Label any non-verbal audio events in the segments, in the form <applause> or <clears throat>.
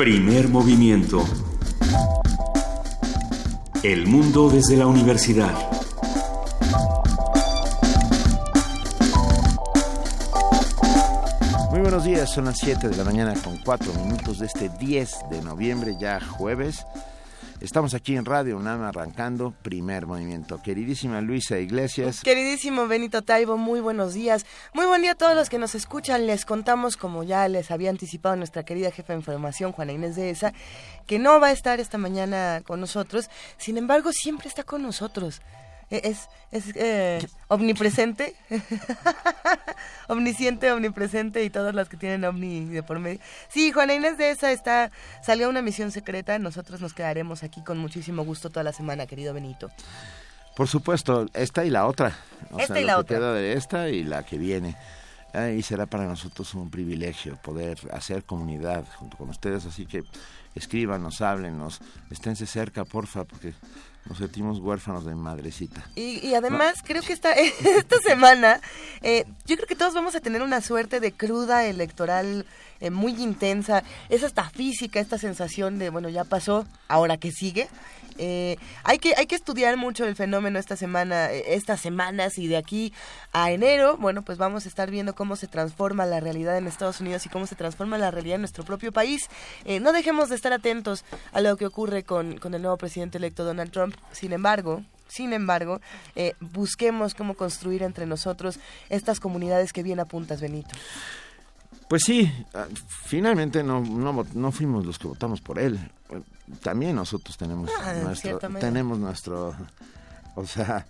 Primer movimiento. El mundo desde la universidad. Muy buenos días, son las 7 de la mañana con 4 minutos de este 10 de noviembre, ya jueves. Estamos aquí en Radio UNAM arrancando primer movimiento. Queridísima Luisa Iglesias. Queridísimo Benito Taibo, muy buenos días. Muy buen día a todos los que nos escuchan. Les contamos, como ya les había anticipado nuestra querida jefa de información, Juana Inés de ESA, que no va a estar esta mañana con nosotros. Sin embargo, siempre está con nosotros. E, es, es eh, omnipresente, <laughs> omnisciente, omnipresente y todas las que tienen omni de por medio. Sí, Juana Inés de esa está, salió una misión secreta, nosotros nos quedaremos aquí con muchísimo gusto toda la semana, querido Benito. Por supuesto, esta y la otra. esta y la otra. Queda de esta y la que viene. y será para nosotros un privilegio poder hacer comunidad junto con ustedes, así que escríbanos, háblenos, esténse cerca, porfa, porque nos sentimos huérfanos de madrecita. Y, además, creo que esta, <laughs> esta semana, eh, yo creo que todos vamos a tener una suerte de cruda electoral eh, muy intensa. Es hasta física esta sensación de, bueno, ya pasó, ahora que sigue. Eh, hay, que, hay que estudiar mucho el fenómeno esta semana, eh, estas semanas y de aquí a enero, bueno, pues vamos a estar viendo cómo se transforma la realidad en Estados Unidos y cómo se transforma la realidad en nuestro propio país. Eh, no dejemos de estar atentos a lo que ocurre con, con el nuevo presidente electo Donald Trump. Sin embargo, sin embargo, busquemos cómo construir entre nosotros estas comunidades que bien apuntas, Benito. Pues sí, ah, finalmente no, no, no fuimos los que votamos por él. También nosotros tenemos ah, nuestro tenemos nuestro o sea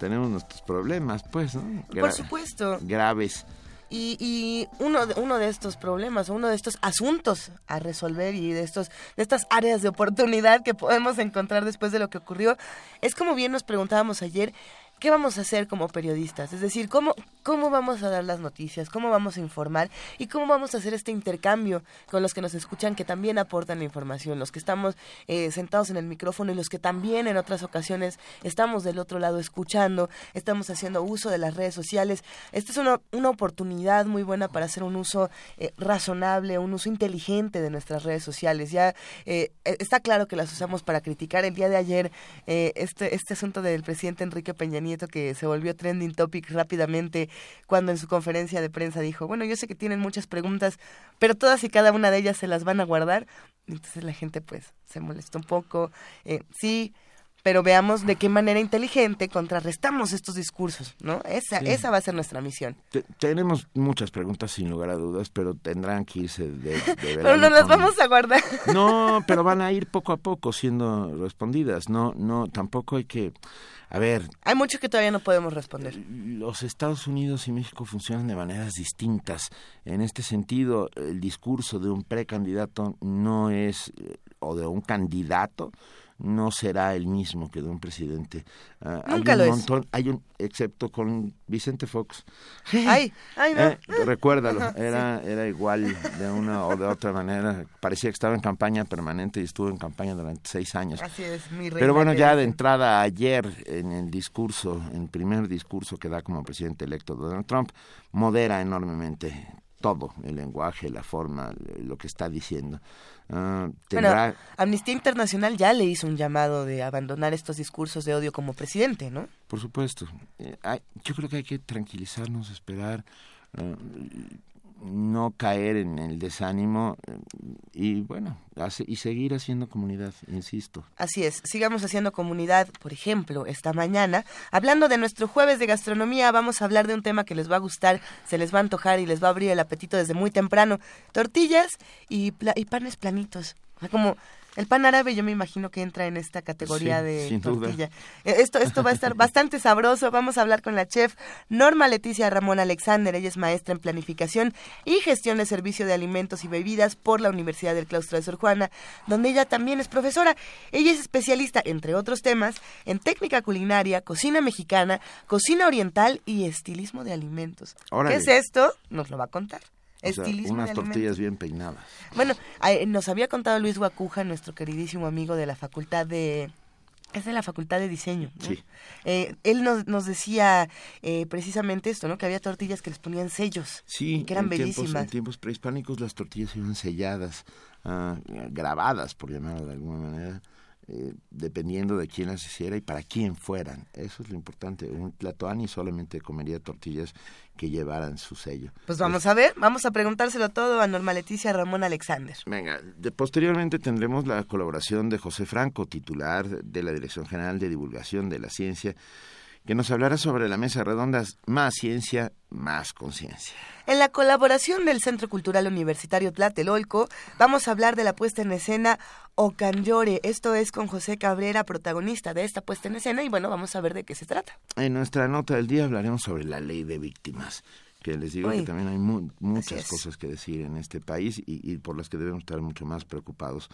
tenemos nuestros problemas pues ¿no? por supuesto. graves. Y, y, uno, de, uno de estos problemas, uno de estos asuntos a resolver y de, estos, de estas áreas de oportunidad que podemos encontrar después de lo que ocurrió, es como bien nos preguntábamos ayer, ¿qué vamos a hacer como periodistas? Es decir, ¿cómo, ¿cómo vamos a dar las noticias? ¿Cómo vamos a informar? ¿Y cómo vamos a hacer este intercambio con los que nos escuchan que también aportan la información? Los que estamos eh, sentados en el micrófono y los que también en otras ocasiones estamos del otro lado escuchando, estamos haciendo uso de las redes sociales. Esta es una, una oportunidad muy buena para hacer un uso eh, razonable, un uso inteligente de nuestras redes sociales. Ya eh, está claro que las usamos para criticar. El día de ayer, este, este asunto del presidente Enrique Peña Nieto que se volvió trending topic rápidamente cuando en su conferencia de prensa dijo, bueno, yo sé que tienen muchas preguntas, pero todas y cada una de ellas se las van a guardar. Entonces la gente pues se molestó un poco. Eh, sí, pero veamos de qué manera inteligente contrarrestamos estos discursos, ¿no? Esa, esa va a ser nuestra misión. tenemos muchas preguntas sin lugar a dudas, pero tendrán que irse de, de <laughs> Pero no las vamos a guardar. <laughs> No, pero van a ir poco a poco siendo respondidas. No, no, tampoco hay que a ver. Hay mucho que todavía no podemos responder. Los Estados Unidos y México funcionan de maneras distintas. En este sentido, el discurso de un precandidato no es, eh, o de un candidato, no será el mismo que de un presidente. Uh, Nunca hay un montón, hay un, excepto con Vicente Fox. Ay, ay no. Eh, recuérdalo, era, era igual de una o de otra manera. Parecía que estaba en campaña permanente y estuvo en campaña durante seis años. Así es, mi Pero bueno, ya de entrada ayer en el discurso, en el primer discurso que da como presidente electo Donald Trump, modera enormemente todo, el lenguaje, la forma, lo que está diciendo. Ah, bueno, Amnistía Internacional ya le hizo un llamado de abandonar estos discursos de odio como presidente, ¿no? Por supuesto. Eh, yo creo que hay que tranquilizarnos, esperar. Ah, no caer en el desánimo eh, y bueno, y seguir haciendo comunidad, insisto. Así es, sigamos haciendo comunidad, por ejemplo, esta mañana, hablando de nuestro jueves de gastronomía, vamos a hablar de un tema que les va a gustar, se les va a antojar y les va a abrir el apetito desde muy temprano, tortillas y, y panes planitos. Como el pan árabe yo me imagino que entra en esta categoría de tortilla. Eh, esto, esto va a estar bastante sabroso. Vamos a hablar con la chef Norma Leticia Ramón Alexander. Ella es maestra en planificación y gestión de servicio de alimentos y bebidas por la Universidad del Claustro de Sor Juana, donde ella también es profesora. Ella es especialista, entre otros temas, en técnica culinaria, cocina mexicana, cocina oriental y estilismo de alimentos. ¿Qué es esto? Nos lo va a contar unas tortillas bien peinadas. Bueno, nos había contado Luis Guacuja, nuestro queridísimo amigo de la Facultad de Es de la Facultad de Diseño. Sí. Eh, él nos, nos decía eh, precisamente esto, ¿no? Que había tortillas que les ponían sellos. Sí, que eran en tiempos, bellísimas. en tiempos prehispánicos las tortillas iban selladas, ah, grabadas, por llamarlo de alguna manera, eh, dependiendo de quién las hiciera y para quién fueran. Eso es lo importante. Un tlatoani solamente comería tortillas que llevaran su sello. Pues vamos a ver, vamos a preguntárselo todo a Norma Leticia Ramón Alexander. Venga, de- posteriormente tendremos la colaboración de José Franco, titular de la Dirección General de Divulgación de la Ciencia, que nos hablará sobre la mesa redonda Más Ciencia, Más Conciencia. En la colaboración del Centro Cultural Universitario Tlatelolco, vamos a hablar de la puesta en escena Ocanyore. Esto es con José Cabrera, protagonista de esta puesta en escena, y bueno, vamos a ver de qué se trata. En nuestra nota del día hablaremos sobre la ley de víctimas, que les digo Uy. que también hay mu- muchas cosas que decir en este país y, y por las que debemos estar mucho más preocupados.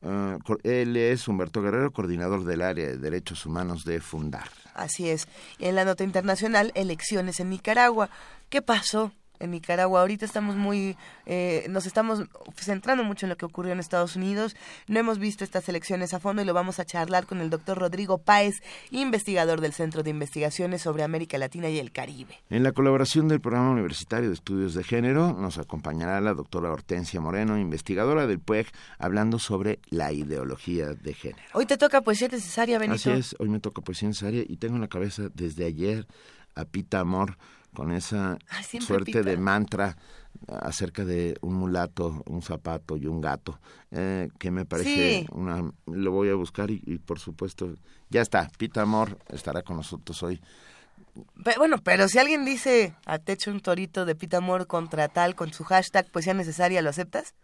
Cor- él es Humberto Guerrero, coordinador del área de derechos humanos de Fundar. Así es. En la nota internacional, elecciones en Nicaragua. ¿Qué pasó en Nicaragua? Ahorita estamos muy, eh, nos estamos centrando mucho en lo que ocurrió en Estados Unidos. No hemos visto estas elecciones a fondo y lo vamos a charlar con el doctor Rodrigo Páez, investigador del Centro de Investigaciones sobre América Latina y el Caribe. En la colaboración del Programa Universitario de Estudios de Género nos acompañará la doctora Hortensia Moreno, investigadora del PUEG, hablando sobre la ideología de género. Hoy te toca poesía necesaria, Benito. Así es, hoy me toca poesía necesaria y tengo en la cabeza desde ayer a Pita Amor con esa Ay, suerte Pita. de mantra acerca de un mulato, un zapato y un gato, eh, que me parece Sí. una... Lo voy a buscar y, y, por supuesto ya está, Pita Amor estará con nosotros hoy. Bueno, pero si alguien dice a techo un torito de Pita Amor contra tal con su hashtag poesía necesaria, ¿lo aceptas?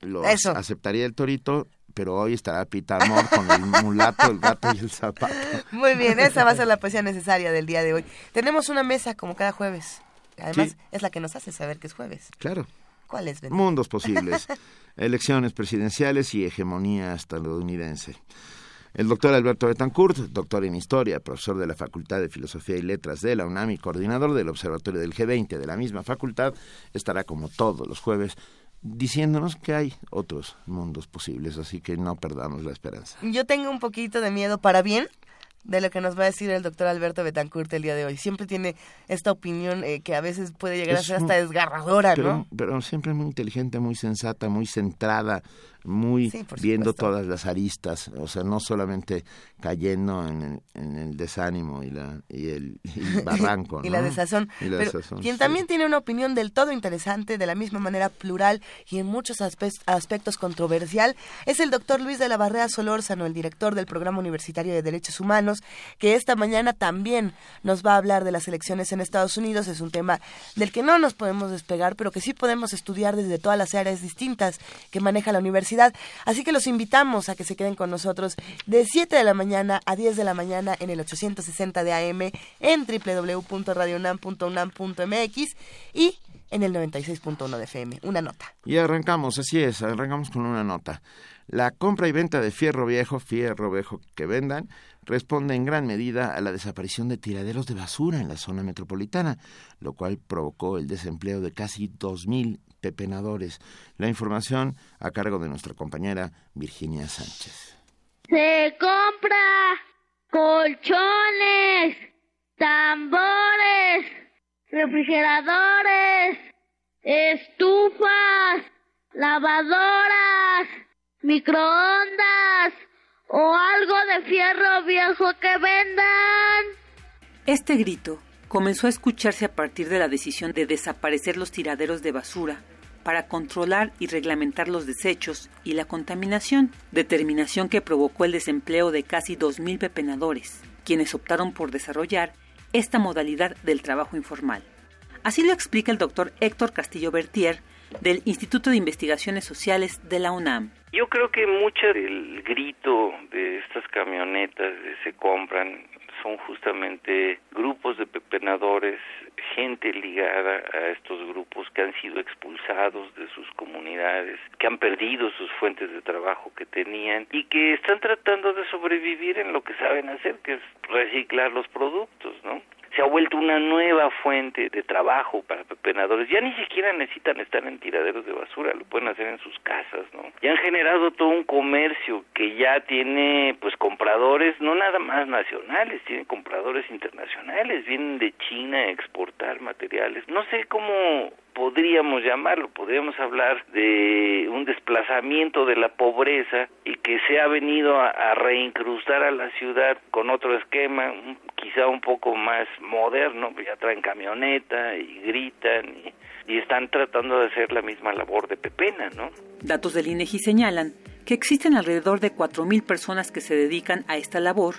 Lo Eso. aceptaría el torito, pero hoy estará Pita Amor con el mulato, el gato y el zapato. <laughs> Muy bien, esa va a ser la poesía necesaria del día de hoy. Tenemos una mesa como cada jueves. Además, Sí. es la que nos hace saber que es jueves. Claro. ¿Cuál es, Benito? Mundos posibles, <laughs> elecciones presidenciales y hegemonía estadounidense. El doctor Alberto Betancourt, doctor en Historia, profesor de la Facultad de Filosofía y Letras de la UNAM y coordinador del Observatorio del G20 de la misma facultad, estará como todos los jueves diciéndonos que hay otros mundos posibles, así que no perdamos la esperanza. Yo tengo un poquito de miedo para bien de lo que nos va a decir el doctor Alberto Betancourt el día de hoy. Siempre tiene esta opinión eh, que a veces puede llegar a ser hasta desgarradora, pero, ¿no? pero siempre muy inteligente, muy sensata, muy centrada, muy Sí, viendo supuesto. todas las aristas, o sea, no solamente cayendo en el, en el desánimo y la y el, y el <laughs> barranco, y la desazón. Y la Pero desazón, quien sí. también tiene una opinión del todo interesante, de la misma manera plural y en muchos aspe- aspectos controversial, es el doctor Luis de la Barrea Solórzano, el director del Programa Universitario de Derechos Humanos, que esta mañana también nos va a hablar de las elecciones en Estados Unidos. Es un tema del que no nos podemos despegar, pero que sí podemos estudiar desde todas las áreas distintas que maneja la universidad. Así que los invitamos a que se queden con nosotros de 7 de la mañana a 10 de la mañana en el 860 de AM en www.radionam.unam.mx y en el 96.1 de FM. Una nota. Y arrancamos, así es, arrancamos con una nota. La compra y venta de fierro viejo, fierro viejo que vendan, responde en gran medida a la desaparición de tiraderos de basura en la zona metropolitana, lo cual provocó el desempleo de casi 2.000 pepenadores. La información a cargo de nuestra compañera Virginia Sánchez. Se compra colchones, tambores, refrigeradores, estufas, lavadoras, microondas o algo de fierro viejo que vendan. Este grito comenzó a escucharse a partir de la decisión de desaparecer los tiraderos de basura para controlar y reglamentar los desechos y la contaminación, determinación que provocó el desempleo de casi 2.000 pepenadores, quienes optaron por desarrollar esta modalidad del trabajo informal. Así lo explica el doctor Héctor Castillo Bertier del Instituto de Investigaciones Sociales de la UNAM. Yo creo que mucho del grito de estas camionetas se compran son justamente grupos de pepenadores, gente ligada a estos grupos que han sido expulsados de sus comunidades, que han perdido sus fuentes de trabajo que tenían y que están tratando de sobrevivir en lo que saben hacer, que es reciclar los productos, ¿no? Se ha vuelto una nueva fuente de trabajo para pepenadores. Ya ni siquiera necesitan estar en tiraderos de basura, lo pueden hacer en sus casas, ¿no? Y han generado todo un comercio que ya tiene, pues, compradores, no nada más nacionales, tiene compradores internacionales, vienen de China a exportar materiales. No sé cómo podríamos llamarlo, podríamos hablar de un desplazamiento de la pobreza y que se ha venido a, reincrustar a la ciudad con otro esquema, quizá un poco más moderno, ya traen camioneta y gritan y, y están tratando de hacer la misma labor de Pepena, ¿no? Datos del INEGI señalan que existen alrededor de 4.000 personas que se dedican a esta labor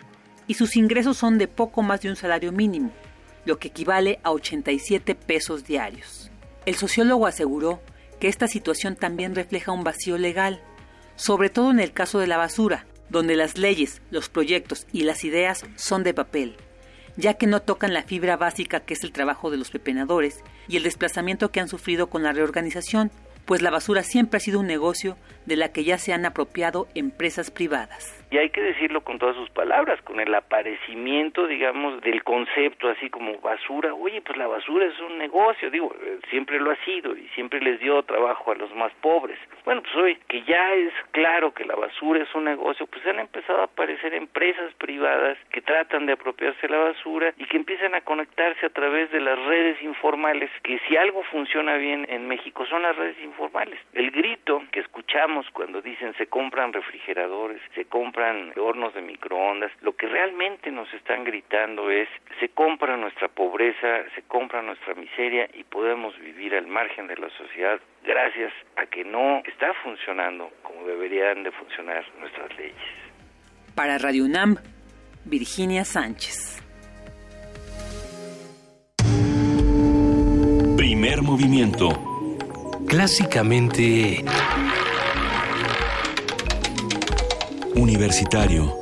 y sus ingresos son de poco más de un salario mínimo, lo que equivale a 87 pesos diarios. El sociólogo aseguró que esta situación también refleja un vacío legal, sobre todo en el caso de la basura, donde las leyes, los proyectos y las ideas son de papel, ya que no tocan la fibra básica que es el trabajo de los pepenadores y el desplazamiento que han sufrido con la reorganización, pues la basura siempre ha sido un negocio de la que ya se han apropiado empresas privadas y hay que decirlo con todas sus palabras, con el aparecimiento, digamos, del concepto así como basura. Oye, pues la basura es un negocio, digo, eh, siempre lo ha sido y siempre les dio trabajo a los más pobres. Bueno, pues hoy que ya es claro que la basura es un negocio, pues han empezado a aparecer empresas privadas que tratan de apropiarse la basura y que empiezan a conectarse a través de las redes informales, que si algo funciona bien en México son las redes informales. El grito que escuchamos cuando dicen se compran refrigeradores, se compran hornos de microondas, lo que realmente nos están gritando es se compra nuestra pobreza, se compra nuestra miseria y podemos vivir al margen de la sociedad gracias a que no está funcionando como deberían de funcionar nuestras leyes. Para Radio UNAM, Virginia Sánchez. Primer movimiento. Clásicamente Universitario.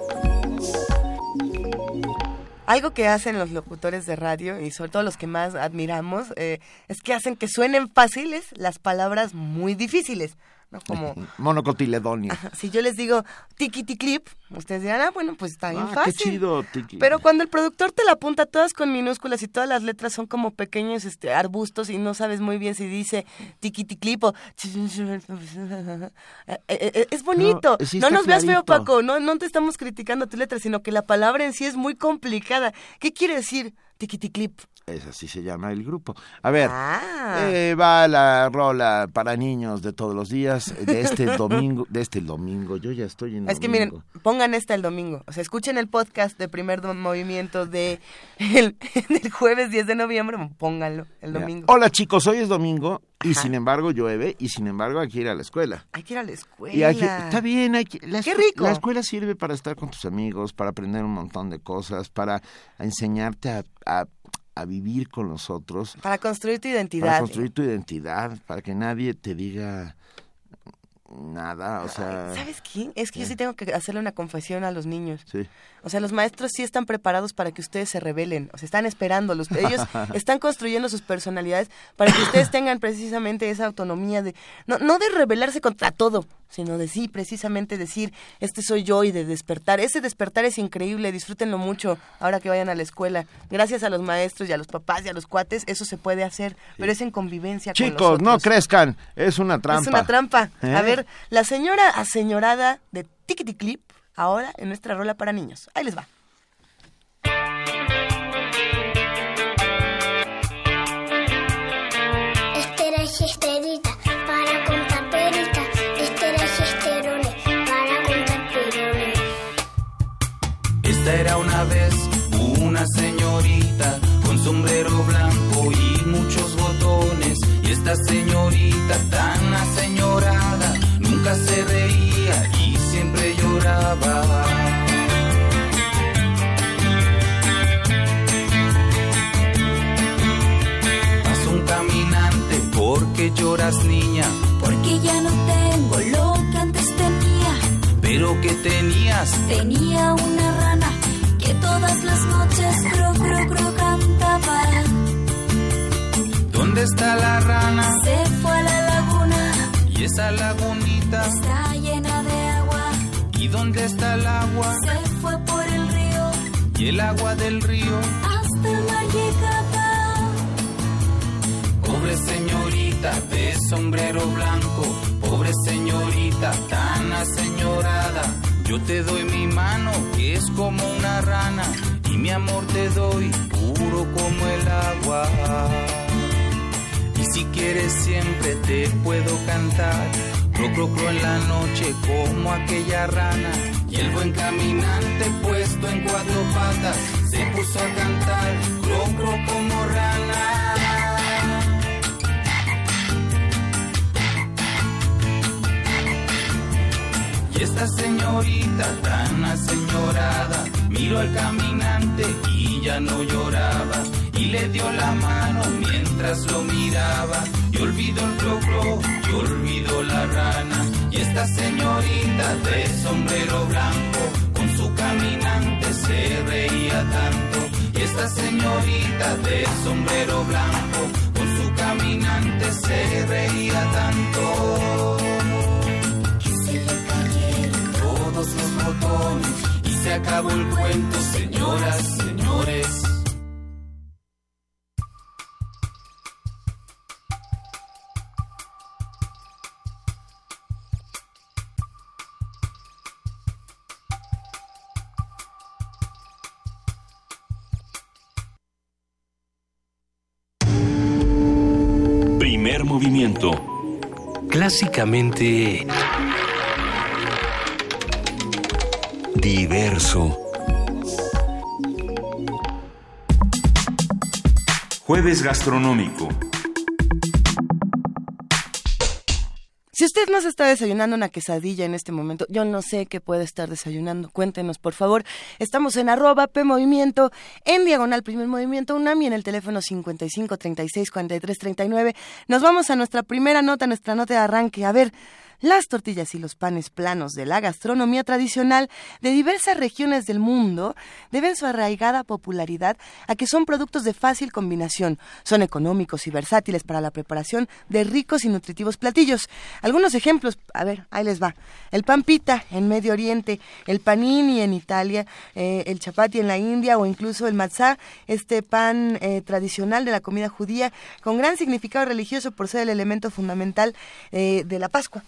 Algo que hacen los locutores de radio y sobre todo los que más admiramos eh, es que hacen que suenen fáciles las palabras muy difíciles. Como <laughs> monocotiledonio. si yo les digo tiquiti clip, ustedes dirán, ah, bueno, pues está bien ah, fácil. Qué chido, tiki. Pero cuando el productor te la apunta todas con minúsculas y todas las letras son como pequeños este arbustos y no sabes muy bien si dice tiquiti clip o <laughs> eh, eh, eh, es bonito. No, nos veas feo, Paco, no no te estamos criticando tu letra, sino que la palabra en sí es muy complicada. ¿Qué quiere decir tiquiti clip? Es así se llama el grupo. A ver, ah. eh, va la rola para niños de todos los días, de este <laughs> domingo, de este domingo, yo ya estoy en Es que miren, pongan esta el domingo, o sea, escuchen el podcast de primer movimiento de el, <laughs> del jueves 10 de noviembre, pónganlo el domingo. Hola chicos, hoy es domingo y sin embargo llueve y sin embargo hay que ir a la escuela. Hay que ir a la escuela. está bien, hay que, la, Qué rico. La escuela sirve para estar con tus amigos, para aprender un montón de cosas, para enseñarte a a vivir con los otros. Para construir tu identidad. Para construir tu identidad, para que nadie te diga nada, o sea... ¿Sabes quién? Es que yo sí tengo que hacerle una confesión a los niños. Sí. O sea, los maestros sí están preparados para que ustedes se rebelen, o sea, están esperándolos. Ellos <laughs> están construyendo sus personalidades para que ustedes tengan precisamente esa autonomía de, no, no de rebelarse contra todo, sino de sí, precisamente decir, este soy yo y de despertar. Ese despertar es increíble, disfrútenlo mucho ahora que vayan a la escuela. Gracias a los maestros y a los papás y a los cuates, eso se puede hacer, pero es en convivencia Chicos, con Chicos, no crezcan, es una trampa. Es una trampa. A ¿Eh? ver, la señora aseñorada de Tickety Clip, ahora en nuestra rola para niños. Ahí les va. Estera una señorita con sombrero blanco y muchos botones. Y esta señorita tan aseñorada nunca se reía y siempre lloraba. Pasó un caminante, ¿por qué lloras niña? Porque ya no tengo lo que antes tenía. ¿Pero qué tenías? Tenía una rana que todas las noches cro, cro, cro cantaba. ¿Dónde está la rana? Se fue a la laguna. ¿Y esa lagunita? está llena de agua. ¿Y dónde está el agua? Se fue por el río. ¿Y el agua del río? Hasta Pobre señorita de sombrero blanco, pobre señorita tan aseñorada. Yo te doy mi mano, que es como una rana, y mi amor te doy puro como el agua. Y si quieres siempre te puedo cantar, cro cro cro en la noche como aquella rana. Y el buen caminante puesto en cuatro patas se puso a cantar, cro cro como rana. Y esta señorita tan aseñorada miró al caminante y ya no lloraba y le dio la mano mientras lo miraba. Y olvidó el cro y olvidó la rana y esta señorita de sombrero blanco con su caminante se reía tanto. Y esta señorita de sombrero blanco con su caminante se reía tanto todos los botones y se acabó el cuento, señoras, señores. Primer movimiento. Clásicamente diverso. Jueves gastronómico. Si usted no se está desayunando una quesadilla en este momento, yo no sé qué puede estar desayunando. Cuéntenos, por favor. Estamos en arroba P Movimiento, en diagonal Primer Movimiento UNAMI, en el teléfono 55 36 43 39. Nos vamos a nuestra primera nota, nuestra nota de arranque. A ver, las tortillas y los panes planos de la gastronomía tradicional de diversas regiones del mundo deben su arraigada popularidad a que son productos de fácil combinación, son económicos y versátiles para la preparación de ricos y nutritivos platillos. Algunos ejemplos, a ver, ahí les va. El pan pita en Medio Oriente, el panini en Italia, eh, el chapati en la India o incluso el matzá, este pan eh, tradicional de la comida judía con gran significado religioso por ser el elemento fundamental eh, de la Pascua.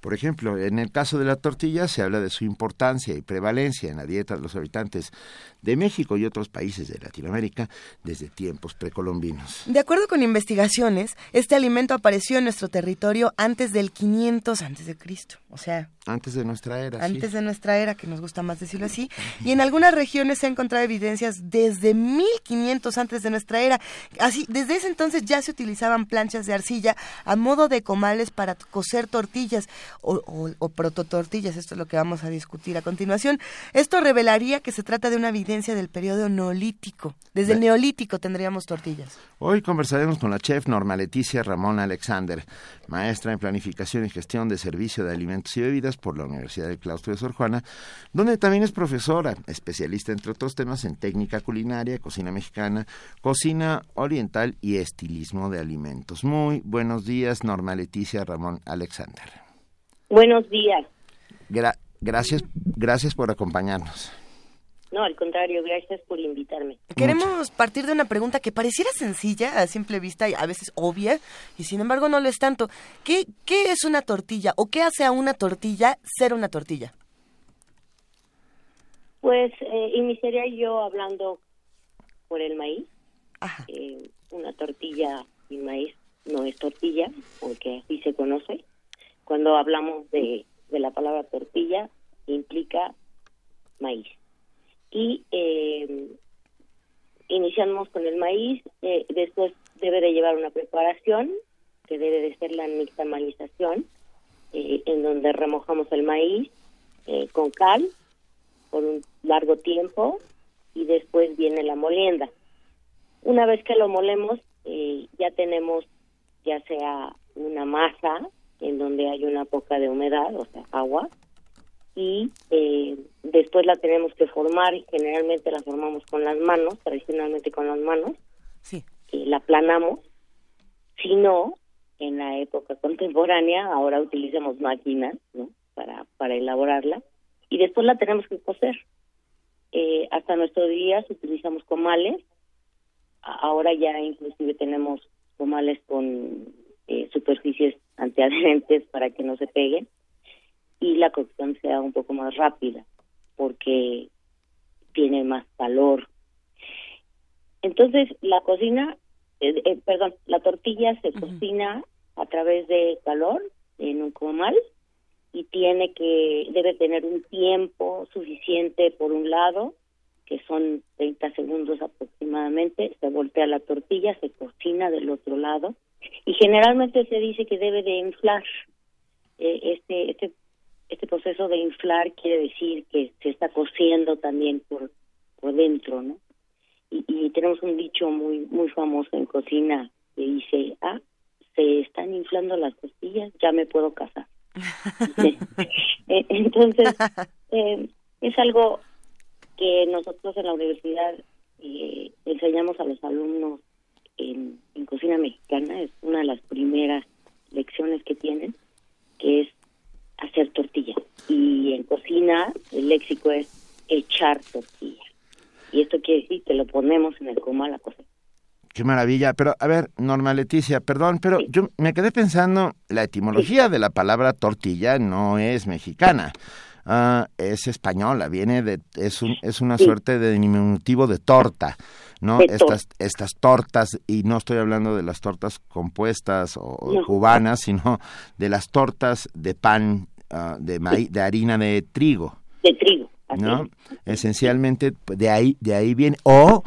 Por ejemplo, en el caso de la tortilla se habla de su importancia y prevalencia en la dieta de los habitantes de México y otros países de Latinoamérica desde tiempos precolombinos. De acuerdo con investigaciones, este alimento apareció en nuestro territorio antes del 500 antes de Cristo, o sea, Antes de nuestra era. antes sí. de nuestra era, que nos gusta más decirlo así, y en algunas regiones se han encontrado evidencias desde 1500 antes de nuestra era. Así, desde ese entonces ya se utilizaban planchas de arcilla a modo de comales para cocer tortillas o, o, o prototortillas, esto es lo que vamos a discutir a continuación. Esto revelaría que se trata de una evidencia del periodo neolítico. Desde el neolítico tendríamos tortillas. Hoy conversaremos con la chef Norma Leticia Ramón Alexander, maestra en planificación y gestión de servicio de alimentos y bebidas por la Universidad del Claustro de Sor Juana, donde también es profesora, especialista entre otros temas en técnica culinaria, cocina mexicana, cocina oriental y estilismo de alimentos. Muy buenos días, Norma Leticia Ramón Alexander. Buenos días. Gra- gracias, gracias por acompañarnos. No, al contrario, gracias por invitarme. Queremos partir de una pregunta que pareciera sencilla a simple vista y a veces obvia, y sin embargo no lo es tanto. ¿Qué, qué es una tortilla o qué hace a una tortilla ser una tortilla? Pues eh, iniciaría yo hablando por el maíz. Eh, una tortilla sin maíz no es tortilla, porque así se conoce. Cuando hablamos de, de la palabra tortilla, implica maíz. Y eh, iniciamos con el maíz, eh, después debe de llevar una preparación, que debe de ser la nixtamalización, eh, en donde remojamos el maíz eh, con cal por un largo tiempo y después viene la molienda. Una vez que lo molemos, ya tenemos ya sea una masa en donde hay una poca de humedad, o sea, agua, y eh, después la tenemos que formar y generalmente la formamos con las manos, tradicionalmente con las manos, Sí. y la planamos. Si no, en la época <laughs> contemporánea, ahora utilizamos máquinas ¿no? para, para elaborarla y después la tenemos que cocer. eh, hasta nuestros días utilizamos comales. Ahora ya inclusive tenemos comales con eh, superficies antiadherentes para que no se peguen y la cocción sea un poco más rápida porque tiene más calor. Entonces la cocina, eh, eh, perdón, la tortilla se cocina a través de calor en un comal y tiene que debe tener un tiempo suficiente por un lado que son 30 segundos aproximadamente se voltea la tortilla se cocina del otro lado y generalmente se dice que debe de inflar eh, este este este proceso de inflar quiere decir que se está cociendo también por por dentro no y, y tenemos un dicho muy muy famoso en cocina que dice ah se están inflando las tortillas ya me puedo casar <laughs> <laughs> entonces, eh, es algo que nosotros en la universidad eh, enseñamos a los alumnos en, cocina mexicana, es una de las primeras lecciones que tienen, que es hacer tortilla. Y en cocina el léxico es echar tortilla. Y esto quiere decir que lo ponemos en el comal a cocer. Qué maravilla. Pero, a ver, Norma Leticia, perdón, pero yo me quedé pensando, la etimología de la palabra tortilla no es mexicana. Ah, es española, viene de, es, un, es una suerte de diminutivo de torta, ¿no? estas, estas tortas, y no estoy hablando de las tortas compuestas o, cubanas, sino de las tortas de pan ah, de, de harina de trigo. De trigo. ¿No? Esencialmente de ahí, de ahí viene, o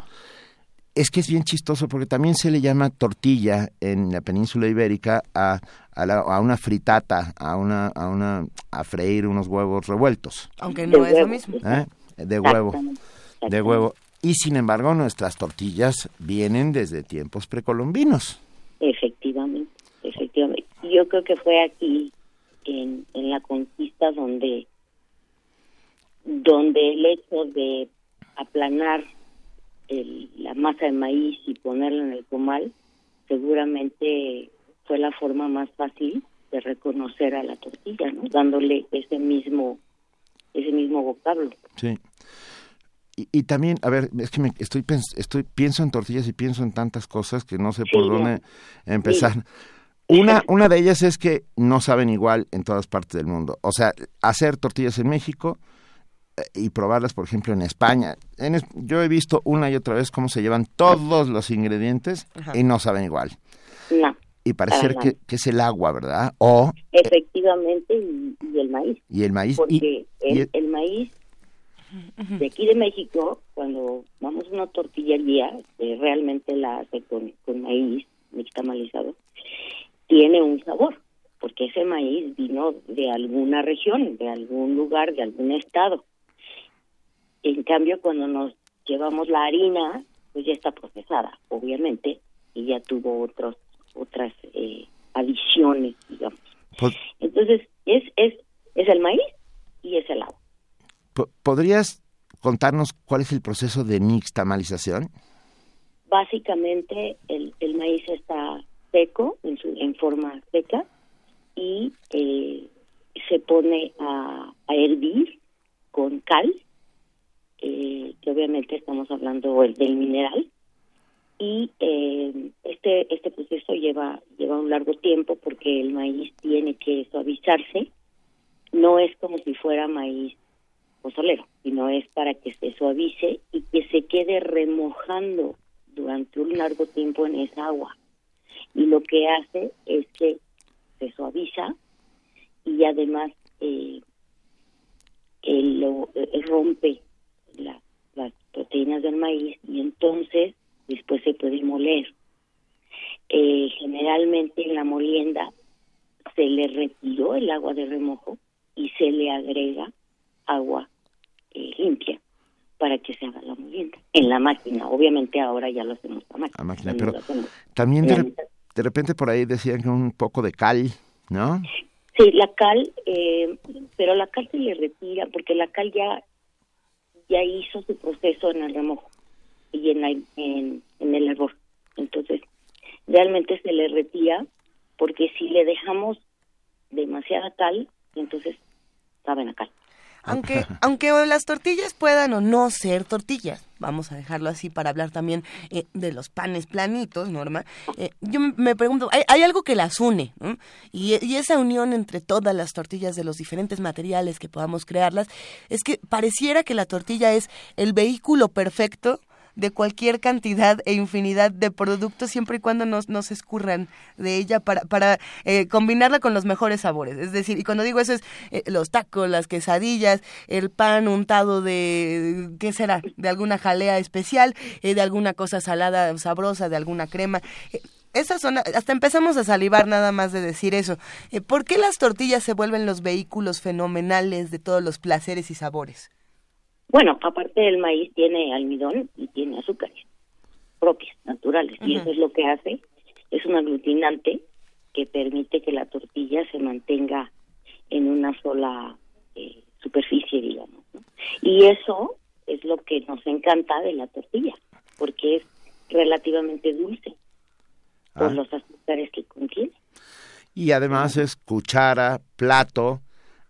es que es bien chistoso porque también se le llama tortilla en la península ibérica a, a, una fritata, a una, a una, a freír unos huevos revueltos. Aunque no es lo mismo. ¿Eh? De huevo, de huevo. Y sin embargo nuestras tortillas vienen desde tiempos precolombinos. Efectivamente, efectivamente. Yo creo que fue aquí en, en la conquista donde donde el hecho de aplanar la masa de maíz y ponerla en el comal, seguramente fue la forma más fácil de reconocer a la tortilla, ¿no? Dándole ese mismo ese mismo vocablo. Sí. Y, también, a ver, es que me estoy estoy pienso en tortillas y pienso en tantas cosas que no sé por dónde empezar. Una, una de ellas es que no saben igual en todas partes del mundo. O sea, hacer tortillas en México y probarlas, por ejemplo, en España. En, yo he visto una y otra vez cómo se llevan todos los ingredientes y no saben igual. No. Y parece que, que, es el agua, ¿verdad? O efectivamente y, el maíz. Y el maíz. Porque el, maíz de aquí de México, cuando vamos a una tortillería, que realmente la hace con, con maíz nixtamalizado, tiene un sabor, porque ese maíz vino de alguna región, de algún lugar, de algún estado. En cambio, cuando nos llevamos la harina, pues ya está procesada, obviamente, y ya tuvo otros otras eh, adiciones, digamos. Entonces, es, es, es el maíz y es el agua. ¿Podrías contarnos cuál es el proceso de nixtamalización? Básicamente, el, el maíz está seco, en, su, en forma seca, y eh, se pone a, a hervir con cal eh, que obviamente estamos hablando del mineral. Y eh, este este proceso lleva lleva un largo tiempo porque el maíz tiene que suavizarse. No es como si fuera maíz pozolero sino es para que se suavice y que se quede remojando durante un largo tiempo en esa agua. Y lo que hace es que se suaviza y además eh, lo rompe las proteínas del maíz y entonces después se puede moler. Eh, generalmente en la molienda se le retiró el agua de remojo y se le agrega agua eh, limpia para que se haga la molienda. En la máquina, obviamente ahora ya lo hacemos a máquina. máquina pero también de, de, repente por ahí decían que un poco de cal, ¿no? Sí, la cal, eh, pero la cal se le retira porque la cal ya ya hizo su proceso en el remojo y en, en, el hervor. Entonces, realmente se le retira porque si le dejamos demasiada cal, entonces saben a cal. Aunque, <laughs> aunque las tortillas puedan o no ser tortillas, vamos a dejarlo así para hablar también eh, de los panes planitos, Norma. Eh, yo me pregunto, ¿hay, algo que las une? Y, y, esa unión entre todas las tortillas de los diferentes materiales que podamos crearlas, es que pareciera que la tortilla es el vehículo perfecto de cualquier cantidad e infinidad de productos siempre y cuando no, se escurran de ella para, para eh, combinarla con los mejores sabores. Es decir, y cuando digo eso es eh, los tacos, las quesadillas, el pan untado de, ¿qué será? De alguna jalea especial, eh, de alguna cosa salada, sabrosa, de alguna crema. Esas son, hasta empezamos a salivar nada más de decir eso. ¿Por qué las tortillas se vuelven los vehículos fenomenales de todos los placeres y sabores? Bueno, aparte del maíz tiene almidón y tiene azúcares propias, naturales, y eso es lo que hace, es un aglutinante que permite que la tortilla se mantenga en una sola eh, superficie, digamos. Y eso es lo que nos encanta de la tortilla, porque es relativamente dulce por ah. los azúcares que contiene. Y además es cuchara, plato,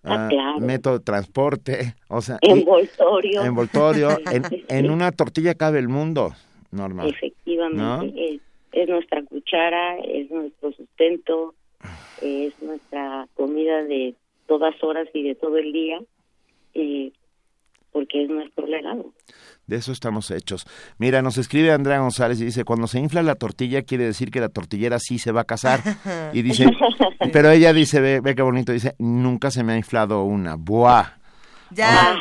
Ah, ah, método de transporte, o sea, envoltorio. envoltorio, <laughs> en, una tortilla cabe el mundo, normal. Efectivamente, es, nuestra cuchara, es nuestro sustento, es nuestra comida de todas horas y de todo el día, eh, porque es nuestro legado. De eso estamos hechos. Mira, nos escribe Andrea González y dice, cuando se infla la tortilla quiere decir que la tortillera sí se va a casar. Y dice, <laughs> pero ella dice, ve, ve qué bonito, dice, nunca se me ha inflado una. Buah. Ya.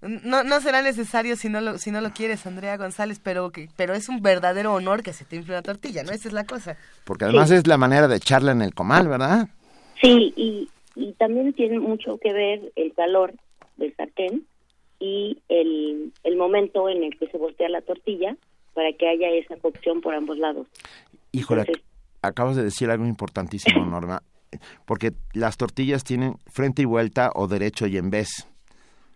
No, no será necesario si no lo, si no lo quieres, Andrea González, pero que, pero es un verdadero honor que se te infle una tortilla, ¿no? Esa es la cosa. Porque además es la manera de echarla en el comal, ¿verdad? Sí, y, y también tiene mucho que ver el calor del sartén y el, el momento en el que se voltea la tortilla para que haya esa cocción por ambos lados. Híjole, acabas de decir algo importantísimo, <laughs> Norma, porque las tortillas tienen frente y vuelta o derecho y en vez.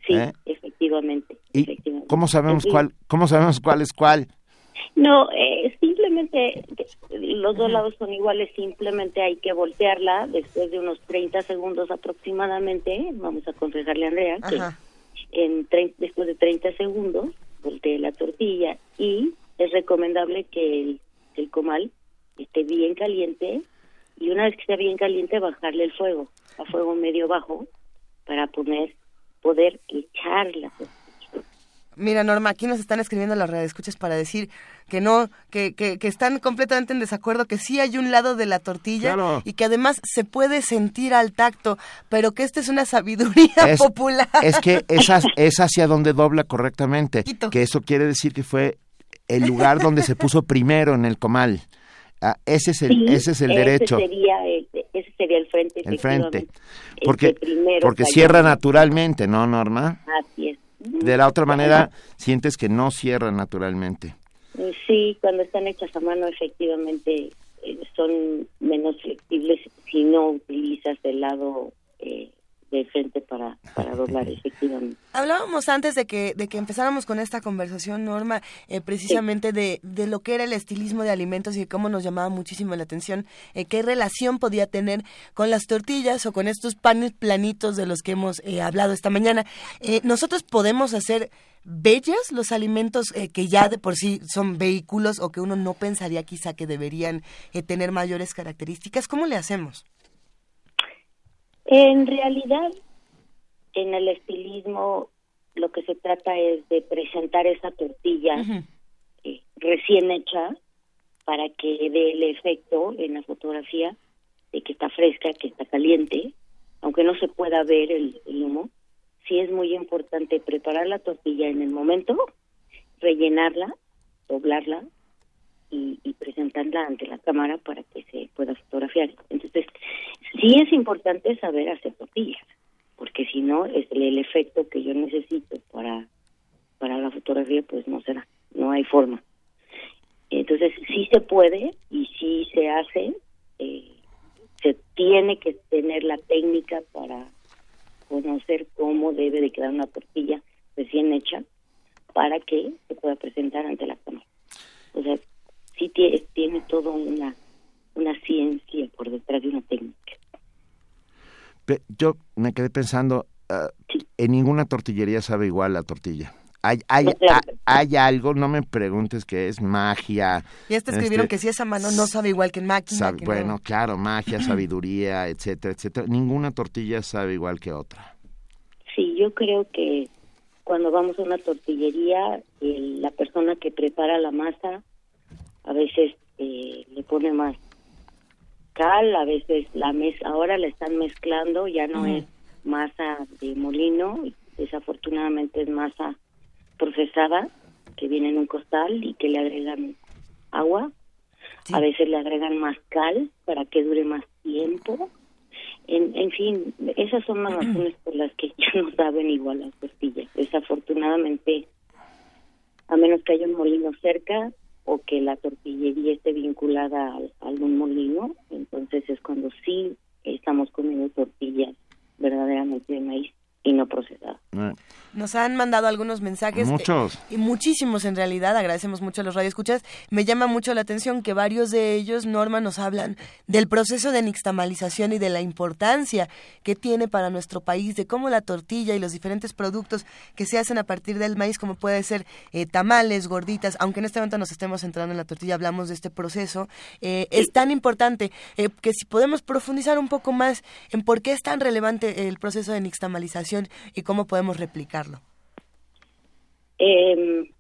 Sí, ¿eh? efectivamente, ¿Y ¿Cómo sabemos cuál, cómo sabemos cuál es cuál? No, eh, simplemente los dos lados son iguales, simplemente hay que voltearla después de unos 30 segundos aproximadamente, vamos a aconsejarle a Andrea que en después de 30 segundos voltee la tortilla y es recomendable que el, comal esté bien caliente y una vez que esté bien caliente bajarle el fuego a fuego medio bajo para poner poder echar la Mira, Norma, aquí nos están escribiendo las redes escuchas para decir que no, que, que, están completamente en desacuerdo, que sí hay un lado de la tortilla y que además se puede sentir al tacto, pero que esta es una sabiduría <laughs> popular. Es que es, es hacia donde dobla correctamente, que eso quiere decir que fue el lugar donde se puso primero en el comal. Ah, ese es el, ese es el derecho. Sería el, ese sería el frente. El frente. Porque, porque cierra naturalmente, ¿no, Norma? Así es. De la otra manera, sientes que no cierran naturalmente. Sí, cuando están hechas a mano, efectivamente eh, son menos flexibles si no utilizas el lado eh, de frente para, para doblar, efectivamente. Hablábamos antes de que, de que empezáramos con esta conversación, Norma, eh, precisamente de, de lo que era el estilismo de alimentos y cómo nos llamaba muchísimo la atención, eh, qué relación podía tener con las tortillas o con estos panes planitos de los que hemos eh, hablado esta mañana. nosotros podemos hacer bellas los alimentos que ya de por sí son vehículos o que uno no pensaría quizá que deberían tener mayores características. ¿Cómo le hacemos? En realidad, en el estilismo lo que se trata es de presentar esa tortilla eh, recién hecha para que dé el efecto en la fotografía de que está fresca, que está caliente, aunque no se pueda ver el, humo. Sí es muy importante preparar la tortilla en el momento, rellenarla, doblarla y, y, presentarla ante la cámara para que se pueda fotografiar. Entonces, sí es importante saber hacer tortillas, porque si no, es el, efecto que yo necesito para, para la fotografía, pues no será, no hay forma. Entonces, sí se puede y sí se hace, eh, se tiene que tener la técnica para conocer cómo debe de quedar una tortilla recién hecha para que se pueda presentar ante la cámara. O sea, sí tiene, tiene todo una, una ciencia por detrás de una técnica. Yo me quedé pensando, ah, en ninguna tortillería sabe igual la tortilla. Hay, hay, hay, algo, no me preguntes qué es magia. Y este escribieron que si esa mano no sabe igual que en máquina. bueno, claro, magia, <clears throat> sabiduría, etcétera, etcétera. Ninguna tortilla sabe igual que otra. Sí, yo creo que cuando vamos a una tortillería, la persona que prepara la masa a veces eh, le pone más cal, a veces la mez ahora la están mezclando, ya no es masa de molino, desafortunadamente es masa procesada que viene en un costal y que le agregan agua. A veces le agregan más cal para que dure más tiempo. En, en fin, esas son las razones por las que ya <laughs> no saben igual las tortillas. Desafortunadamente, a menos que haya un molino cerca o que la tortillería esté vinculada a algún molino, entonces es cuando sí estamos comiendo tortillas verdaderamente de maíz y no procesada. Eh. Nos han mandado algunos mensajes. Muchos. y muchísimos en realidad. Agradecemos mucho a los radioescuchas. Me llama mucho la atención que varios de ellos, Norma, nos hablan del proceso de nixtamalización y de la importancia que tiene para nuestro país, de cómo la tortilla y los diferentes productos que se hacen a partir del maíz, como puede ser eh, tamales, gorditas, aunque en este momento nos estemos centrando en la tortilla, hablamos de este proceso, eh, es tan importante que si podemos profundizar un poco más en por qué es tan relevante el proceso de nixtamalización y cómo podemos replicarlo? Eh,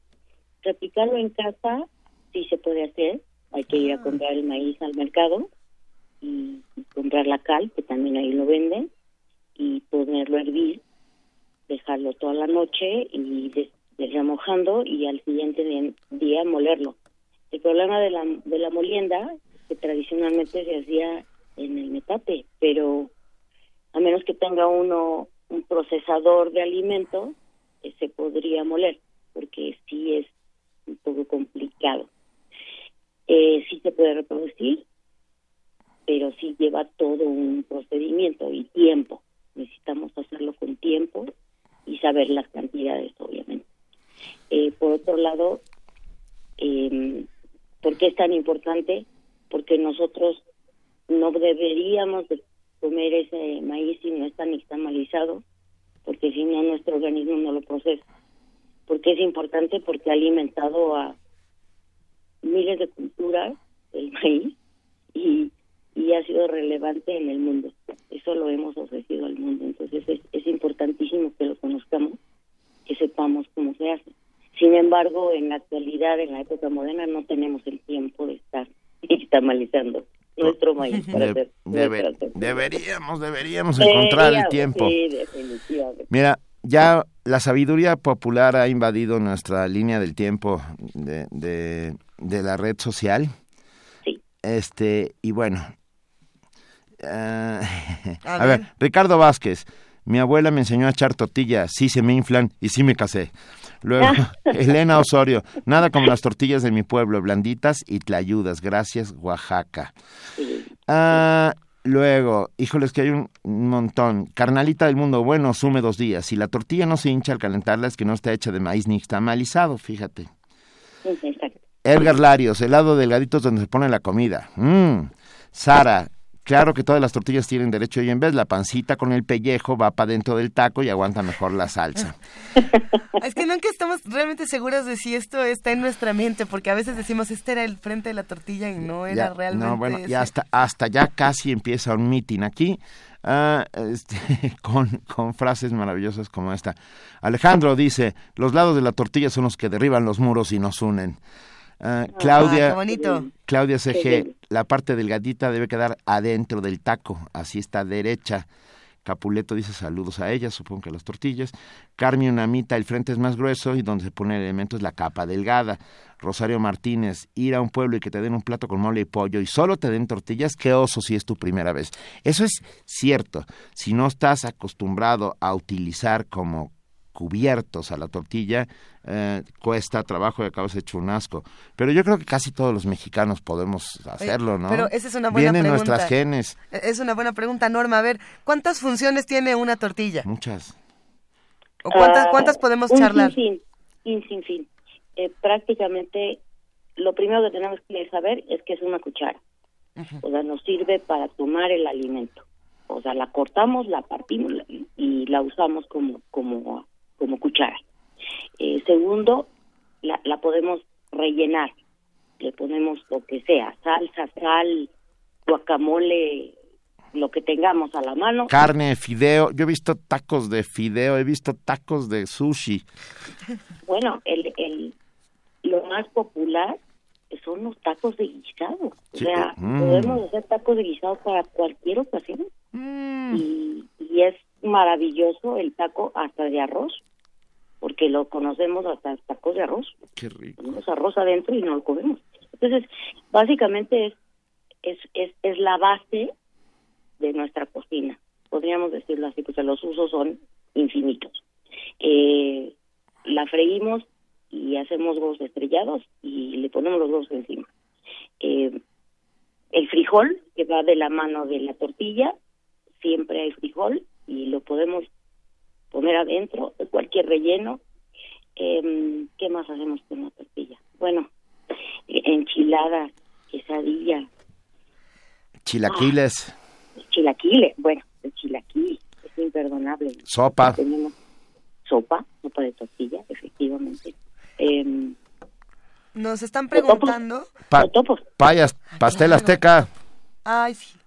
replicarlo en casa sí se puede hacer. Hay que ir a ah. comprar el maíz al mercado y, comprar la cal, que también ahí lo venden, y ponerlo a hervir, dejarlo toda la noche y remojando y al siguiente día molerlo. El problema de la, de la molienda que tradicionalmente se hacía en el metate, pero a menos que tenga uno un procesador de alimentos se podría moler, porque sí es un poco complicado. Eh, sí se puede reproducir, pero sí lleva todo un procedimiento y tiempo. Necesitamos hacerlo con tiempo y saber las cantidades, obviamente. Eh, por otro lado, eh, ¿por qué es tan importante? Porque nosotros no deberíamos de comer ese maíz si no está nixtamalizado, porque si no nuestro organismo no lo procesa. Porque es importante porque ha alimentado a miles de culturas el maíz y, y ha sido relevante en el mundo. Eso lo hemos ofrecido al mundo. Entonces es, es importantísimo que lo conozcamos, que sepamos cómo se hace. Sin embargo, en la actualidad, en la época moderna, no tenemos el tiempo de estar <laughs> nixtamalizando nuestro maíz deberíamos, deberíamos encontrar el tiempo. Mira, ya la sabiduría popular ha invadido nuestra línea del tiempo de, de, la red social. Sí. Este, y bueno. Eh, <laughs> a, ver. Ricardo Vázquez. Mi abuela me enseñó a echar tortillas, sí se me inflan y sí me casé. Luego, <laughs> Elena Osorio, nada como las tortillas de mi pueblo, blanditas y tlayudas. Gracias, Oaxaca. Ah, luego, híjoles que hay un montón. Carnalita del mundo, bueno, sume dos días. Si la tortilla no se hincha al calentarla es que no está hecha de maíz ni está malizado, fíjate. Edgar Larios, helado delgadito es donde se pone la comida. Mm. Sara, Claro que todas las tortillas tienen derecho y en vez la pancita con el pellejo va para dentro del taco y aguanta mejor la salsa. <laughs> Es que nunca estamos realmente seguros de si esto está en nuestra mente, porque a veces decimos, este era el frente de la tortilla y no era realmente No, bueno, y hasta, hasta ya casi empieza un meeting aquí. Ah, este, <laughs> con, con frases maravillosas como esta. Alejandro dice, los lados de la tortilla son los que derriban los muros y nos unen. Ah, Claudia, ah, Claudia CG, la parte delgadita debe quedar adentro del taco, así está derecha. Capuleto dice saludos a ella, supongo que a las tortillas. Carmen Unamita, el frente es más grueso y donde se pone el elemento es la capa delgada. Rosario Martínez, ir a un pueblo y que te den un plato con mole y pollo y solo te den tortillas, qué oso si es tu primera vez. Eso es cierto. Si no estás acostumbrado a utilizar como cubiertos a la tortilla, eh, cuesta trabajo y acabas hecho un asco. Pero yo creo que casi todos los mexicanos podemos hacerlo, ¿no? Pero esa es una buena Vienen pregunta. nuestras genes. E-, es una buena pregunta, Norma. A ver, ¿cuántas funciones tiene una tortilla? Muchas. ¿O cuántas, cuántas podemos un charlar? Sin fin, sin fin. Eh, prácticamente lo primero que tenemos que saber es que es una cuchara. O sea, nos sirve para tomar el alimento o sea, la cortamos, la partimos y la usamos como, como, como cuchara. Eh, segundo, la, la podemos rellenar, le ponemos lo que sea, salsa, sal, guacamole, lo que tengamos a la mano. Carne, fideo, yo he visto tacos de fideo, he visto tacos de sushi. Bueno, el, el, lo más popular son los tacos de guisado. O sea, mm. podemos hacer tacos de guisado para cualquier ocasión. Mm. Y, y, es maravilloso el taco hasta de arroz, porque lo conocemos hasta tacos de arroz. Qué rico. Tenemos arroz adentro y no lo comemos. Entonces, básicamente es, es, es, es la base de nuestra cocina. Podríamos decirlo así, porque los usos son infinitos. Eh, la freímos y hacemos huevos estrellados y le ponemos los huevos encima. Eh, el frijol, que va de la mano de la tortilla, siempre hay frijol y lo podemos poner adentro, de cualquier relleno. Eh, ¿Qué más hacemos con la tortilla? Bueno, enchiladas, quesadilla. Chilaquiles. Ah, chilaquiles, bueno, el chilaquil es imperdonable. Sopa. Tenemos sopa, sopa de tortilla, efectivamente. Eh, Nos están preguntando. payas, pastel azteca. Ay, sí.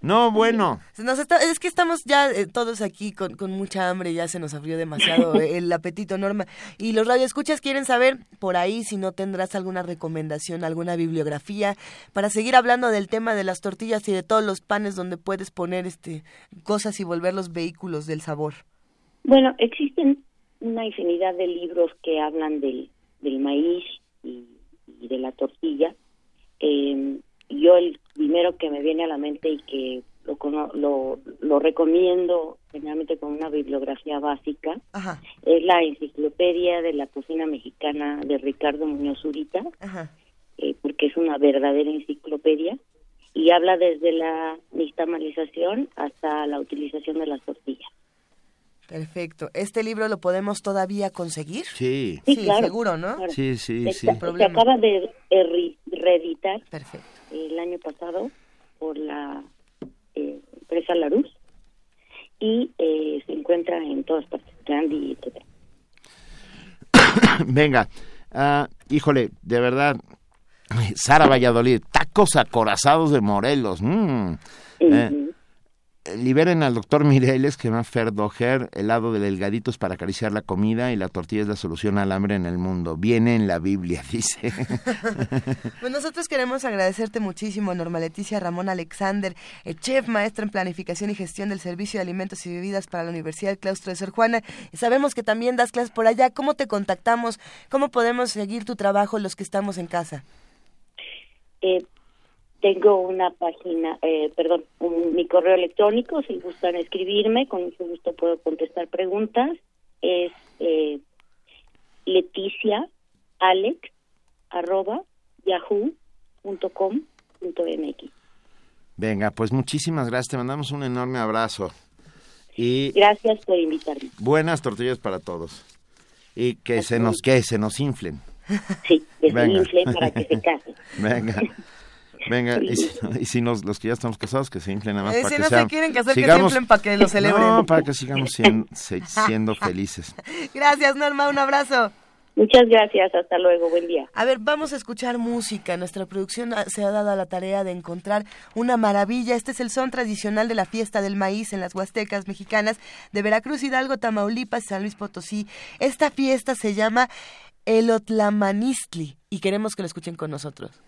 No, bueno. es que estamos ya eh, todos aquí con, con, mucha hambre, ya se nos abrió demasiado <laughs> el apetito, Norma. Y los radioescuchas quieren saber por ahí si no tendrás alguna recomendación, alguna bibliografía para seguir hablando del tema de las tortillas y de todos los panes donde puedes poner este cosas y volver los vehículos del sabor. Bueno, existen una infinidad de libros que hablan del, del maíz y, de la tortilla. Eh, yo el primero que me viene a la mente y que lo, lo, lo recomiendo generalmente con una bibliografía básica es la enciclopedia de la cocina mexicana de Ricardo Muñoz Zurita, eh, porque es una verdadera enciclopedia y habla desde la nixtamalización hasta la utilización de las tortillas. Perfecto. ¿Este libro lo podemos todavía conseguir? Sí. Sí, seguro, ¿no? Sí, sí, sí. Se, acaba de reeditar Perfecto. El año pasado por la eh, empresa Larus y eh, se encuentra en todas partes, Gandhi, etc. <coughs> Venga, uh, híjole, de verdad, Sara Valladolid, tacos acorazados de Morelos. Mm. eh, liberen al doctor Mireles que va a Ferdoger, helado de delgaditos para acariciar la comida y la tortilla es la solución al hambre en el mundo. Viene en la Biblia, <laughs> dice. pues nosotros queremos agradecerte muchísimo, Norma Leticia Ramón Alexander, el chef maestra en planificación y gestión del servicio de alimentos y bebidas para la Universidad del Claustro de Sor Juana. Sabemos que también das clases por allá. ¿Cómo te contactamos? ¿Cómo podemos seguir tu trabajo los que estamos en casa? Eh, tengo una página, eh, perdón, mi correo electrónico, si gustan escribirme, con mucho gusto puedo contestar preguntas. Es eh, Leticia Alex arroba yahoo.com.mx. Venga, pues muchísimas gracias, te mandamos un enorme abrazo. Y gracias por invitarme. Buenas tortillas para todos. Y que se nos que se nos inflen. Sí, que se inflen para que se casen. <laughs> Venga. Venga, y si, nos, los que ya estamos casados, que se inflen nada más eh, para si que no se quieren casar, que se inflen para que lo celebren. <laughs> No, para que sigamos siendo, siendo <laughs> felices. Gracias, Norma, un abrazo. Muchas gracias, hasta luego, buen día. A ver, vamos a escuchar música. Nuestra producción se ha dado la tarea de encontrar una maravilla. Este es el son tradicional de la fiesta del maíz en las Huastecas mexicanas de Veracruz, Hidalgo, Tamaulipas, San Luis Potosí. Esta fiesta se llama Elotlamanistli y queremos que lo escuchen con nosotros.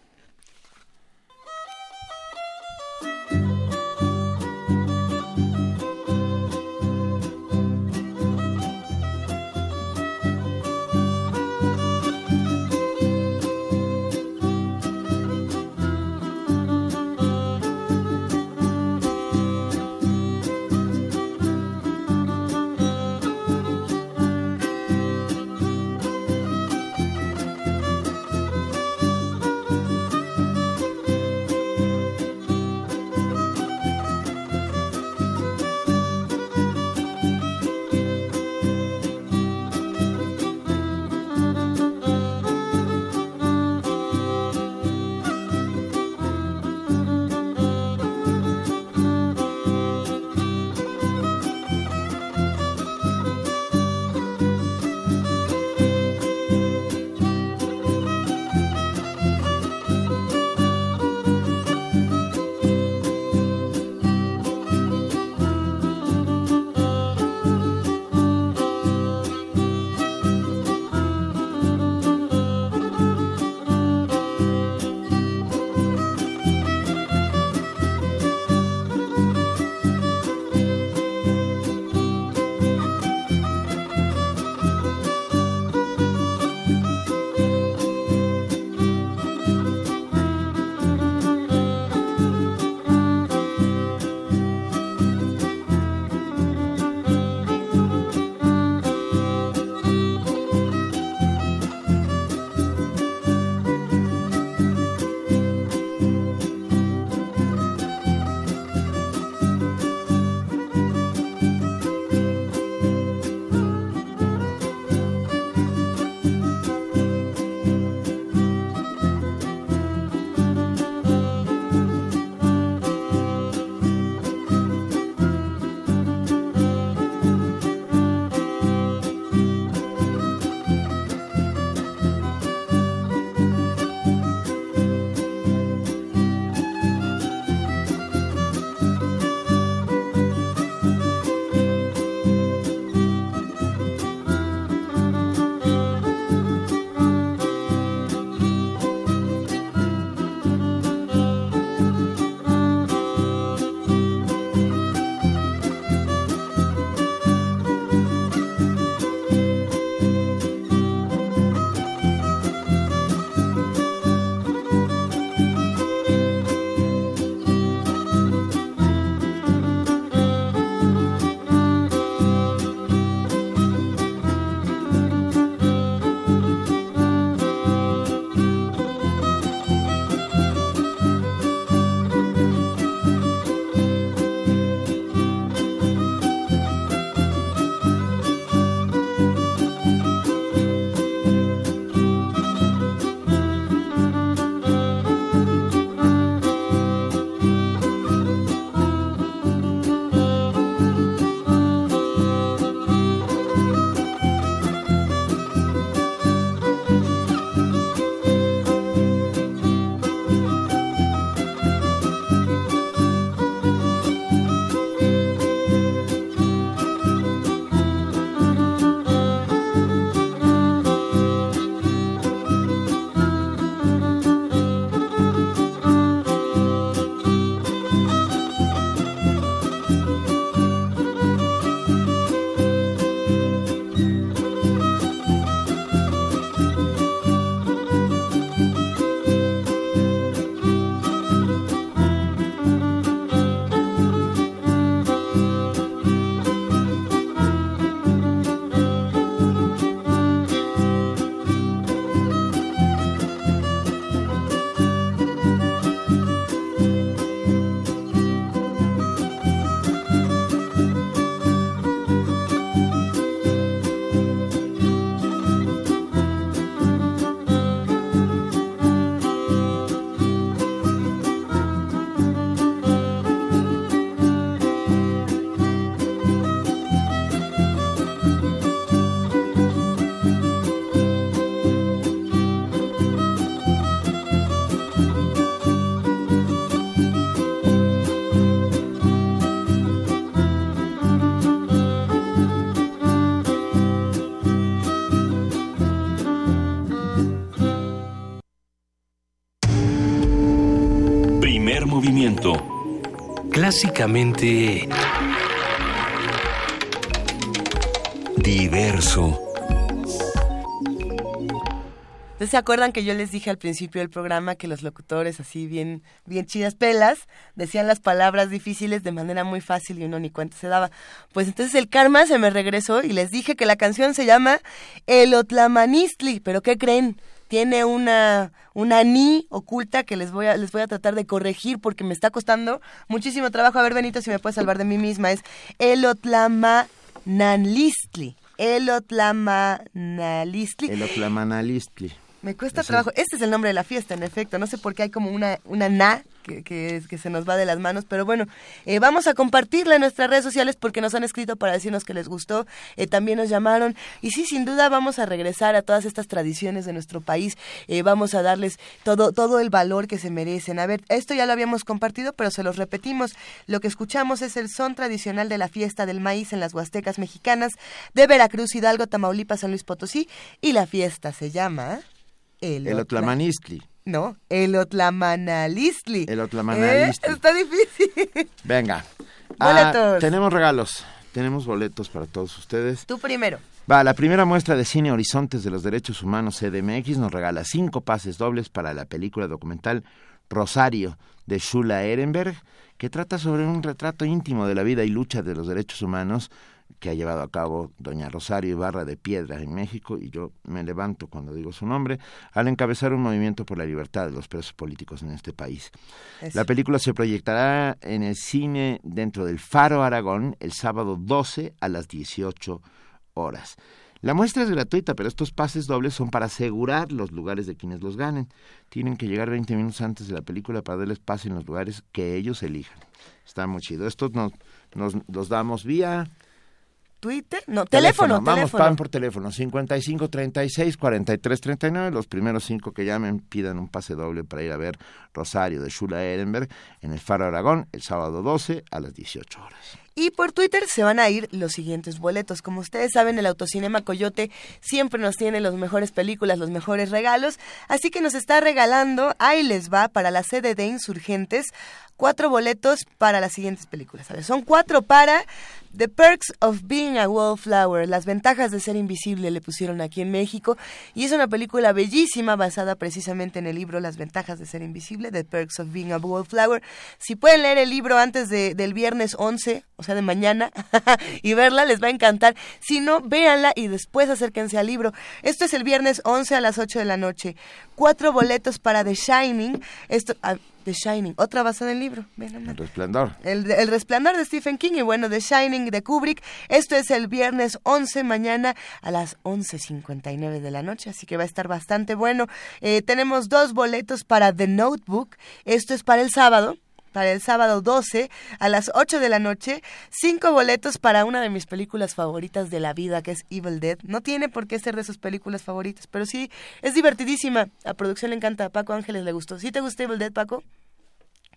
Clásicamente... Diverso. ¿Se acuerdan que yo les dije al principio del programa que los locutores así bien, bien chidas pelas decían las palabras difíciles de manera muy fácil y uno ni cuenta se daba? Pues entonces el karma se me regresó y les dije que la canción se llama El Otlamanistli, pero ¿qué creen? Tiene una, una ni oculta que les voy, a, les voy a tratar de corregir porque me está costando muchísimo trabajo. A ver, Benito, si me puedes salvar de mí misma. Es elotlamanalistli. Elotlamanalistli. Elotlamanalistli. Me cuesta trabajo. Este es el nombre de la fiesta, en efecto. No sé por qué hay como una, una na que, que, se nos va de las manos, pero bueno, eh, vamos a compartirla en nuestras redes sociales porque nos han escrito para decirnos que les gustó, eh, también nos llamaron y sí, sin duda vamos a regresar a todas estas tradiciones de nuestro país, eh, vamos a darles todo, todo el valor que se merecen. A ver, esto ya lo habíamos compartido, pero se los repetimos. Lo que escuchamos es el son tradicional de la fiesta del maíz en las Huastecas mexicanas de Veracruz, Hidalgo, Tamaulipas, San Luis Potosí y la fiesta se llama... El, Otlamanistli. No, el Otlamanalistli. El Otlamanalistli. ¿Eh? Está difícil. Venga. Ah, tenemos regalos. Tenemos boletos para todos ustedes. Tú primero. Va, la primera muestra de cine Horizontes de los Derechos Humanos CDMX nos regala cinco pases dobles para la película documental Rosario de Shula Ehrenberg, que trata sobre un retrato íntimo de la vida y lucha de los derechos humanos que ha llevado a cabo doña Rosario Ibarra de Piedra en México, y yo me levanto cuando digo su nombre, al encabezar un movimiento por la libertad de los presos políticos en este país. La película se proyectará en el cine dentro del Faro Aragón el sábado 12 a las 18 horas. La muestra es gratuita, pero estos pases dobles son para asegurar los lugares de quienes los ganen. Tienen que llegar 20 minutos antes de la película para darles pase en los lugares que ellos elijan. Está muy chido. Estos nos, nos los damos vía Twitter, no, teléfono, teléfono. Vamos, pan por teléfono, 55 36 43 39. Los primeros cinco que llamen pidan un pase doble para ir a ver Rosario de Shula Ehrenberg en el Faro Aragón el sábado 12 a las 18 horas. Y por Twitter se van a ir los siguientes boletos. Como ustedes saben, el Autocinema Coyote siempre nos tiene las mejores películas, los mejores regalos. Así que nos está regalando, ahí les va, para la sede de Insurgentes, cuatro boletos para las siguientes películas. Son cuatro para The Perks of Being a Wallflower, las ventajas de ser invisible le pusieron aquí en México y es una película bellísima basada precisamente en el libro Las ventajas de ser invisible, The Perks of Being a Wallflower. Si pueden leer el libro antes de, del viernes 11, o sea de mañana, <laughs> y verla, les va a encantar. Si no, véanla y después acérquense al libro. Esto es el viernes 11 a las 8 de la noche. Cuatro boletos para The Shining. Esto, ah, The Shining, otra basada en libro. el Resplandor. El, el, Resplandor de Stephen King y bueno, The Shining de Kubrick. Esto es el viernes 11, mañana a las 11.59 de la noche, así que va a estar bastante bueno. Eh, tenemos dos boletos para The Notebook. Esto es para el sábado para el sábado 12 a las 8 de la noche, cinco boletos para una de mis películas favoritas de la vida, que es Evil Dead. No tiene por qué ser de sus películas favoritas, pero sí, es divertidísima. A producción le encanta, a Paco Ángeles le gustó. ¿Sí te gusta Evil Dead, Paco?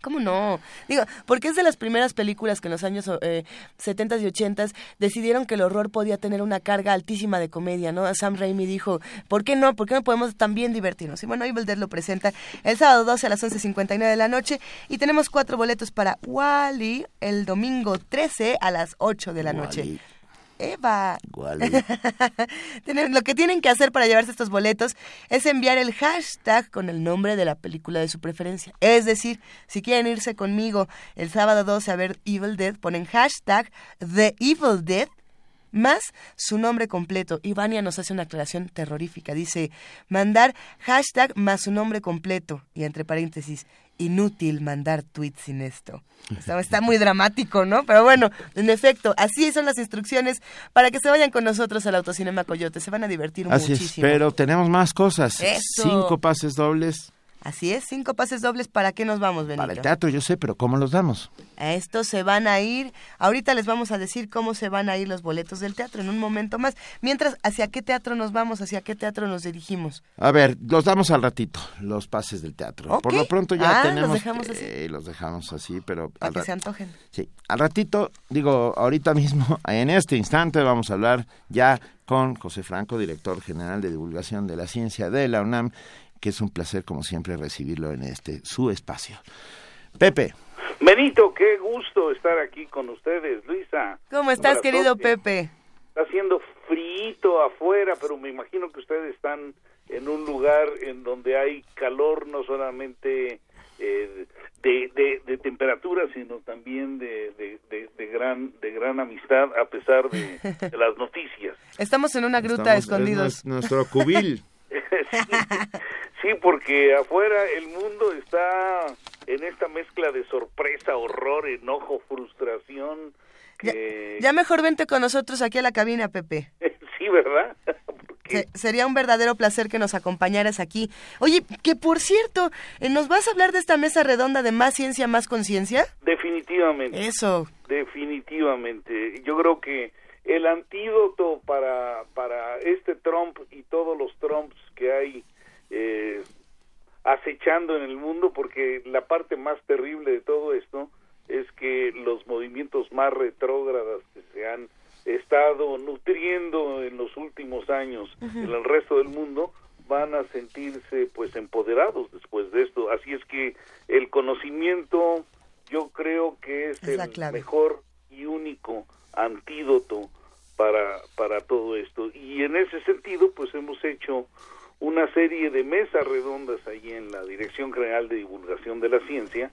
¿Cómo no? Digo, porque es de las primeras películas que en los años eh, 70 y 80 decidieron que el horror podía tener una carga altísima de comedia, ¿no? Sam Raimi dijo, ¿por qué no? ¿Por qué no podemos también divertirnos? Y bueno, Evil Dead lo presenta el sábado 12 a las 11.59 de la noche y tenemos cuatro boletos para Wally el domingo 13 a las 8 de la noche. Eva. <laughs> Lo que tienen que hacer para llevarse estos boletos es enviar el hashtag con el nombre de la película de su preferencia. Es decir, si quieren irse conmigo el sábado 12 a ver Evil Dead, ponen hashtag The Evil Dead más su nombre completo. Ivania nos hace una aclaración terrorífica. Dice, mandar hashtag más su nombre completo. Y entre paréntesis, inútil mandar tweets sin esto. Está, muy dramático, ¿no? Pero bueno, en efecto, así son las instrucciones para que se vayan con nosotros al Autocinema Coyote. Se van a divertir así muchísimo. Es, pero tenemos más cosas. Cinco pases dobles Así es, cinco pases dobles. ¿Para qué nos vamos, Benito? Para el teatro, yo sé, pero ¿cómo los damos? A estos se van a ir. Ahorita les vamos a decir cómo se van a ir los boletos del teatro en un momento más. Mientras, ¿hacia qué teatro nos vamos? ¿Hacia qué teatro nos dirigimos? A ver, los damos al ratito, los pases del teatro. Por lo pronto ya ah, tenemos. Los dejamos así. Eh, los dejamos así, pero. Para que se antojen. Sí, al ratito, digo, ahorita mismo, <laughs> en este instante, vamos a hablar ya con José Franco, director general de divulgación de la ciencia de la UNAM que es un placer como siempre recibirlo en este su espacio. Pepe. Benito, qué gusto estar aquí con ustedes, Luisa. ¿Cómo estás, querido Pepe? Está haciendo frío afuera, pero me imagino que ustedes están en un lugar en donde hay calor no solamente eh, de, de, temperatura, sino también de, de, gran de gran amistad a pesar de, las noticias. <laughs> Estamos en una gruta escondidos. nuestro cubil. <laughs> <laughs> sí, porque afuera el mundo está en esta mezcla de sorpresa, horror, enojo, frustración. Ya, mejor vente con nosotros aquí a la cabina, Pepe. <laughs> sí, ¿verdad? <laughs> sería un verdadero placer que nos acompañaras aquí. Oye, que por cierto, eh, ¿nos vas a hablar de esta mesa redonda de más ciencia, más conciencia? Definitivamente. Eso. Definitivamente. Yo creo que el antídoto para, para este Trump y todos los Trumps que hay eh, acechando en el mundo, porque la parte más terrible de todo esto es que los movimientos más retrógradas que se han estado nutriendo en los últimos años en el resto del mundo van a sentirse pues empoderados después de esto. Así es que el conocimiento yo creo que es, el mejor y único antídoto para para todo esto y en ese sentido pues hemos hecho una serie de mesas redondas ahí en la Dirección General de Divulgación de la Ciencia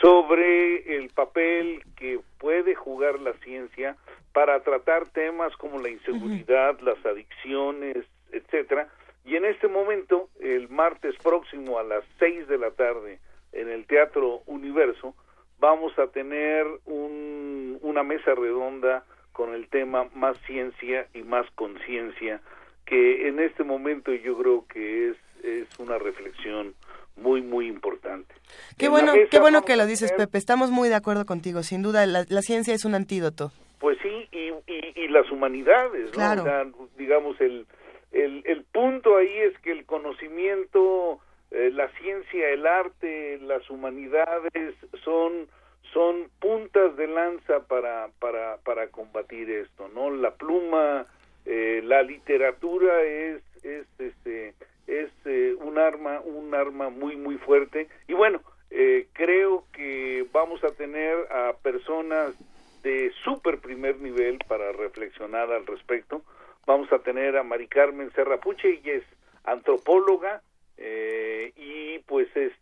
sobre el papel que puede jugar la ciencia para tratar temas como la inseguridad, las adicciones, etcétera. Y en este momento, el martes próximo a las seis de la tarde en el Teatro Universo, vamos a tener un, una mesa redonda con el tema más ciencia y más conciencia, que en este momento yo creo que es, es una reflexión muy, muy importante. Qué bueno, qué bueno que lo dices, Pepe. Estamos muy de acuerdo contigo. Sin duda, la, ciencia es un antídoto. Pues sí, y, y, las humanidades, ¿no? digamos, el, el, el punto ahí es que el conocimiento, eh, la ciencia, el arte, las humanidades son son puntas de lanza para, para, para combatir esto, ¿no? La pluma, eh, la literatura es, es este, es eh, un arma un arma muy muy fuerte y bueno eh, creo que vamos a tener a personas de súper primer nivel para reflexionar al respecto vamos a tener a Mari Carmen Serrapuche ella es antropóloga eh, y pues es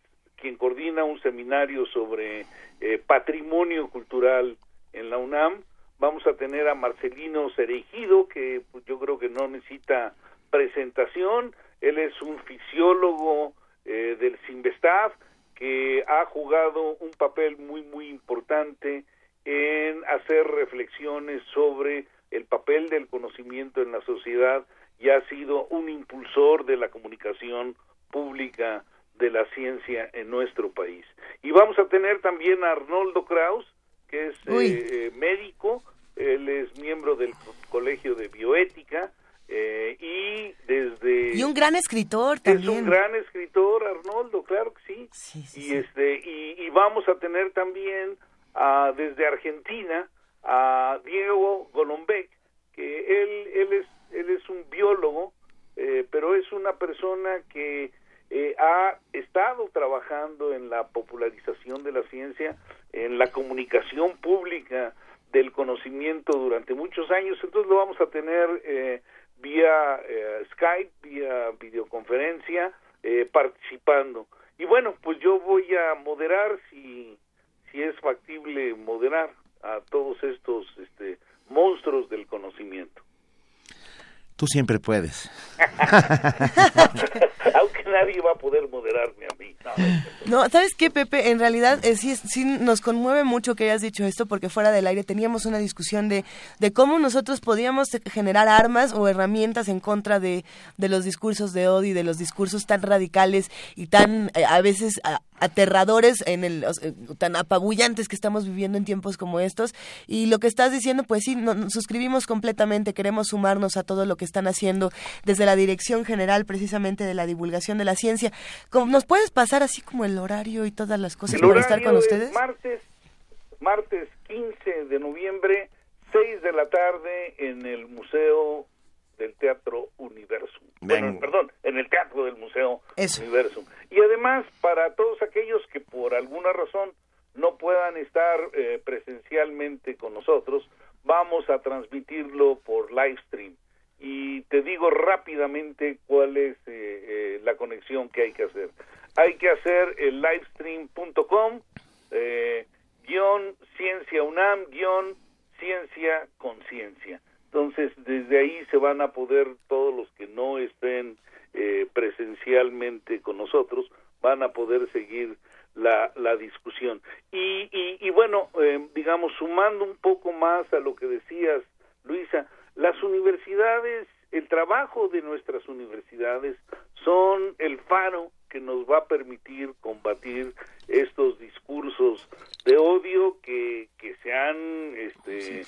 quien coordina un seminario sobre patrimonio cultural en la UNAM vamos a tener a Marcelino Cerejido que pues, yo creo que no necesita presentación. Él es un fisiólogo eh, del Sinvestav que ha jugado un papel muy, muy importante en hacer reflexiones sobre el papel del conocimiento en la sociedad y ha sido un impulsor de la comunicación pública de la ciencia en nuestro país. Y vamos a tener también a Arnoldo Kraus, que es eh, eh, médico, él es miembro del Colegio de Bioética, eh, y desde y un gran escritor también es un gran escritor Arnoldo claro que sí, y este y, vamos a tener también a, desde Argentina a Diego Golombek que él él es él es un biólogo eh, pero es una persona que eh, ha estado trabajando en la popularización de la ciencia en la comunicación pública del conocimiento durante muchos años entonces lo vamos a tener eh, vía eh, Skype, vía videoconferencia, eh, participando. Y bueno, pues yo voy a moderar, si, si es factible moderar a todos estos este, monstruos del conocimiento. Tú siempre puedes. <laughs> Aunque nadie va a poder moderarme a mí. No, ¿sabes qué, Pepe? En realidad eh, sí, sí nos conmueve mucho que hayas dicho esto porque fuera del aire teníamos una discusión de, de cómo nosotros podíamos generar armas o herramientas en contra de, de los discursos de odio y de los discursos tan radicales y tan eh, a veces aterradores, en el, tan apabullantes que estamos viviendo en tiempos como estos. Y lo que estás diciendo, pues sí, nos suscribimos completamente, queremos sumarnos a todo lo que están haciendo desde la Dirección General precisamente de la divulgación de la ciencia. ¿Nos puedes pasar así como el horario y todas las cosas para estar con ustedes? martes, martes 15 de noviembre, 6 de la tarde en el Museo del Teatro Universum. Bueno, perdón, en el Teatro del Museo Universum. Y además, para todos aquellos que por alguna razón no puedan estar eh, presencialmente con nosotros, vamos a transmitirlo por live stream. Y te digo rápidamente cuál es eh, eh, la conexión que hay que hacer. Hay que hacer el livestream.com, guion ciencia UNAM, guion ciencia conciencia. Entonces, desde ahí se van a poder todos los que no estén presencialmente con nosotros, van a poder seguir la, la discusión. Y, y, bueno, eh, digamos, sumando un poco más a lo que decías, Luisa, las universidades, el trabajo de nuestras universidades son el faro que nos va a permitir combatir estos discursos de odio que, que se han, este,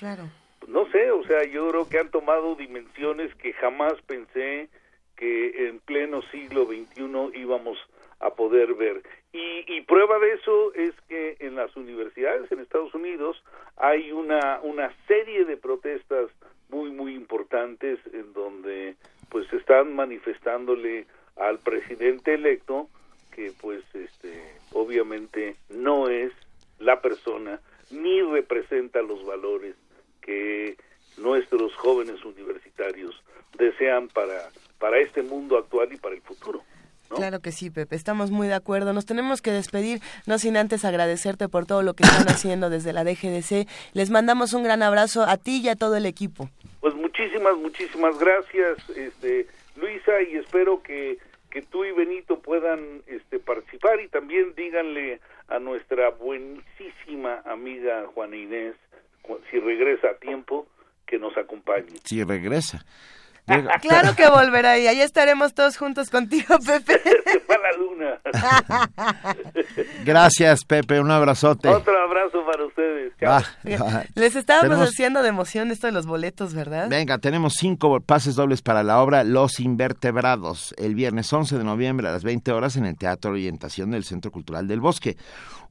no sé, o sea, yo creo que han tomado dimensiones que jamás pensé que en pleno siglo XXI íbamos a poder ver. Y, y, prueba de eso es que en las universidades en Estados Unidos hay una, una serie de protestas muy, muy importantes en donde pues están manifestándole al presidente electo que pues este obviamente no es la persona ni representa los valores que nuestros jóvenes universitarios desean para para este mundo actual y para el futuro. Claro que sí, Pepe, estamos muy de acuerdo. Nos tenemos que despedir, no sin antes agradecerte por todo lo que están haciendo desde la DGDC. Les mandamos un gran abrazo a ti y a todo el equipo. Pues muchísimas, muchísimas gracias, este, Luisa, y espero que, que tú y Benito puedan este, participar y también díganle a nuestra buenísima amiga Juana Inés, si regresa a tiempo, que nos acompañe. Si regresa. <laughs> Claro que volverá y ahí estaremos todos juntos contigo, Pepe. Se la luna. <laughs> Gracias, Pepe, un abrazote. Otro abrazo para ustedes. Les estábamos haciendo de emoción esto de los boletos, ¿verdad? Venga, tenemos cinco pases dobles para la obra Los Invertebrados, el viernes 11 de noviembre a las 20 horas en el Teatro Orientación del Centro Cultural del Bosque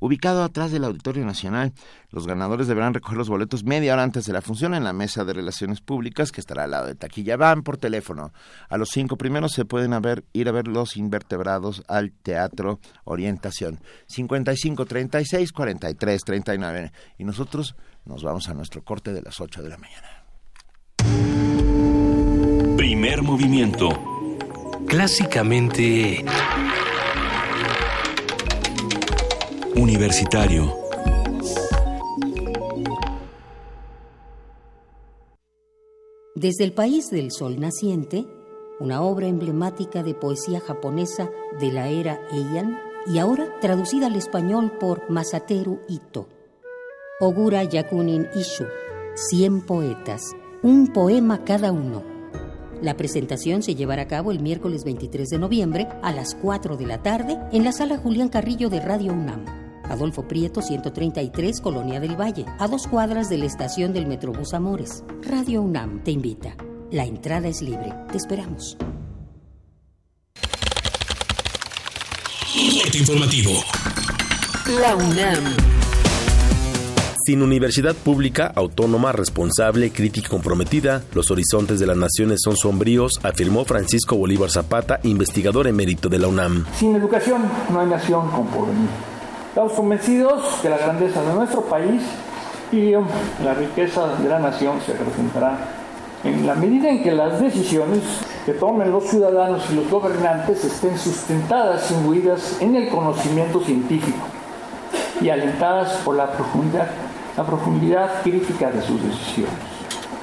ubicado atrás del Auditorio Nacional. Los ganadores deberán recoger los boletos media hora antes de la función en la mesa de relaciones públicas que estará al lado de taquilla. Por teléfono. A los cinco primeros se pueden ir a ver los invertebrados al Teatro Orientación. 55 36 43 39. Y nosotros nos vamos a nuestro corte de las 8 de la mañana. Primer movimiento. Clásicamente Universitario. Desde el país del sol naciente, una obra emblemática de poesía japonesa de la era Heian y ahora traducida al español por Masateru Ito. Ogura Yakunin Ishu, 100 poetas, un poema cada uno. La presentación se llevará a cabo el miércoles 23 de noviembre a las 4 de la tarde en la sala Julián Carrillo de Radio UNAM. Adolfo Prieto 133, Colonia del Valle, a dos cuadras de la estación del Metrobús Amores. Radio UNAM te invita. La entrada es libre. Te esperamos. informativo. La UNAM. Sin universidad pública, autónoma, responsable, crítica y comprometida, los horizontes de las naciones son sombríos, afirmó Francisco Bolívar Zapata, investigador emérito de la UNAM. Sin educación no hay nación con porvenir. Estamos convencidos de la grandeza de nuestro país y um, la riqueza de la nación se representará en la medida en que las decisiones que tomen los ciudadanos y los gobernantes estén sustentadas, imbuidas en el conocimiento científico y alentadas por la profundidad, la profundidad crítica de sus decisiones.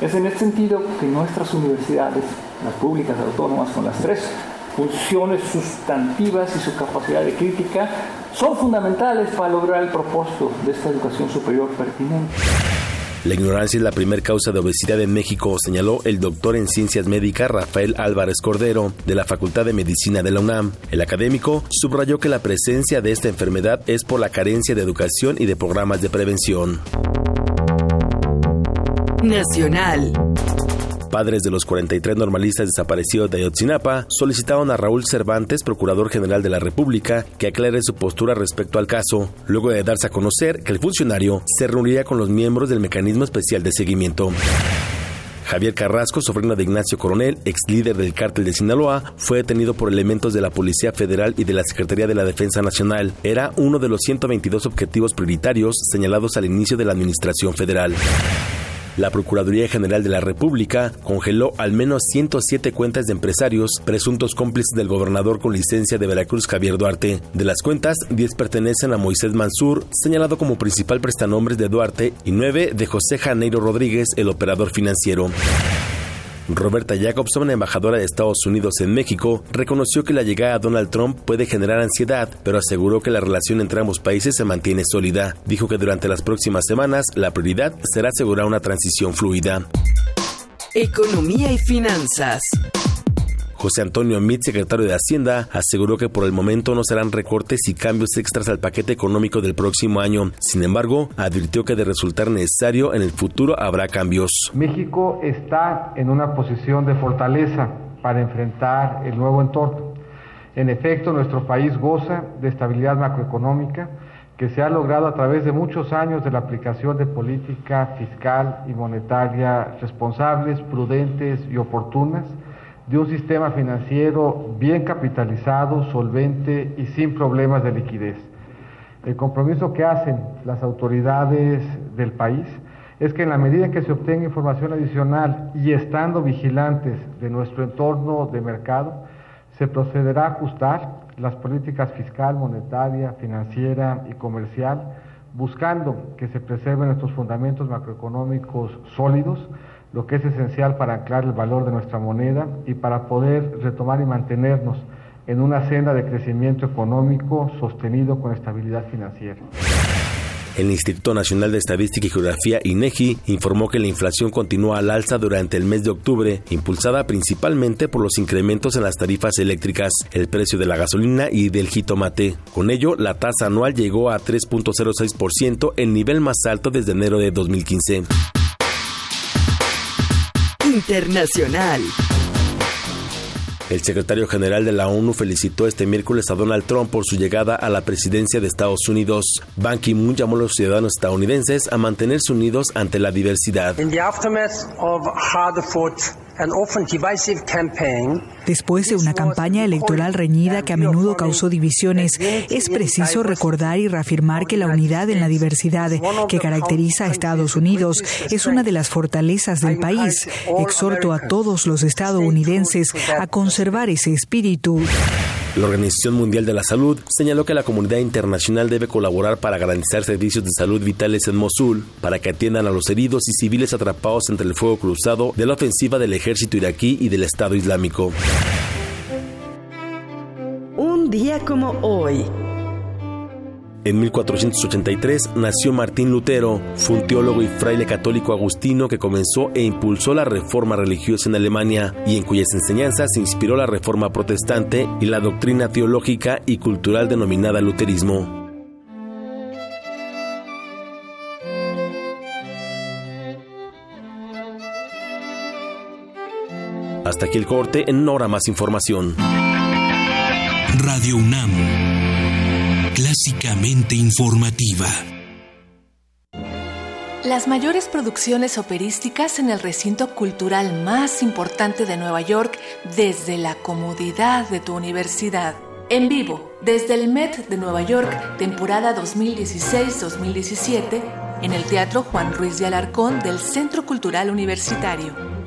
Es en este sentido que nuestras universidades, las públicas autónomas con las tres funciones sustantivas y su capacidad de crítica son fundamentales para lograr el propósito de esta educación superior pertinente. La ignorancia es la primera causa de obesidad en México, señaló el doctor en ciencias médicas Rafael Álvarez Cordero, de la Facultad de Medicina de la UNAM. El académico subrayó que la presencia de esta enfermedad es por la carencia de educación y de programas de prevención. Nacional. Padres de los 43 normalistas desaparecidos de Ayotzinapa solicitaron a Raúl Cervantes, Procurador General de la República, que aclare su postura respecto al caso, luego de darse a conocer que el funcionario se reuniría con los miembros del Mecanismo Especial de Seguimiento. Javier Carrasco, sobrino de Ignacio Coronel, ex líder del cártel de Sinaloa, fue detenido por elementos de la Policía Federal y de la Secretaría de la Defensa Nacional. Era uno de los 122 objetivos prioritarios señalados al inicio de la administración federal. La Procuraduría General de la República congeló al menos 107 cuentas de empresarios presuntos cómplices del gobernador con licencia de Veracruz Javier Duarte. De las cuentas, 10 pertenecen a Moisés Mansur, señalado como principal prestanombres de Duarte, y 9 de José Janeiro Rodríguez, el operador financiero. Roberta Jacobson, embajadora de Estados Unidos en México, reconoció que la llegada de Donald Trump puede generar ansiedad, pero aseguró que la relación entre ambos países se mantiene sólida. Dijo que durante las próximas semanas la prioridad será asegurar una transición fluida. Economía y finanzas. José Antonio Mit, secretario de Hacienda, aseguró que por el momento no serán recortes y cambios extras al paquete económico del próximo año. Sin embargo, advirtió que de resultar necesario, en el futuro habrá cambios. México está en una posición de fortaleza para enfrentar el nuevo entorno. En efecto, nuestro país goza de estabilidad macroeconómica que se ha logrado a través de muchos años de la aplicación de política fiscal y monetaria responsables, prudentes y oportunas de un sistema financiero bien capitalizado, solvente y sin problemas de liquidez. El compromiso que hacen las autoridades del país es que en la medida en que se obtenga información adicional y estando vigilantes de nuestro entorno de mercado, se procederá a ajustar las políticas fiscal, monetaria, financiera y comercial, buscando que se preserven nuestros fundamentos macroeconómicos sólidos, lo que es esencial para anclar el valor de nuestra moneda y para poder retomar y mantenernos en una senda de crecimiento económico sostenido con estabilidad financiera. El Instituto Nacional de Estadística y Geografía, INEGI, informó que la inflación continúa al alza durante el mes de octubre, impulsada principalmente por los incrementos en las tarifas eléctricas, el precio de la gasolina y del jitomate. Con ello, la tasa anual llegó a 3.06%, el nivel más alto desde enero de 2015. Internacional. El secretario general de la ONU felicitó este miércoles a Donald Trump por su llegada a la presidencia de Estados Unidos. Ban Ki-moon llamó a los ciudadanos estadounidenses a mantenerse unidos ante la diversidad. Después de una campaña electoral reñida que a menudo causó divisiones, es preciso recordar y reafirmar que la unidad en la diversidad que caracteriza a Estados Unidos es una de las fortalezas del país. Exhorto a todos los estadounidenses a conservar ese espíritu. La Organización Mundial de la Salud señaló que la comunidad internacional debe colaborar para garantizar servicios de salud vitales en Mosul, para que atiendan a los heridos y civiles atrapados entre el fuego cruzado de la ofensiva del ejército iraquí y del Estado Islámico. Un día como hoy. En 1483 nació Martín Lutero, fue un teólogo y fraile católico agustino que comenzó e impulsó la reforma religiosa en Alemania y en cuyas enseñanzas se inspiró la reforma protestante y la doctrina teológica y cultural denominada luterismo. Hasta aquí el corte, en hora más información. Radio UNAM clásicamente informativa. Las mayores producciones operísticas en el recinto cultural más importante de Nueva York desde la comodidad de tu universidad. En vivo, desde el Met de Nueva York, temporada 2016-2017, en el Teatro Juan Ruiz de Alarcón del Centro Cultural Universitario.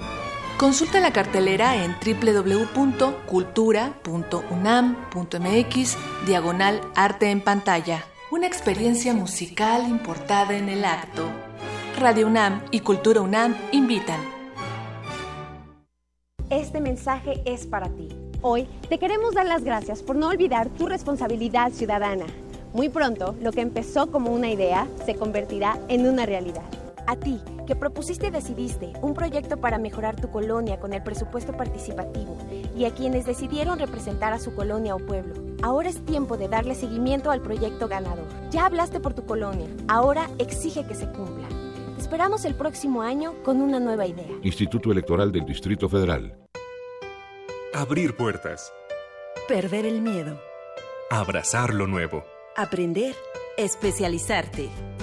Consulta la cartelera en www.cultura.unam.mx diagonal arte en pantalla. Una experiencia musical importada en el acto. Radio UNAM y Cultura UNAM invitan. Este mensaje es para ti. Hoy te queremos dar las gracias por no olvidar tu responsabilidad ciudadana. Muy pronto, lo que empezó como una idea se convertirá en una realidad. A ti, que propusiste y decidiste un proyecto para mejorar tu colonia con el presupuesto participativo y a quienes decidieron representar a su colonia o pueblo. Ahora es tiempo de darle seguimiento al proyecto ganador. Ya hablaste por tu colonia, ahora exige que se cumpla. Te esperamos el próximo año con una nueva idea. Instituto Electoral del Distrito Federal. Abrir puertas. Perder el miedo. Abrazar lo nuevo. Aprender. Especializarte.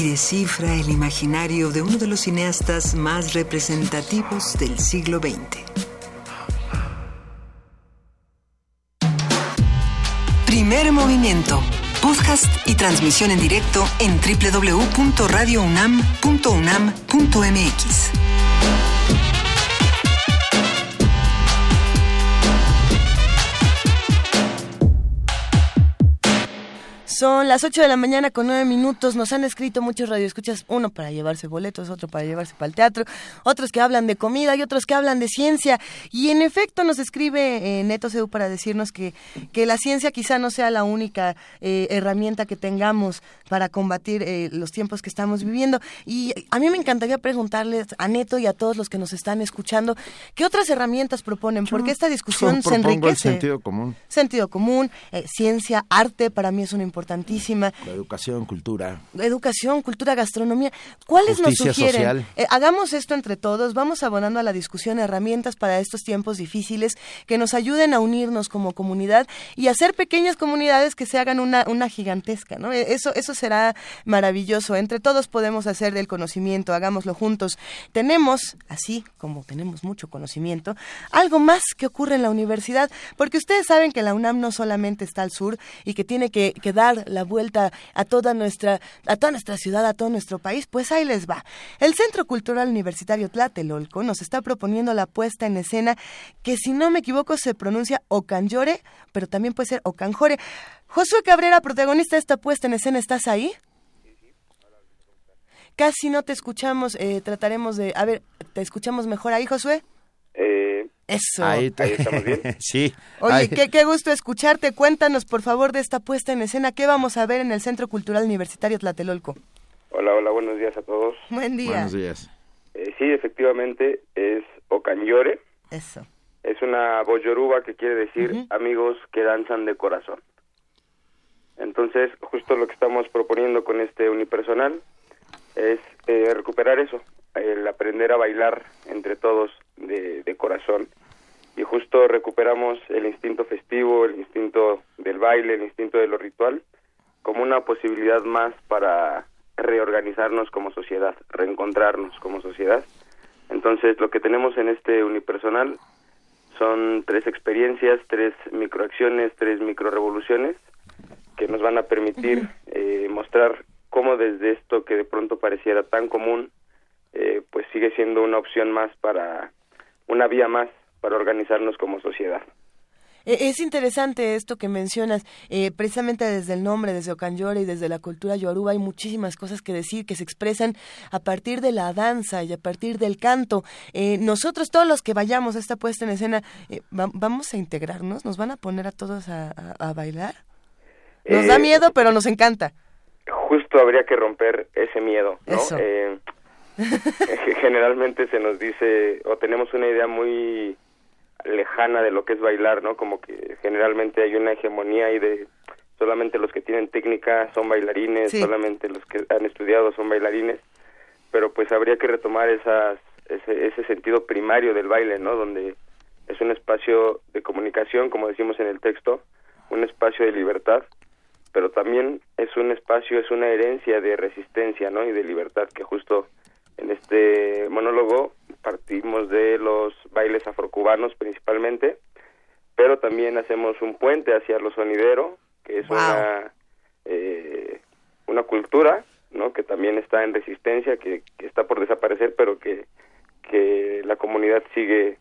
y descifra el imaginario de uno de los cineastas más representativos del siglo XX. Primer movimiento. Podcast y transmisión en directo en www.radiounam.unam.mx. Son las 8 de la mañana con 9 minutos. Nos han escrito muchos radioescuchas, uno para llevarse boletos, otro para llevarse para el teatro, otros que hablan de comida y otros que hablan de ciencia. Y en efecto nos escribe eh, Neto Seu para decirnos que, que la ciencia quizá no sea la única eh, herramienta que tengamos para combatir eh, los tiempos que estamos viviendo. Y a mí me encantaría preguntarles a Neto y a todos los que nos están escuchando, ¿qué otras herramientas proponen? Porque esta discusión se enriquece. El sentido común. Sentido común, ciencia, arte, para mí es una importante importantísima. La educación, cultura. Educación, cultura, gastronomía. ¿Cuáles nos sugieren? Eh, hagamos esto entre todos, vamos abonando a la discusión herramientas para estos tiempos difíciles que nos ayuden a unirnos como comunidad y hacer pequeñas comunidades que se hagan una, una gigantesca, ¿no? E, eso, eso será maravilloso. Entre todos podemos hacer del conocimiento, hagámoslo juntos. Tenemos, así como tenemos mucho conocimiento, algo más que ocurre en la universidad, porque ustedes saben que la UNAM no solamente está al sur y que tiene que, que dar la vuelta a toda nuestra, a toda nuestra ciudad, a todo nuestro país, pues ahí les va. El Centro Cultural Universitario Tlatelolco nos está proponiendo la puesta en escena que si no me equivoco se pronuncia Ocanyore, pero también puede ser Ocanjore. Josué Cabrera, protagonista de esta puesta en escena, ¿estás ahí? Casi no te escuchamos, eh, trataremos de... A ver, ¿te escuchamos mejor ahí, Josué? Eh, eso. Ahí, estamos bien. <laughs> sí. Oye, qué, qué, gusto escucharte. Cuéntanos, por favor, de esta puesta en escena. ¿Qué vamos a ver en el Centro Cultural Universitario Tlatelolco? Hola, hola, buenos días a todos. Buen día. Buenos días. Eh, sí, efectivamente, es Ocanyore. Eso. Es una voz yoruba que quiere decir amigos que danzan de corazón. Entonces, justo lo que estamos proponiendo con este unipersonal es eh, recuperar eso, el aprender a bailar entre todos de, corazón. Y justo recuperamos el instinto festivo, el instinto del baile, el instinto de lo ritual, como una posibilidad más para reorganizarnos como sociedad, reencontrarnos como sociedad. Entonces, lo que tenemos en este unipersonal son tres experiencias, tres microacciones, tres microrevoluciones que nos van a permitir eh, mostrar cómo desde esto que de pronto pareciera tan común, eh, pues sigue siendo una opción más para una vía más para organizarnos como sociedad. E, es interesante esto que mencionas, eh, precisamente desde el nombre, desde Ocanyore y desde la cultura yoruba hay muchísimas cosas que decir que se expresan a partir de la danza y a partir del canto. Eh, nosotros, todos los que vayamos a esta puesta en escena, eh, ¿vamos a integrarnos? ¿Nos van a poner a todos a, bailar? Nos da miedo, pero nos encanta. Justo habría que romper ese miedo, ¿no? <laughs> generalmente se nos dice o tenemos una idea muy lejana de lo que es bailar, ¿no? Como que generalmente hay una hegemonía y de solamente los que tienen técnica son bailarines, solamente los que han estudiado son bailarines, pero pues habría que retomar esas, ese, ese sentido primario del baile, ¿no? Donde es un espacio de comunicación, como decimos en el texto, un espacio de libertad, pero también es un espacio, es una herencia de resistencia, ¿no? Y de libertad que justo en este monólogo partimos de los bailes afrocubanos principalmente, pero también hacemos un puente hacia lo sonidero, que es una, eh, una cultura ¿no? que también está en resistencia, que, está por desaparecer, pero que, que la comunidad sigue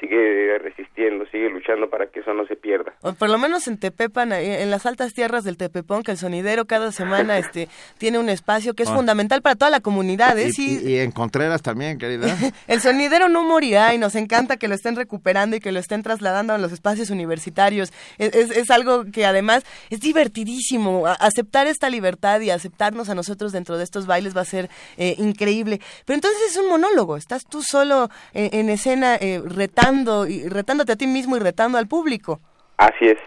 sigue resistiendo, sigue luchando para que eso no se pierda. O por lo menos en Tepepan, eh, en las altas tierras del Tepepón, que el sonidero cada semana <laughs> este tiene un espacio que es ah. fundamental para toda la comunidad. ¿eh? Y, en Contreras también, querida. <laughs> el sonidero no morirá y nos encanta que lo estén recuperando y que lo estén trasladando a los espacios universitarios. Es, algo que además es divertidísimo. aceptar esta libertad y aceptarnos a nosotros dentro de estos bailes va a ser eh, increíble. Pero entonces es un monólogo, estás tú solo en escena retando y retándote a ti mismo y retando al público. Así es.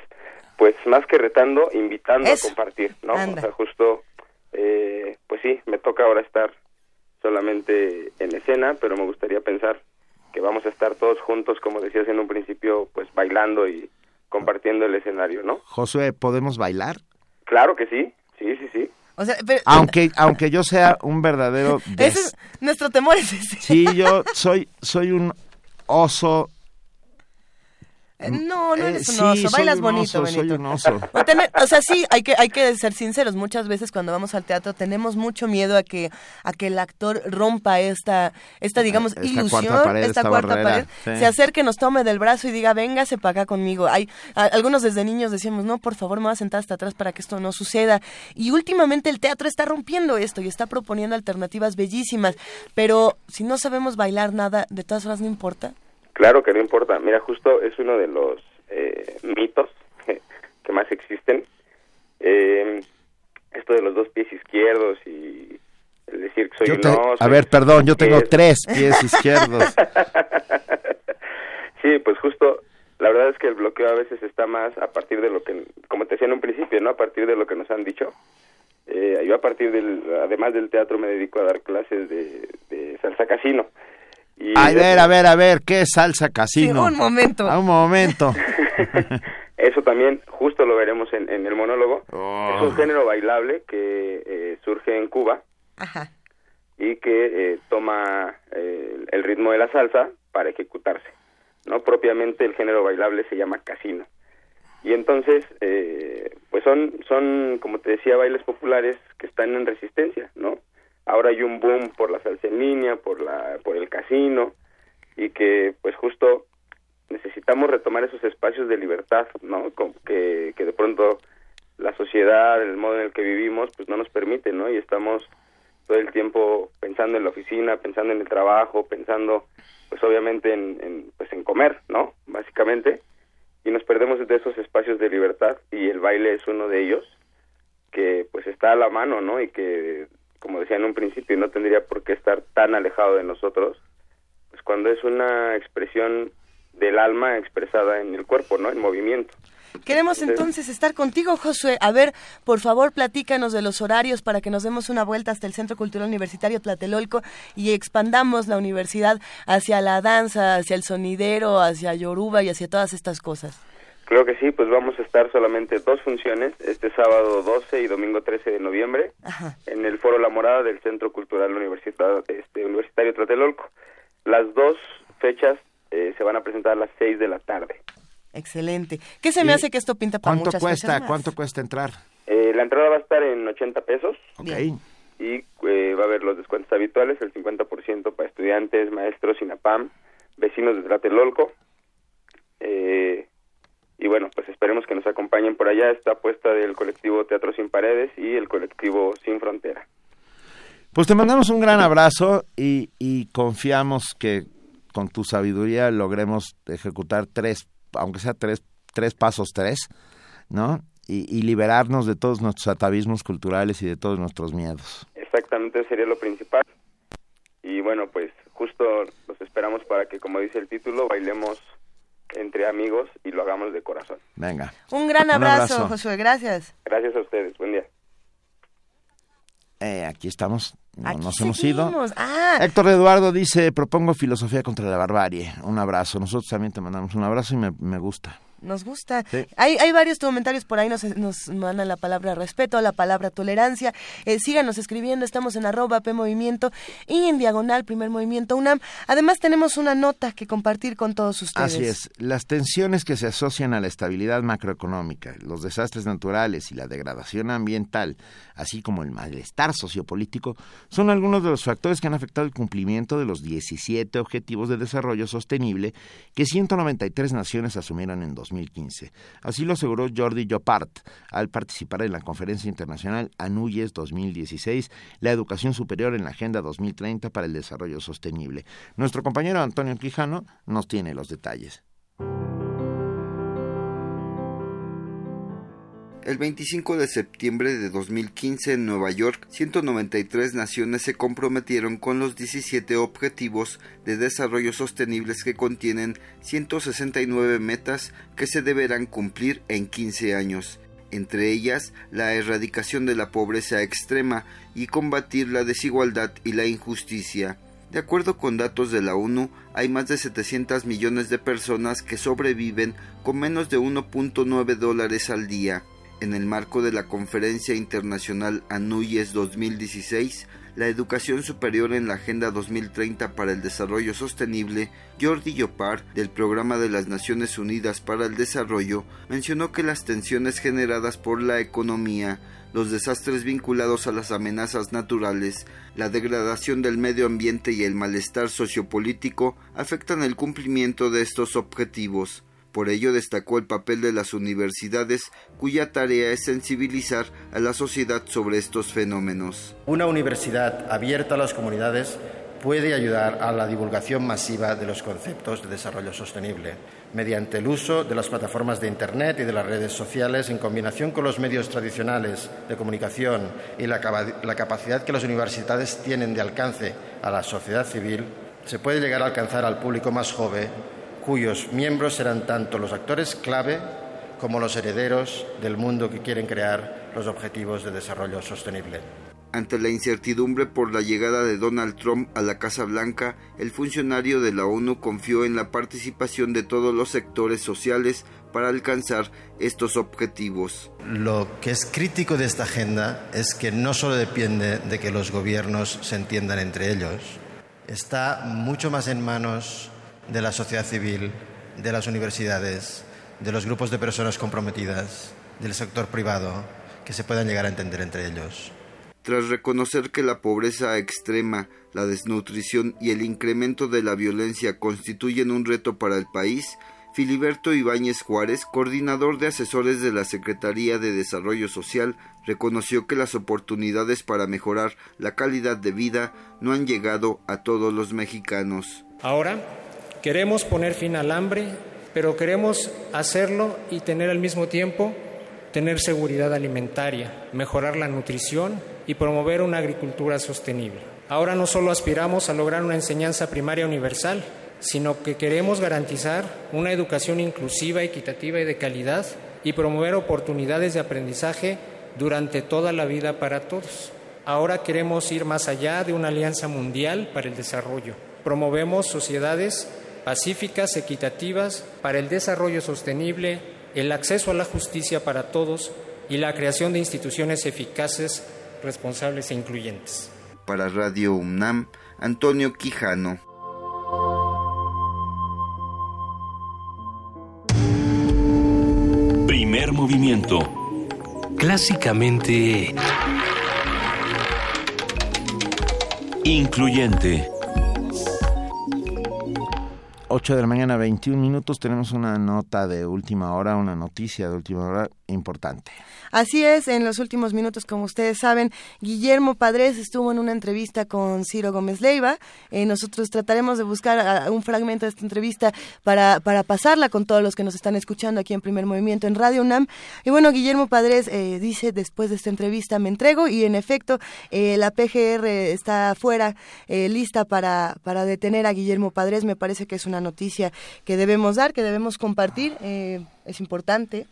Pues más que retando, invitando a compartir, ¿no? O sea, justo, eh, pues sí, me toca ahora estar solamente en escena, pero me gustaría pensar que vamos a estar todos juntos, como decías en un principio, pues bailando y compartiendo el escenario, ¿no? Josué, ¿podemos bailar? Claro que sí, sí, sí, sí. aunque aunque yo sea un verdadero <laughs> nuestro temor es ese. Sí, yo <laughs> soy soy un oso eh, no, no eres un oso, bailas bonito, Soy un oso. <laughs> O, sea, sí, hay que, hay que ser sinceros. Muchas veces cuando vamos al teatro tenemos mucho miedo a que, a que el actor rompa esta, esta digamos, ilusión, esta, cuarta pared, se acerque, nos tome del brazo y diga, véngase para acá conmigo. Hay, algunos desde niños decíamos, no, por favor, me voy a sentar hasta atrás para que esto no suceda. Y últimamente el teatro está rompiendo esto y está proponiendo alternativas bellísimas. Pero si no sabemos bailar nada, de todas formas no importa. Claro que no importa. Mira, justo es uno de los eh, mitos que, más existen. Eh, esto de los dos pies izquierdos y el decir que soy un A ver, perdón, yo tengo tres <laughs> pies izquierdos. sí, pues justo, la verdad es que el bloqueo a veces está más a partir de lo que, como te decía en un principio, ¿no? A partir de lo que nos han dicho. Eh, yo a partir del, además del teatro me dedico a dar clases de, de salsa casino a ver, a ver, a ver, ¿qué es salsa casino? un momento. A un momento. <laughs> Eso también justo lo veremos en, el monólogo. Es un oh. género bailable que eh, surge en Cuba Ajá. y que eh, toma eh, el ritmo de la salsa para ejecutarse. no Propiamente el género bailable se llama casino. Y entonces, pues son, son, como te decía, bailes populares que están en resistencia, ¿no? Ahora hay un boom por la salsa en línea, por la por el casino y que pues justo necesitamos retomar esos espacios de libertad, ¿no? que, que de pronto la sociedad, el modo en el que vivimos, pues no nos permite, ¿no? Y estamos todo el tiempo pensando en la oficina, pensando en el trabajo, pensando, pues obviamente en, en, pues en comer, ¿no? Básicamente, y nos perdemos de esos espacios de libertad y el baile es uno de ellos que pues está a la mano, ¿no? Y que como decía en un principio, no tendría por qué estar tan alejado de nosotros, pues cuando es una expresión del alma expresada en el cuerpo, ¿no? En movimiento. Queremos entonces estar contigo, Josué. A ver, por favor, platícanos de los horarios para que nos demos una vuelta hasta el Centro Cultural Universitario Tlatelolco y expandamos la universidad hacia la danza, hacia el sonidero, hacia Yoruba y hacia todas estas cosas. Creo que sí, pues vamos a estar solamente dos funciones, este sábado 12 y domingo 13 de noviembre, en el Foro La Morada del Centro Cultural Universidad, este, Universitario Tlatelolco. Las dos fechas eh, se van a presentar a las 6 de la tarde. Excelente. ¿Qué se me hace que esto pinta para ¿Cuánto muchas cuesta, ¿Cuánto cuesta entrar? Eh, la entrada va a estar en 80 pesos. Ok. Y eh, va a haber los descuentos habituales, el 50% para estudiantes, maestros, INAPAM, vecinos de Tlatelolco. Eh, y bueno, pues esperemos que nos acompañen por allá esta apuesta del colectivo Teatro Sin Paredes y el colectivo Sin Frontera. Pues te mandamos un gran abrazo y, y confiamos que con tu sabiduría logremos ejecutar tres, aunque sea tres, tres pasos tres, ¿no? Y, y, liberarnos de todos nuestros atavismos culturales y de todos nuestros miedos. Exactamente, sería lo principal. Y bueno, pues justo los esperamos para que, como dice el título, bailemos entre amigos y lo hagamos de corazón. Venga. Un gran abrazo, Josué, gracias. Gracias a ustedes, buen día. Eh, aquí estamos, nos hemos ido. Ah. Héctor Eduardo dice, propongo filosofía contra la barbarie. Un abrazo. Nosotros también te mandamos un abrazo y me, me gusta. Nos gusta. Hay, hay varios comentarios por ahí, nos, nos mandan la palabra respeto, la palabra tolerancia. Eh, síganos escribiendo, estamos en arroba P Movimiento y en diagonal Primer Movimiento UNAM. Además tenemos una nota que compartir con todos ustedes. Así es, las tensiones que se asocian a la estabilidad macroeconómica, los desastres naturales y la degradación ambiental, así como el malestar sociopolítico, son algunos de los factores que han afectado el cumplimiento de los 17 Objetivos de Desarrollo Sostenible que 193 naciones asumieron en 2015. Así lo aseguró Jordi Jopart al participar en la conferencia internacional ANUYES 2016, la educación superior en la Agenda 2030 para el Desarrollo Sostenible. Nuestro compañero Antonio Quijano nos tiene los detalles. El 25 de septiembre de 2015 en Nueva York, 193 naciones se comprometieron con los 17 objetivos de desarrollo sostenibles que contienen 169 metas que se deberán cumplir en 15 años, entre ellas la erradicación de la pobreza extrema y combatir la desigualdad y la injusticia. De acuerdo con datos de la ONU, hay más de 700 millones de personas que sobreviven con menos de 1.9 dólares al día. En el marco de la Conferencia Internacional ANUYES 2016, la educación superior en la Agenda 2030 para el Desarrollo Sostenible, Jordi Yopar, del Programa de las Naciones Unidas para el Desarrollo, mencionó que las tensiones generadas por la economía, los desastres vinculados a las amenazas naturales, la degradación del medio ambiente y el malestar sociopolítico afectan el cumplimiento de estos objetivos. Por ello destacó el papel de las universidades, cuya tarea es sensibilizar a la sociedad sobre estos fenómenos. Una universidad abierta a las comunidades puede ayudar a la divulgación masiva de los conceptos de desarrollo sostenible, mediante el uso de las plataformas de Internet y de las redes sociales en combinación con los medios tradicionales de comunicación y la, capacidad que las universidades tienen de alcance a la sociedad civil, se puede llegar a alcanzar al público más joven cuyos miembros serán tanto los actores clave como los herederos del mundo que quieren crear los objetivos de desarrollo sostenible. Ante la incertidumbre por la llegada de Donald Trump a la Casa Blanca, el funcionario de la ONU confió en la participación de todos los sectores sociales para alcanzar estos objetivos. Lo que es crítico de esta agenda es que no solo depende de que los gobiernos se entiendan entre ellos, está mucho más en manos de la sociedad civil, de las universidades, de los grupos de personas comprometidas, del sector privado, que se puedan llegar a entender entre ellos. Tras reconocer que la pobreza extrema, la desnutrición y el incremento de la violencia constituyen un reto para el país, Filiberto Ibáñez Juárez, coordinador de asesores de la Secretaría de Desarrollo Social, reconoció que las oportunidades para mejorar la calidad de vida no han llegado a todos los mexicanos. Ahora, Queremos poner fin al hambre, pero queremos hacerlo y tener al mismo tiempo tener seguridad alimentaria, mejorar la nutrición y promover una agricultura sostenible. Ahora no solo aspiramos a lograr una enseñanza primaria universal, sino que queremos garantizar una educación inclusiva, equitativa y de calidad y promover oportunidades de aprendizaje durante toda la vida para todos. Ahora queremos ir más allá de una alianza mundial para el desarrollo. Promovemos sociedades pacíficas, equitativas, para el desarrollo sostenible, el acceso a la justicia para todos y la creación de instituciones eficaces, responsables e incluyentes. Para Radio UNAM, Antonio Quijano. Primer movimiento. Clásicamente... Incluyente. 8 de la mañana, 21 minutos. Tenemos una nota de última hora, una noticia de última hora importante. Así es, en los últimos minutos, como ustedes saben, Guillermo Padres estuvo en una entrevista con Ciro Gómez Leiva. Eh, nosotros trataremos de buscar un fragmento de esta entrevista para, para pasarla con todos los que nos están escuchando aquí en Primer Movimiento en Radio UNAM. Y bueno, Guillermo Padres eh, dice después de esta entrevista me entrego y en efecto eh, la PGR está fuera, lista para, para detener a Guillermo Padres. Me parece que es una noticia que debemos dar, que debemos compartir. es importante,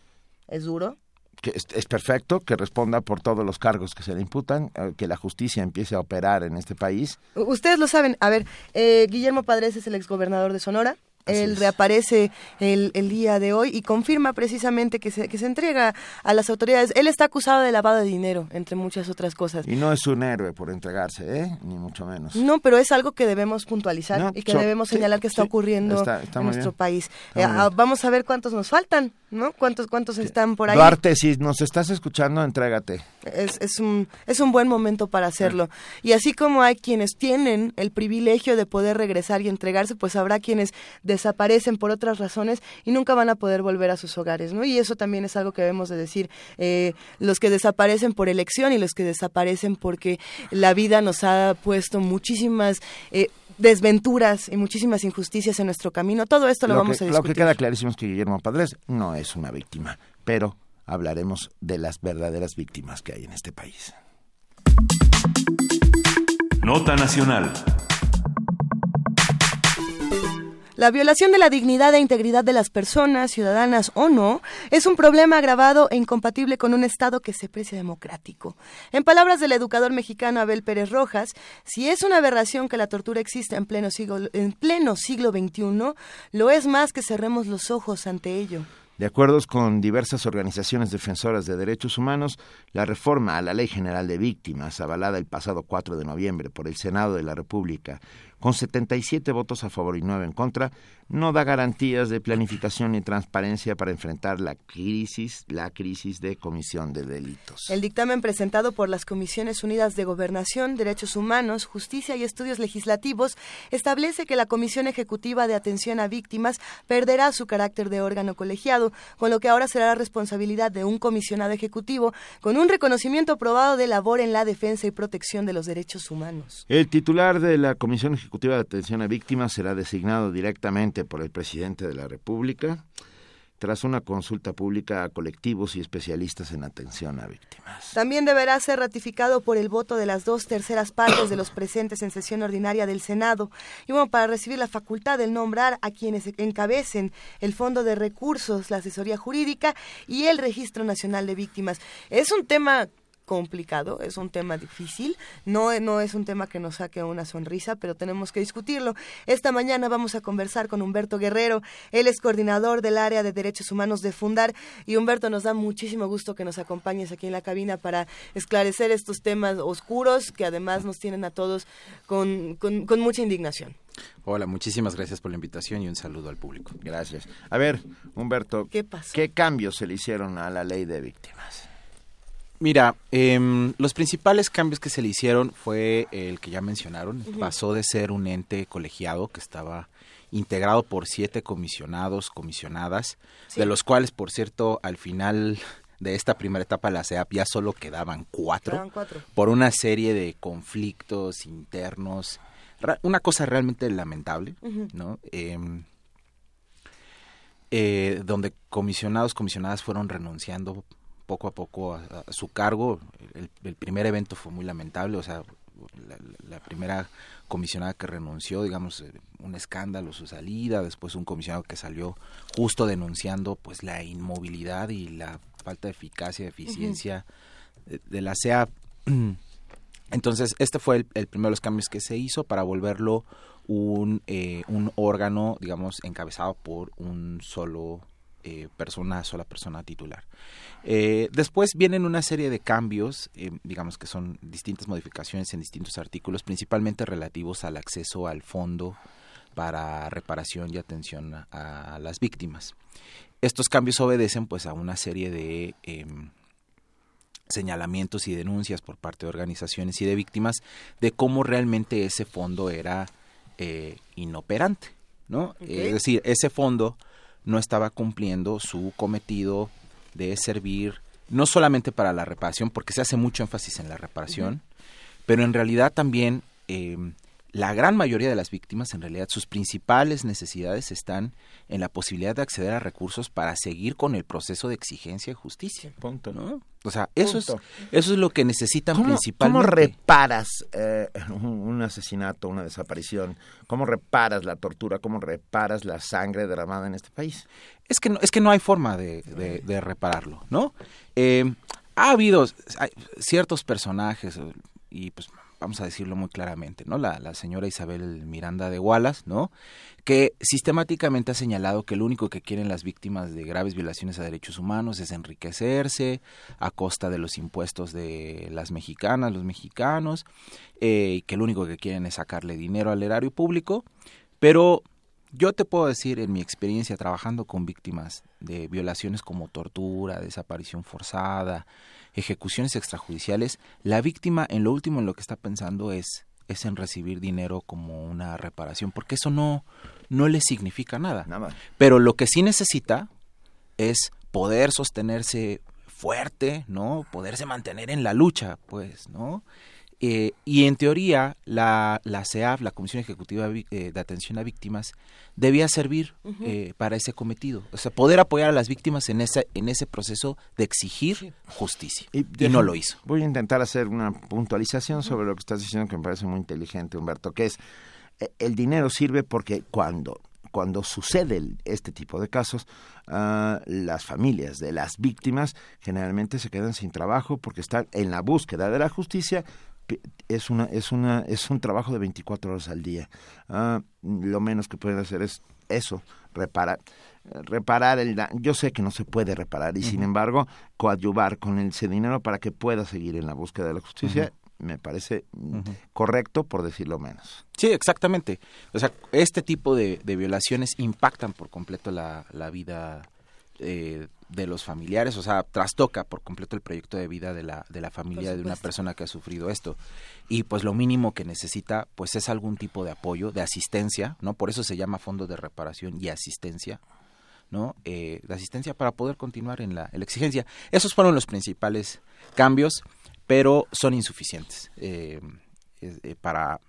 es duro que es, perfecto, que responda por todos los cargos que se le imputan, eh, que la justicia empiece a operar en este país. Ustedes lo saben. A ver, eh, Guillermo Padres es el exgobernador de Sonora. Él reaparece el, el, día de hoy y confirma precisamente que se, que se entrega a las autoridades. Él está acusado de lavado de dinero, entre muchas otras cosas. Y no es un héroe por entregarse, ¿eh? Ni mucho menos. No, pero es algo que debemos puntualizar y que debemos señalar que está ocurriendo en nuestro país. Eh, vamos a ver cuántos nos faltan, ¿no? ¿Cuántos, cuántos están por ahí? Duarte, si nos estás escuchando, entrégate. Es, es, un, es un buen momento para hacerlo. Y así como hay quienes tienen el privilegio de poder regresar y entregarse, pues habrá quienes desaparecen por otras razones y nunca van a poder volver a sus hogares, ¿no? Y eso también es algo que debemos de decir. Eh, los que desaparecen por elección y los que desaparecen porque la vida nos ha puesto muchísimas... Eh, desventuras y muchísimas injusticias en nuestro camino. Todo esto lo, vamos a discutir. Lo que queda clarísimo es que Guillermo Padres no es una víctima, pero hablaremos de las verdaderas víctimas que hay en este país. Nota Nacional. La violación de la dignidad e integridad de las personas, ciudadanas o no, es un problema agravado e incompatible con un Estado que se precia democrático. En palabras del educador mexicano Abel Pérez Rojas, si es una aberración que la tortura exista en pleno siglo, en pleno siglo XXI, lo es más que cerremos los ojos ante ello. De acuerdo con diversas organizaciones defensoras de derechos humanos, la reforma a la Ley General de Víctimas, avalada el pasado 4 de noviembre por el Senado de la República, con 77 votos a favor y 9 en contra, no da garantías de planificación ni transparencia para enfrentar la crisis, la crisis de comisión de delitos. El dictamen presentado por las Comisiones Unidas de Gobernación, Derechos Humanos, Justicia y Estudios Legislativos establece que la Comisión Ejecutiva de Atención a Víctimas perderá su carácter de órgano colegiado, con lo que ahora será la responsabilidad de un comisionado ejecutivo con un reconocimiento probado de labor en la defensa y protección de los derechos humanos. El titular de la Comisión Ejecutiva de Atención a Víctimas será designado directamente por el presidente de la República tras una consulta pública a colectivos y especialistas en atención a víctimas. También deberá ser ratificado por el voto de las dos terceras partes de los presentes en sesión ordinaria del Senado y bueno, para recibir la facultad de nombrar a quienes encabecen el Fondo de Recursos, la Asesoría Jurídica y el Registro Nacional de Víctimas. Es un tema complicado, es un tema difícil, no, no es un tema que nos saque una sonrisa, pero tenemos que discutirlo. Esta mañana vamos a conversar con Humberto Guerrero, él es coordinador del área de derechos humanos de Fundar y Humberto nos da muchísimo gusto que nos acompañes aquí en la cabina para esclarecer estos temas oscuros que además nos tienen a todos con, con, con mucha indignación. Hola, muchísimas gracias por la invitación y un saludo al público. Gracias. A ver, Humberto, ¿qué, ¿qué cambios se le hicieron a la ley de víctimas? Mira, em, los principales cambios que se le hicieron fue el que ya mencionaron. Pasó de ser un ente colegiado que estaba integrado por siete comisionados, comisionadas, de los cuales, por cierto, al final de esta primera etapa de la CEAP ya solo quedaban cuatro, por una serie de conflictos internos. Una cosa realmente lamentable, ¿no? Em, eh, donde comisionados, comisionadas fueron renunciando poco a poco a, su cargo. El, primer evento fue muy lamentable, o sea, la, primera comisionada que renunció, digamos, eh, un escándalo su salida, después un comisionado que salió justo denunciando pues la inmovilidad y la falta de eficacia, de eficiencia de, la CEA. <clears throat> Entonces, este fue el, primero de los cambios que se hizo para volverlo un, eh, un órgano, digamos, encabezado por un solo eh, persona, sola persona titular. Eh, después vienen una serie de cambios, eh, digamos que son distintas modificaciones en distintos artículos, principalmente relativos al acceso al fondo para reparación y atención a, las víctimas. Estos cambios obedecen pues a una serie de em, señalamientos y denuncias por parte de organizaciones y de víctimas de cómo realmente ese fondo era inoperante, ¿no? Es decir, ese fondo no estaba cumpliendo su cometido de servir no solamente para la reparación, porque se hace mucho énfasis en la reparación, pero en realidad también em, la gran mayoría de las víctimas, en realidad, sus principales necesidades están en la posibilidad de acceder a recursos para seguir con el proceso de exigencia de justicia. Punto, ¿no? O sea, eso es eso es lo que necesitan principalmente. ¿Cómo reparas eh, un, asesinato, una desaparición? ¿Cómo reparas la tortura? ¿Cómo reparas la sangre derramada en este país? Es que no, es que no hay forma de, repararlo, ¿no? Eh, ha habido ciertos personajes y pues vamos a decirlo muy claramente, ¿no? La, la, señora Isabel Miranda de Wallace, ¿no? Que sistemáticamente ha señalado que lo único que quieren las víctimas de graves violaciones a derechos humanos es enriquecerse a costa de los impuestos de las mexicanas, los mexicanos, eh, que lo único que quieren es sacarle dinero al erario público, pero yo te puedo decir en mi experiencia trabajando con víctimas de violaciones como tortura, desaparición forzada, ejecuciones extrajudiciales, la víctima en lo último en lo que está pensando es es en recibir dinero como una reparación, porque eso no no le significa nada. nada. Pero lo que sí necesita es poder sostenerse fuerte, ¿no? Poderse mantener en la lucha, pues, ¿no? Eh, y en teoría, la, la CEAF, la Comisión Ejecutiva eh, de Atención a Víctimas, debía servir uh -huh. eh, para ese cometido. O sea, poder apoyar a las víctimas en ese, en ese proceso de exigir sí. justicia. Y, y, no lo hizo. Voy a intentar hacer una puntualización sobre lo que estás diciendo que me parece muy inteligente, Humberto, que es, el dinero sirve porque cuando cuando sucede este tipo de casos, uh, las familias de las víctimas generalmente se quedan sin trabajo porque están en la búsqueda de la justicia es una es una es un trabajo de 24 horas al día uh, lo menos que pueden hacer es eso reparar reparar el yo sé que no se puede reparar y uh -huh. sin embargo coadyuvar con ese dinero para que pueda seguir en la búsqueda de la justicia uh -huh. me parece uh -huh. correcto por decirlo menos sí exactamente o sea este tipo de, de violaciones impactan por completo la, la vida eh, de los familiares, o sea, trastoca por completo el proyecto de vida de la, de la familia de una persona que ha sufrido esto. Y pues lo mínimo que necesita, pues es algún tipo de apoyo, de asistencia, ¿no? Por eso se llama Fondo de Reparación y Asistencia, ¿no? Eh, de asistencia para poder continuar en la, en la, exigencia. Esos fueron los principales cambios, pero son insuficientes eh, eh, para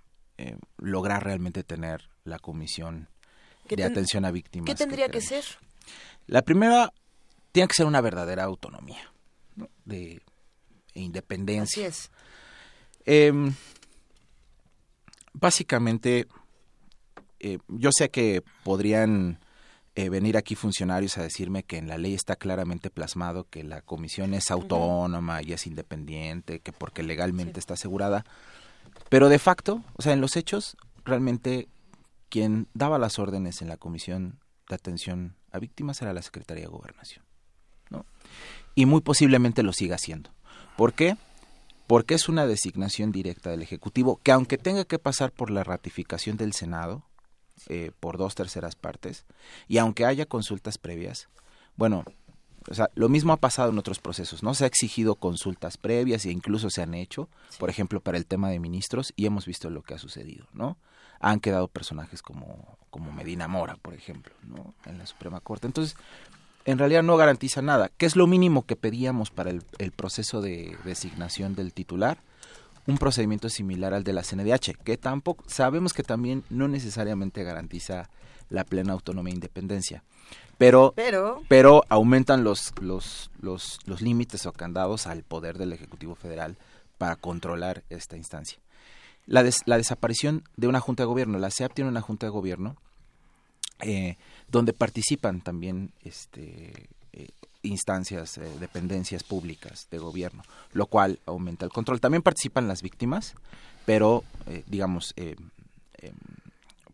lograr realmente tener la comisión de atención a víctimas. ¿Qué tendría que, que ser? La primera tiene que ser una verdadera autonomía ¿no? de independencia. Así es. Eh, básicamente, eh, yo sé que podrían eh, venir aquí funcionarios a decirme que en la ley está claramente plasmado que la comisión es autónoma y es independiente, que porque legalmente sí. está asegurada, pero de facto, o sea, en los hechos, realmente quien daba las órdenes en la comisión de atención a víctimas era la Secretaría de Gobernación. ¿no? Y muy posiblemente lo siga haciendo. ¿Por qué? Porque es una designación directa del Ejecutivo que aunque tenga que pasar por la ratificación del Senado, eh, por dos terceras partes, y aunque haya consultas previas, bueno, o sea, lo mismo ha pasado en otros procesos, ¿no? Se ha exigido consultas previas e incluso se han hecho, por ejemplo, para el tema de ministros, y hemos visto lo que ha sucedido, ¿no? Han quedado personajes como, como Medina Mora, por ejemplo, ¿no? En la Suprema Corte. Entonces, en realidad no garantiza nada. ¿Qué es lo mínimo que pedíamos para el, el proceso de designación del titular? Un procedimiento similar al de la CNDH, que tampoco, sabemos que también no necesariamente garantiza la plena autonomía e independencia. Pero, pero, pero aumentan los, los, los, los límites o candados al poder del Ejecutivo Federal para controlar esta instancia. La, des, la desaparición de una Junta de Gobierno, la CEAP tiene una Junta de Gobierno eh, donde participan también este, eh, instancias, eh, dependencias públicas de gobierno, lo cual aumenta el control. También participan las víctimas, pero eh, digamos,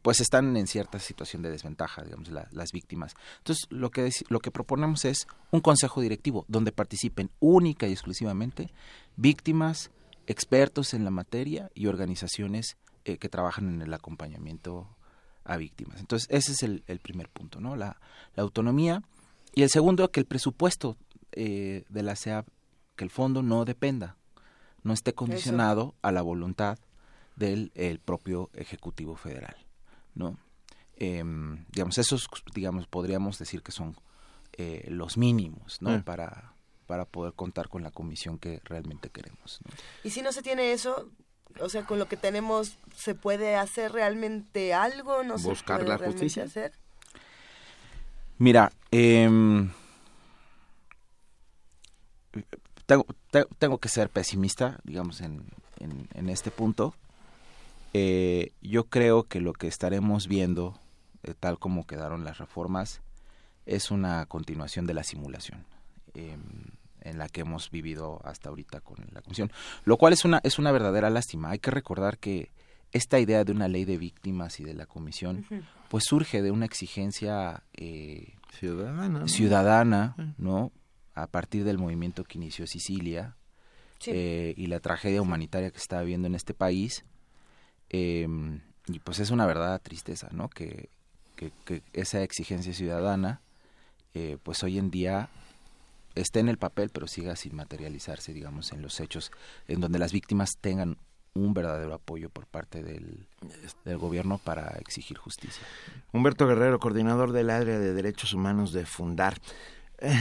pues están en cierta situación de desventaja, digamos, la, las víctimas. Entonces, lo que, lo que proponemos es un consejo directivo donde participen única y exclusivamente víctimas, expertos en la materia y organizaciones eh, que trabajan en el acompañamiento a víctimas. Entonces, ese es el, el primer punto, ¿no? La, la, autonomía. Y el segundo, que el presupuesto eh, de la CEAP, que el fondo no dependa, no esté condicionado Eso. a la voluntad del el propio Ejecutivo Federal. ¿no? Eh, digamos, esos, digamos, podríamos decir que son eh, los mínimos, ¿no? Mm. Para, para poder contar con la comisión que realmente queremos. ¿no? Y si no se tiene eso, o sea, con lo que tenemos, ¿se puede hacer realmente algo? ¿No ¿Buscar se puede la justicia? Hacer? Mira, eh, tengo, tengo, que ser pesimista, digamos, en, en, en este punto eh, yo creo que lo que estaremos viendo, eh, tal como quedaron las reformas, es una continuación de la simulación. Eh, en la que hemos vivido hasta ahorita con la comisión, lo cual es una es una verdadera lástima. Hay que recordar que esta idea de una ley de víctimas y de la comisión, pues surge de una exigencia eh, ciudadana, ciudadana, ¿no? A partir del movimiento que inició Sicilia eh, y la tragedia humanitaria que está habiendo en este país. Em, y pues es una verdadera tristeza, ¿no? Que, que, que esa exigencia ciudadana, eh, pues hoy en día esté en el papel, pero siga sin materializarse, digamos, en los hechos, en donde las víctimas tengan un verdadero apoyo por parte del, gobierno para exigir justicia. Humberto Guerrero, coordinador del área de derechos humanos de Fundar. Eh,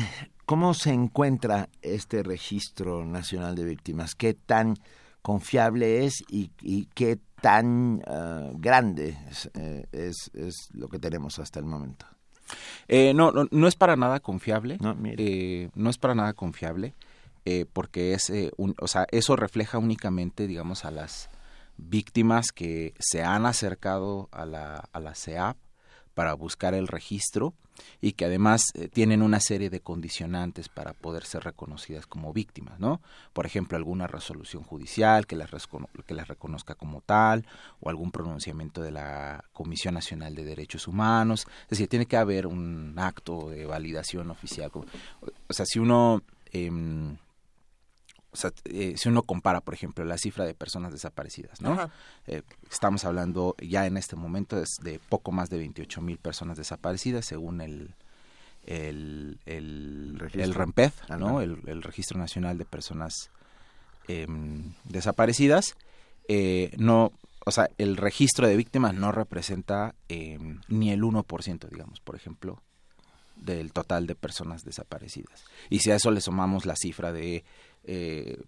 ¿Cómo se encuentra este registro nacional de víctimas? ¿Qué tan confiable es y, qué tan uh, grande eh, es, lo que tenemos hasta el momento? Eh, no, no, no, es para nada confiable. No, eh, no es para nada confiable. Eh, porque es, eh, un, o sea, eso refleja únicamente, digamos, a las víctimas que se han acercado a la, a la CEAP para buscar el registro y que además eh, tienen una serie de condicionantes para poder ser reconocidas como víctimas, ¿no? Por ejemplo, alguna resolución judicial que las, que las reconozca como tal o algún pronunciamiento de la Comisión Nacional de Derechos Humanos, es decir, tiene que haber un acto de validación oficial. O sea, si uno eh, o sea, eh, si uno compara, por ejemplo, la cifra de personas desaparecidas, ¿no? Eh, estamos hablando ya en este momento de, de poco más de 28 mil personas desaparecidas según el el, el, el REMPED, ¿no? El, el, Registro Nacional de Personas eh, Desaparecidas. no, o sea, el registro de víctimas no representa em, ni el 1%, digamos, por ejemplo, del total de personas desaparecidas. Y si a eso le sumamos la cifra de eh,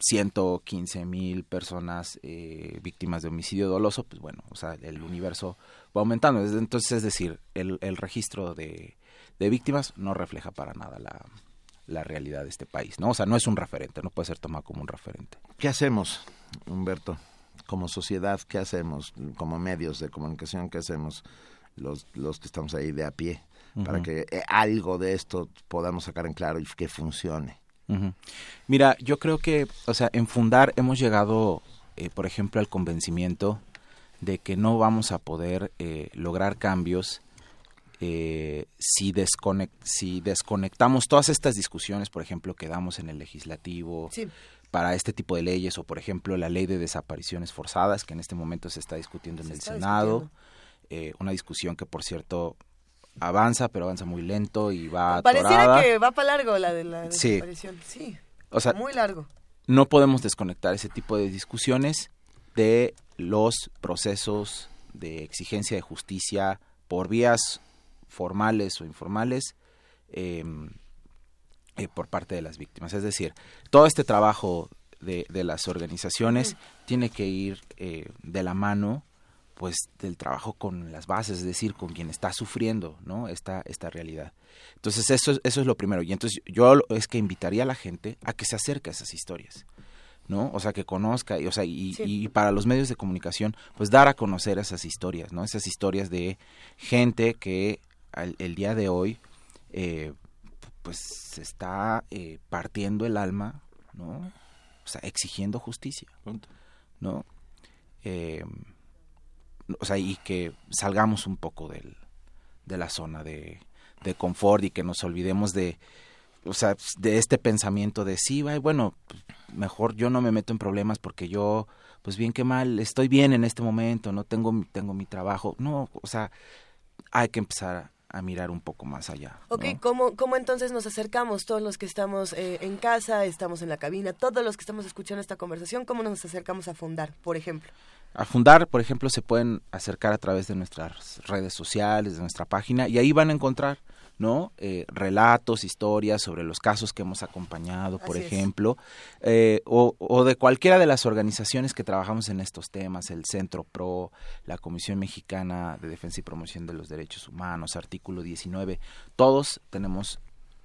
115 mil personas eh, víctimas de homicidio doloso, pues bueno, o sea, el universo va aumentando. Entonces, es decir, el, el registro de, de, víctimas no refleja para nada la, la, realidad de este país, ¿no? O sea, no es un referente, no puede ser tomado como un referente. ¿Qué hacemos, Humberto? Como sociedad, ¿qué hacemos? Como medios de comunicación, ¿qué hacemos los, los que estamos ahí de a pie? Uh -huh. Para que eh, algo de esto podamos sacar en claro y que funcione. Uh -huh. Mira, yo creo que, o sea, en Fundar hemos llegado, eh, por ejemplo, al convencimiento de que no vamos a poder eh, lograr cambios eh, si, desconect si desconectamos todas estas discusiones, por ejemplo, que damos en el legislativo sí. para este tipo de leyes, o por ejemplo la ley de desapariciones forzadas, que en este momento se está discutiendo en el Senado, eh, una discusión que, por cierto, avanza, pero avanza muy lento y va Pareciera atorada. que va para largo la de la desaparición. Sí. O sea, muy largo. No podemos desconectar ese tipo de discusiones de los procesos de exigencia de justicia por vías formales o informales eh, eh, por parte de las víctimas. Es decir, todo este trabajo de, de las organizaciones tiene que ir eh, de la mano pues del trabajo con las bases, es decir, con quien está sufriendo, ¿no? Esta esta realidad. Entonces eso eso es lo primero y entonces yo es que invitaría a la gente a que se acerque a esas historias. ¿no? O sea, que conozca, y, o sea, y, Sí. y para los medios de comunicación, pues dar a conocer esas historias, ¿no? Esas historias de gente que al- el día de hoy, eh, pues se está eh, partiendo el alma, ¿no? O sea, exigiendo justicia, ¿no? Eh, o sea, y que salgamos un poco del, de la zona de, de confort y que nos olvidemos de, o sea, de este pensamiento de sí, bueno, pues, mejor yo no me meto en problemas porque yo, pues bien que mal, estoy bien en este momento, no tengo, tengo mi trabajo. No, o sea, hay que empezar a, mirar un poco más allá. Ok. ¿cómo, ¿cómo entonces nos acercamos todos los que estamos eh, en casa, estamos en la cabina, todos los que estamos escuchando esta conversación, cómo nos acercamos a fundar, por ejemplo? A Fundar, por ejemplo, se pueden acercar a través de nuestras redes sociales, de nuestra página, y ahí van a encontrar, ¿no? Eh, relatos, historias sobre los casos que hemos acompañado, por Así ejemplo, eh, o, o de cualquiera de las organizaciones que trabajamos en estos temas, el Centro PRO, la Comisión Mexicana de Defensa y Promoción de los Derechos Humanos, Artículo 19, todos tenemos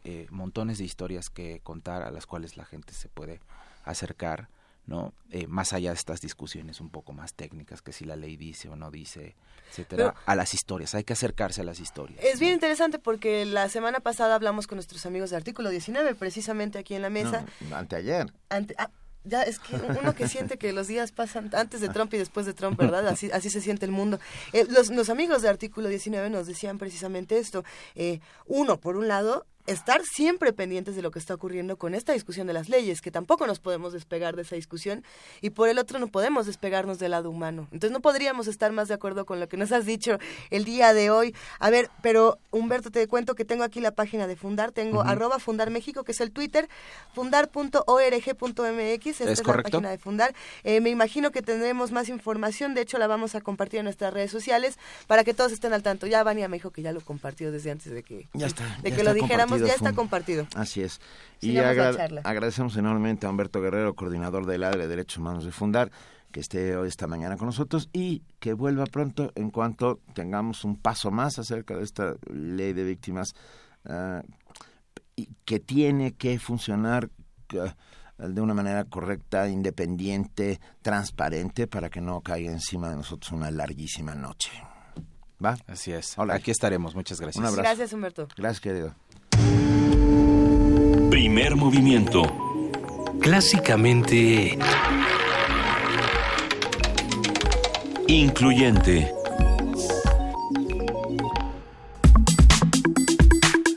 eh, montones de historias que contar a las cuales la gente se puede acercar. ¿No? Eh, más allá de estas discusiones un poco más técnicas, que si la ley dice o no dice, etcétera, a las historias, hay que acercarse a las historias. Es bien interesante porque la semana pasada hablamos con nuestros amigos de Artículo 19, precisamente aquí en la mesa. anteayer. Ante, ah, ya es que uno que siente que los días pasan antes de Trump y después de Trump, ¿verdad? Así, así se siente el mundo. Eh, los, los, amigos de Artículo 19 nos decían precisamente esto. Eh, uno, por un lado, estar siempre pendientes de lo que está ocurriendo con esta discusión de las leyes, que tampoco nos podemos despegar de esa discusión, y por el otro no podemos despegarnos del lado humano. Entonces no podríamos estar más de acuerdo con lo que nos has dicho el día de hoy. A ver, pero Humberto, te cuento que tengo aquí la página de Fundar, tengo arroba Fundar México, que es el Twitter, fundar.org.mx, esta es, la página de Fundar. Eh, me imagino que tendremos más información, de hecho la vamos a compartir en nuestras redes sociales para que todos estén al tanto. Ya Vania me dijo que ya lo compartió desde antes de que, ya está, de que lo dijéramos ya está compartido. Así es. Y agradecemos enormemente a Humberto Guerrero, coordinador del ADRE Derechos Humanos de Fundar, que esté hoy esta mañana con nosotros y que vuelva pronto en cuanto tengamos un paso más acerca de esta ley de víctimas uh, y que tiene que funcionar uh, de una manera correcta, independiente, transparente, para que no caiga encima de nosotros una larguísima noche. ¿Va? Así es. Hola. Aquí estaremos. Muchas gracias. Un abrazo. Gracias, Humberto. Gracias, querido. Primer movimiento. Clásicamente... Incluyente.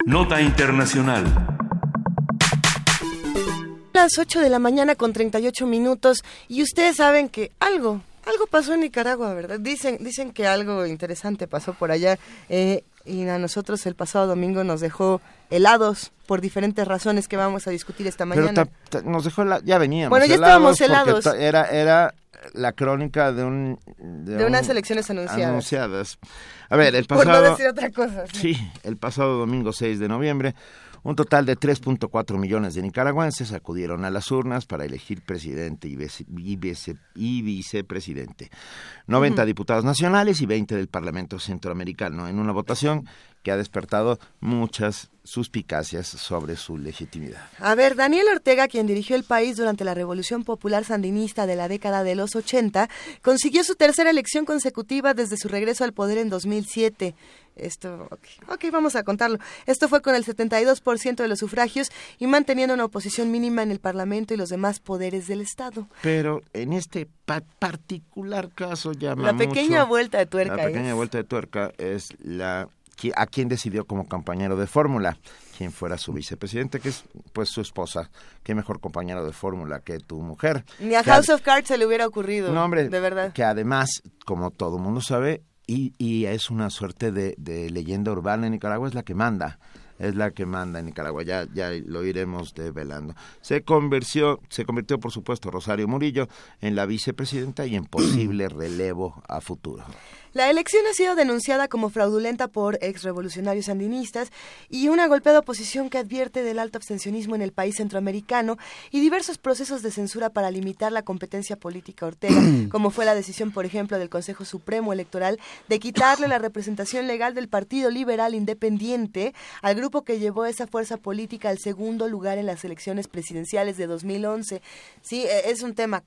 Nota Internacional. Las 8 de la mañana con 38 minutos y ustedes saben que algo, algo pasó en Nicaragua, ¿verdad? Dicen, dicen que algo interesante pasó por allá. Eh, y a nosotros el pasado domingo nos dejó helados por diferentes razones que vamos a discutir esta mañana. Pero nos dejó ya veníamos. Bueno, ya estábamos helados. Era era la crónica de un de, unas elecciones anunciadas. anunciadas. A ver, el pasado Por no decir otra cosa. Sí, el pasado domingo 6 de noviembre un total de 3.4 millones de nicaragüenses acudieron a las urnas para elegir presidente y, vice, y vicepresidente. 90 diputados nacionales y 20 del Parlamento Centroamericano en una votación que ha despertado muchas suspicacias sobre su legitimidad. A ver, Daniel Ortega, quien dirigió el país durante la Revolución Popular Sandinista de la década de los 80, consiguió su tercera elección consecutiva desde su regreso al poder en 2007. Esto, ok, vamos a contarlo. Esto fue con el 72% de los sufragios y manteniendo una oposición mínima en el Parlamento y los demás poderes del Estado. Pero en este particular caso llama La pequeña vuelta de tuerca. La pequeña vuelta de tuerca es la a quien decidió como compañero de fórmula, quien fuera su vicepresidente, que es pues su esposa. Qué mejor compañero de fórmula que tu mujer. Ni a House of Cards se le hubiera ocurrido. No, hombre, de verdad. Que además, como todo mundo sabe, y, y es una suerte de, de leyenda urbana en Nicaragua, es la que manda es la que manda en Nicaragua, ya, ya lo iremos develando. Se convirtió, se convirtió, por supuesto, Rosario Murillo en la vicepresidenta y en posible relevo a futuro. La elección ha sido denunciada como fraudulenta por ex revolucionarios sandinistas y una golpeada oposición que advierte del alto abstencionismo en el país centroamericano y diversos procesos de censura para limitar la competencia política Ortega, <clears throat> como fue la decisión, por ejemplo, del Consejo Supremo Electoral de quitarle la representación legal del Partido Liberal Independiente al grupo que llevó esa fuerza política al segundo lugar en las elecciones presidenciales de 2011. Sí, e, es un tema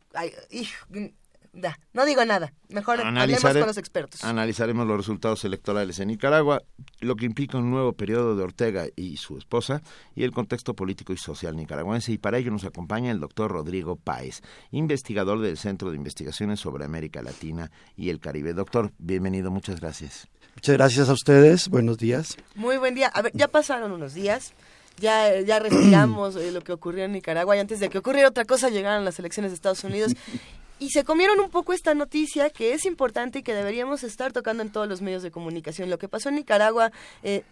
no digo nada. Mejor hablemos con los expertos. Analizaremos los resultados electorales en Nicaragua, lo que implica un nuevo periodo de Ortega y su esposa y el contexto político y social nicaragüense. Y para ello nos acompaña el doctor Rodrigo Páez, investigador del Centro de Investigaciones sobre América Latina y el Caribe. Doctor, bienvenido, muchas gracias. Muchas gracias a ustedes. Buenos días. Muy buen día. A ver, ya pasaron unos días ya, ya respiramos eh, lo que ocurrió en Nicaragua y antes de que ocurriera otra cosa llegaron las elecciones de Estados Unidos <laughs> y se comieron un poco esta noticia que es importante y que deberíamos estar tocando en todos los medios de comunicación. Lo que pasó en Nicaragua, eh,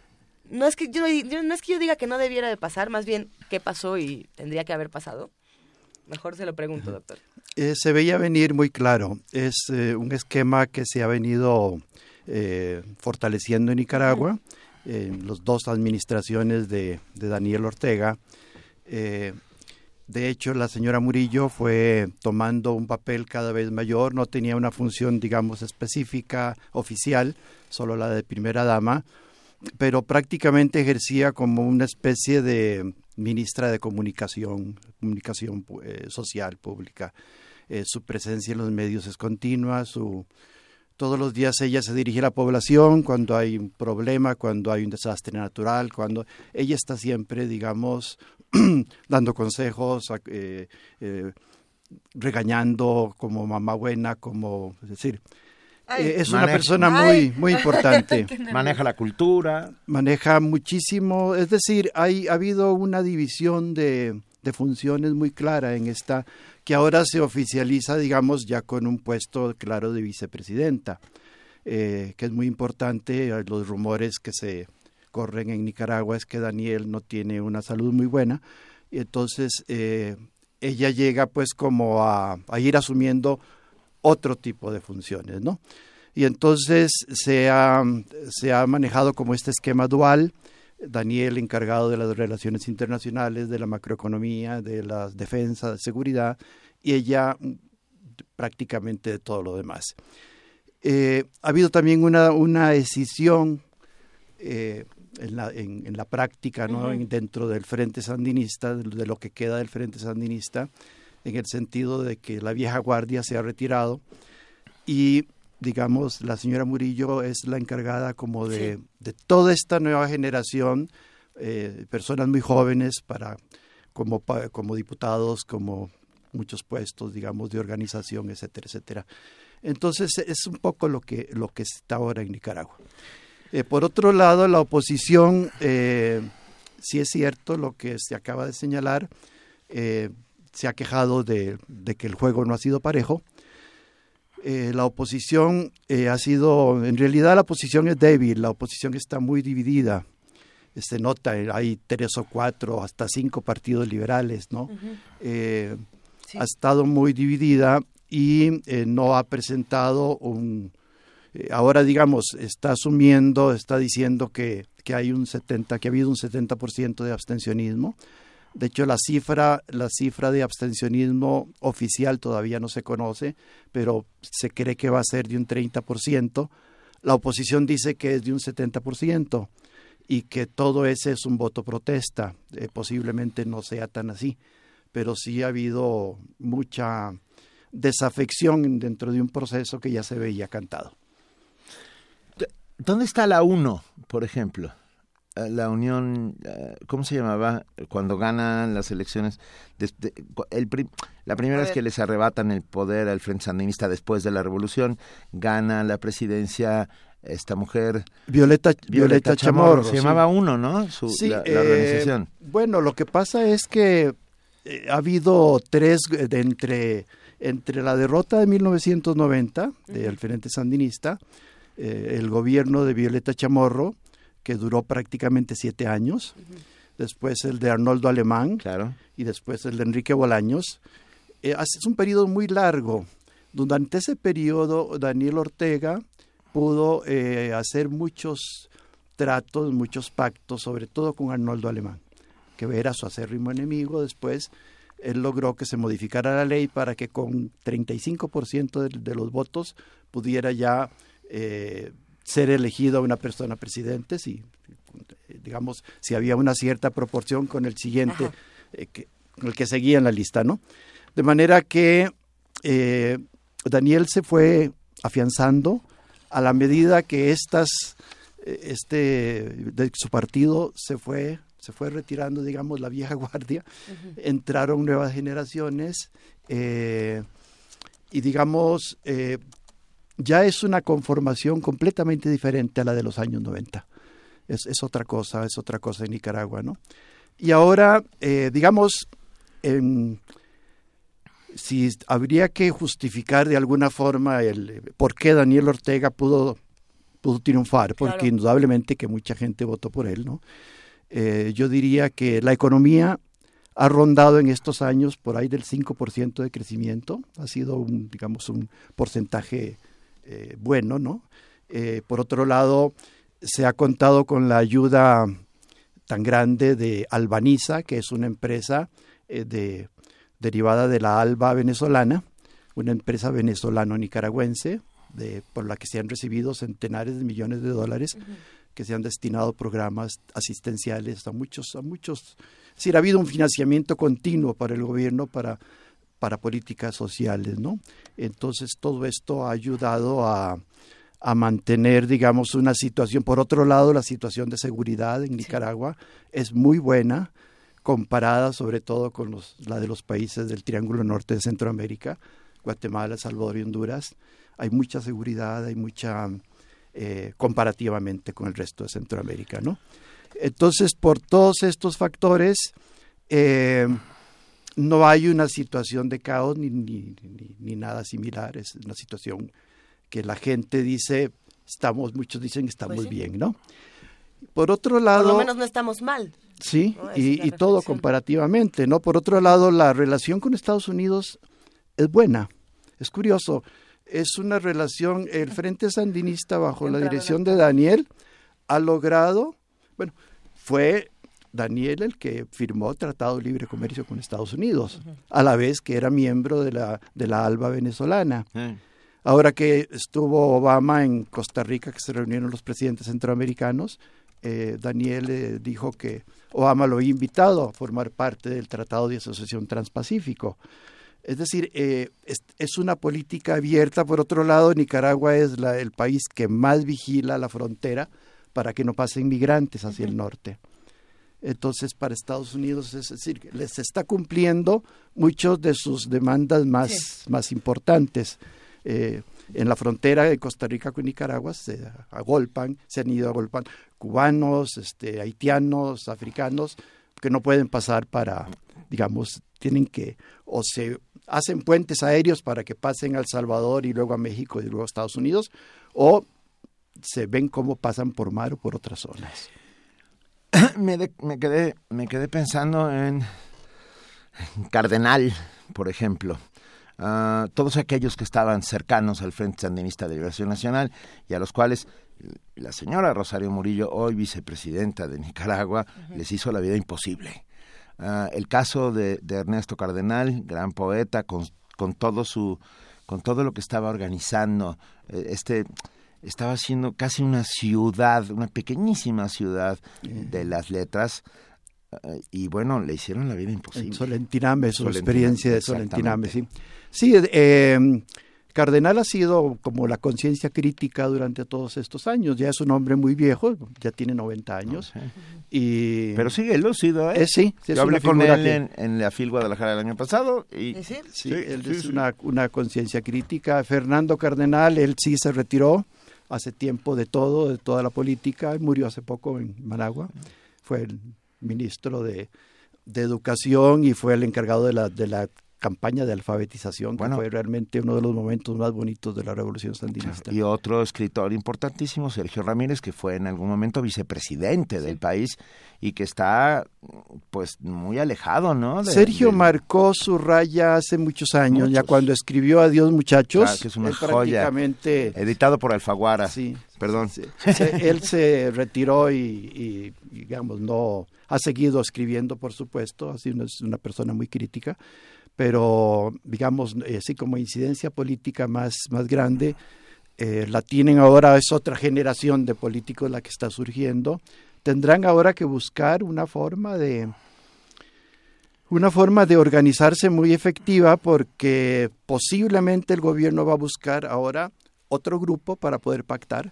no, es que yo, no es que yo diga que no debiera de pasar, más bien qué pasó y tendría que haber pasado. Mejor se lo pregunto, doctor. Eh, se veía venir muy claro. Es eh, un esquema que se ha venido fortaleciendo en Nicaragua. en las dos administraciones de, de Daniel Ortega. De hecho, la señora Murillo fue tomando un papel cada vez mayor, no tenía una función, digamos, específica, oficial, solo la de primera dama, pero prácticamente ejercía como una especie de ministra de Comunicación, Comunicación Social Pública. su presencia en los medios es continua, su todos los días ella se dirige a la población cuando hay un problema, cuando hay un desastre natural, cuando ella está siempre, digamos, <clears throat> dando consejos, eh, eh, regañando como mamá buena, como, es decir, eh, es una persona muy, muy <laughs> importante. Maneja la cultura. Maneja muchísimo, es decir, hay, ha habido una división de, de funciones muy clara en esta que ahora se oficializa, digamos, ya con un puesto claro de vicepresidenta, eh, que es muy importante. Los rumores que se corren en Nicaragua es que Daniel no tiene una salud muy buena, y entonces eh, ella llega pues como a, ir asumiendo otro tipo de funciones, ¿no? Y entonces se ha, se ha manejado como este esquema dual, Daniel encargado de las relaciones internacionales, de la macroeconomía, de la defensa, de seguridad, y ella mm, prácticamente de todo lo demás. Eh, ha habido también una, una decisión eh, en, la, en, la, práctica, ¿no? dentro del Frente Sandinista, de, lo que queda del Frente Sandinista, en el sentido de que la vieja guardia se ha retirado y digamos, la señora Murillo es la encargada como de, de toda esta nueva generación, eh, personas muy jóvenes para como, como diputados, como muchos puestos, digamos, de organización, etcétera, etcétera. Entonces es un poco lo que, lo que está ahora en Nicaragua. Eh, por otro lado, la oposición, eh, sí es cierto lo que se acaba de señalar, eh, se ha quejado de, de, que el juego no ha sido parejo, eh, la oposición ha sido, en realidad la oposición es débil, la oposición está muy dividida. Se nota, hay tres o cuatro, hasta cinco partidos liberales, ¿no? Ha estado muy dividida y no ha presentado un... ahora, digamos, está asumiendo, está diciendo que, que hay un 70, que ha habido un 70% de abstencionismo de hecho, la cifra, la cifra de abstencionismo oficial todavía no se conoce, pero se cree que va a ser de un 30%. La oposición dice que es de un 70% y que todo ese es un voto protesta. Eh, posiblemente no sea tan así, pero sí ha habido mucha desafección dentro de un proceso que ya se veía cantado. ¿Dónde está la UNO, por ejemplo? Eh, la Unión, eh, ¿cómo se llamaba? Cuando ganan las elecciones, el, la primera vez que les arrebatan el poder al Frente Sandinista después de la revolución, gana la presidencia esta mujer Violeta Violeta, Chamorro, se llamaba uno no sí, la, eh, organización. bueno lo que pasa es que ha habido tres de entre entre la derrota de 1990 del Frente Sandinista el gobierno de Violeta Chamorro que duró prácticamente siete años, después el de Arnoldo Alemán claro. y después el de Enrique Bolaños. Eh, es un periodo muy largo. Durante ese periodo, Daniel Ortega pudo eh, hacer muchos tratos, muchos pactos, sobre todo con Arnoldo Alemán, que era su acérrimo enemigo. Después, él logró que se modificara la ley para que con 35% de, de los votos pudiera ya eh, ser elegido una persona presidente, si digamos, si había una cierta proporción con el siguiente, eh, que, con el que seguía en la lista, ¿no? De manera que eh, Daniel se fue afianzando a la medida que estas, este, de su partido se fue, se fue retirando, digamos, la vieja <laughs> guardia, entraron nuevas generaciones y, digamos, ya es una conformación completamente diferente a la de los años 90. Es, es otra cosa, es otra cosa en Nicaragua, ¿no? Y ahora, eh, digamos, si habría que justificar de alguna forma el por qué Daniel Ortega pudo, pudo triunfar, porque indudablemente que mucha gente votó por él, ¿no? Eh, yo diría que la economía ha rondado en estos años por ahí del 5% de crecimiento, ha sido un, digamos, un porcentaje eh, bueno, ¿no? Eh, por otro lado, se ha contado con la ayuda tan grande de Albaniza, que es una empresa eh, de, derivada de la ALBA venezolana, una empresa venezolano-nicaragüense, por la que se han recibido centenares de millones de dólares, que se han destinado programas asistenciales a muchos, a muchos. Es decir, ha habido un financiamiento continuo para el gobierno para, para políticas sociales, ¿no? Entonces todo esto ha ayudado a, a mantener, digamos, una situación. Por otro lado, la situación de seguridad en Nicaragua es muy buena, comparada sobre todo con los, la de los países del Triángulo Norte de Centroamérica, Guatemala, El Salvador y Honduras. Hay mucha seguridad, hay mucha, eh, comparativamente con el resto de Centroamérica, ¿no? Entonces, por todos estos factores, eh, no hay una situación de caos ni, ni, ni, ni nada similar, es una situación que la gente dice, estamos, muchos dicen estamos Pues sí. bien, ¿no? Por otro lado... Por lo menos no estamos mal. Sí, y, y todo comparativamente, ¿no? Por otro lado, la relación con Estados Unidos es buena. Es curioso. Es una relación, el Frente Sandinista bajo la dirección de Daniel ha logrado, bueno, fue Daniel el que firmó Tratado de Libre Comercio con Estados Unidos, a la vez que era miembro de la, de la ALBA venezolana. Ahora que estuvo Obama en Costa Rica, que se reunieron los presidentes centroamericanos, eh, Daniel eh, dijo que Obama lo había invitado a formar parte del Tratado de Asociación Transpacífico. Es decir, eh, es, es una política abierta. Por otro lado, Nicaragua es la- el país que más vigila la frontera para que no pasen migrantes hacia el norte. Entonces, para Estados Unidos, es decir, les está cumpliendo muchas de sus demandas más, más importantes. Eh, en la frontera de Costa Rica con Nicaragua se agolpan, se han ido agolpando cubanos, este, haitianos, africanos, que no pueden pasar para, digamos, tienen que, o se hacen puentes aéreos para que pasen a El Salvador y luego a México y luego a Estados Unidos, o se ven cómo pasan por mar o por otras zonas. <coughs> me, de- me quedé me quedé pensando en, en Cardenal, por ejemplo. Ah, todos aquellos que estaban cercanos al Frente Sandinista de Liberación Nacional y a los cuales la señora Rosario Murillo, hoy vicepresidenta de Nicaragua, les hizo la vida imposible. Ah, el caso de, de Ernesto Cardenal, gran poeta, con, con todo su con todo lo que estaba organizando, eh, este estaba haciendo casi una ciudad, una pequeñísima ciudad de las letras, eh, y bueno, le hicieron la vida imposible. En Solentiname, su Solentiname, experiencia de. Solentiname, sí. Sí, eh, Cardenal ha sido como la conciencia crítica durante todos estos años. Ya es un hombre muy viejo, ya tiene 90 años. y Pero sigue lúcido, ¿eh? Eh, sí, sí, es Yo hablé con él que- en, en la FIL Guadalajara el año pasado y... Sí, él es una, una conciencia crítica. Fernando Cardenal, él sí se retiró hace tiempo de todo, de toda la política, murió hace poco en Managua, fue el ministro de, de Educación y fue el encargado de la, de la campaña de alfabetización, que fue realmente uno de los momentos más bonitos de la revolución sandinista. Y otro escritor importantísimo, Sergio Ramírez, que fue en algún momento vicepresidente del país y que está pues muy alejado, ¿no? De- Sergio de- marcó su raya hace muchos años, ya Muchos. cuando escribió Adiós muchachos, Claro, que es una joya. prácticamente Editado por Alfaguara. Sí. Perdón. se- él se retiró y, y, digamos, no ha seguido escribiendo, por supuesto, así no es una persona muy crítica, pero, digamos, eh, así como incidencia política más, más grande, eh, la tienen ahora, es otra generación de políticos la que está surgiendo, tendrán ahora que buscar una forma de una forma de organizarse muy efectiva porque posiblemente el gobierno va a buscar ahora otro grupo para poder pactar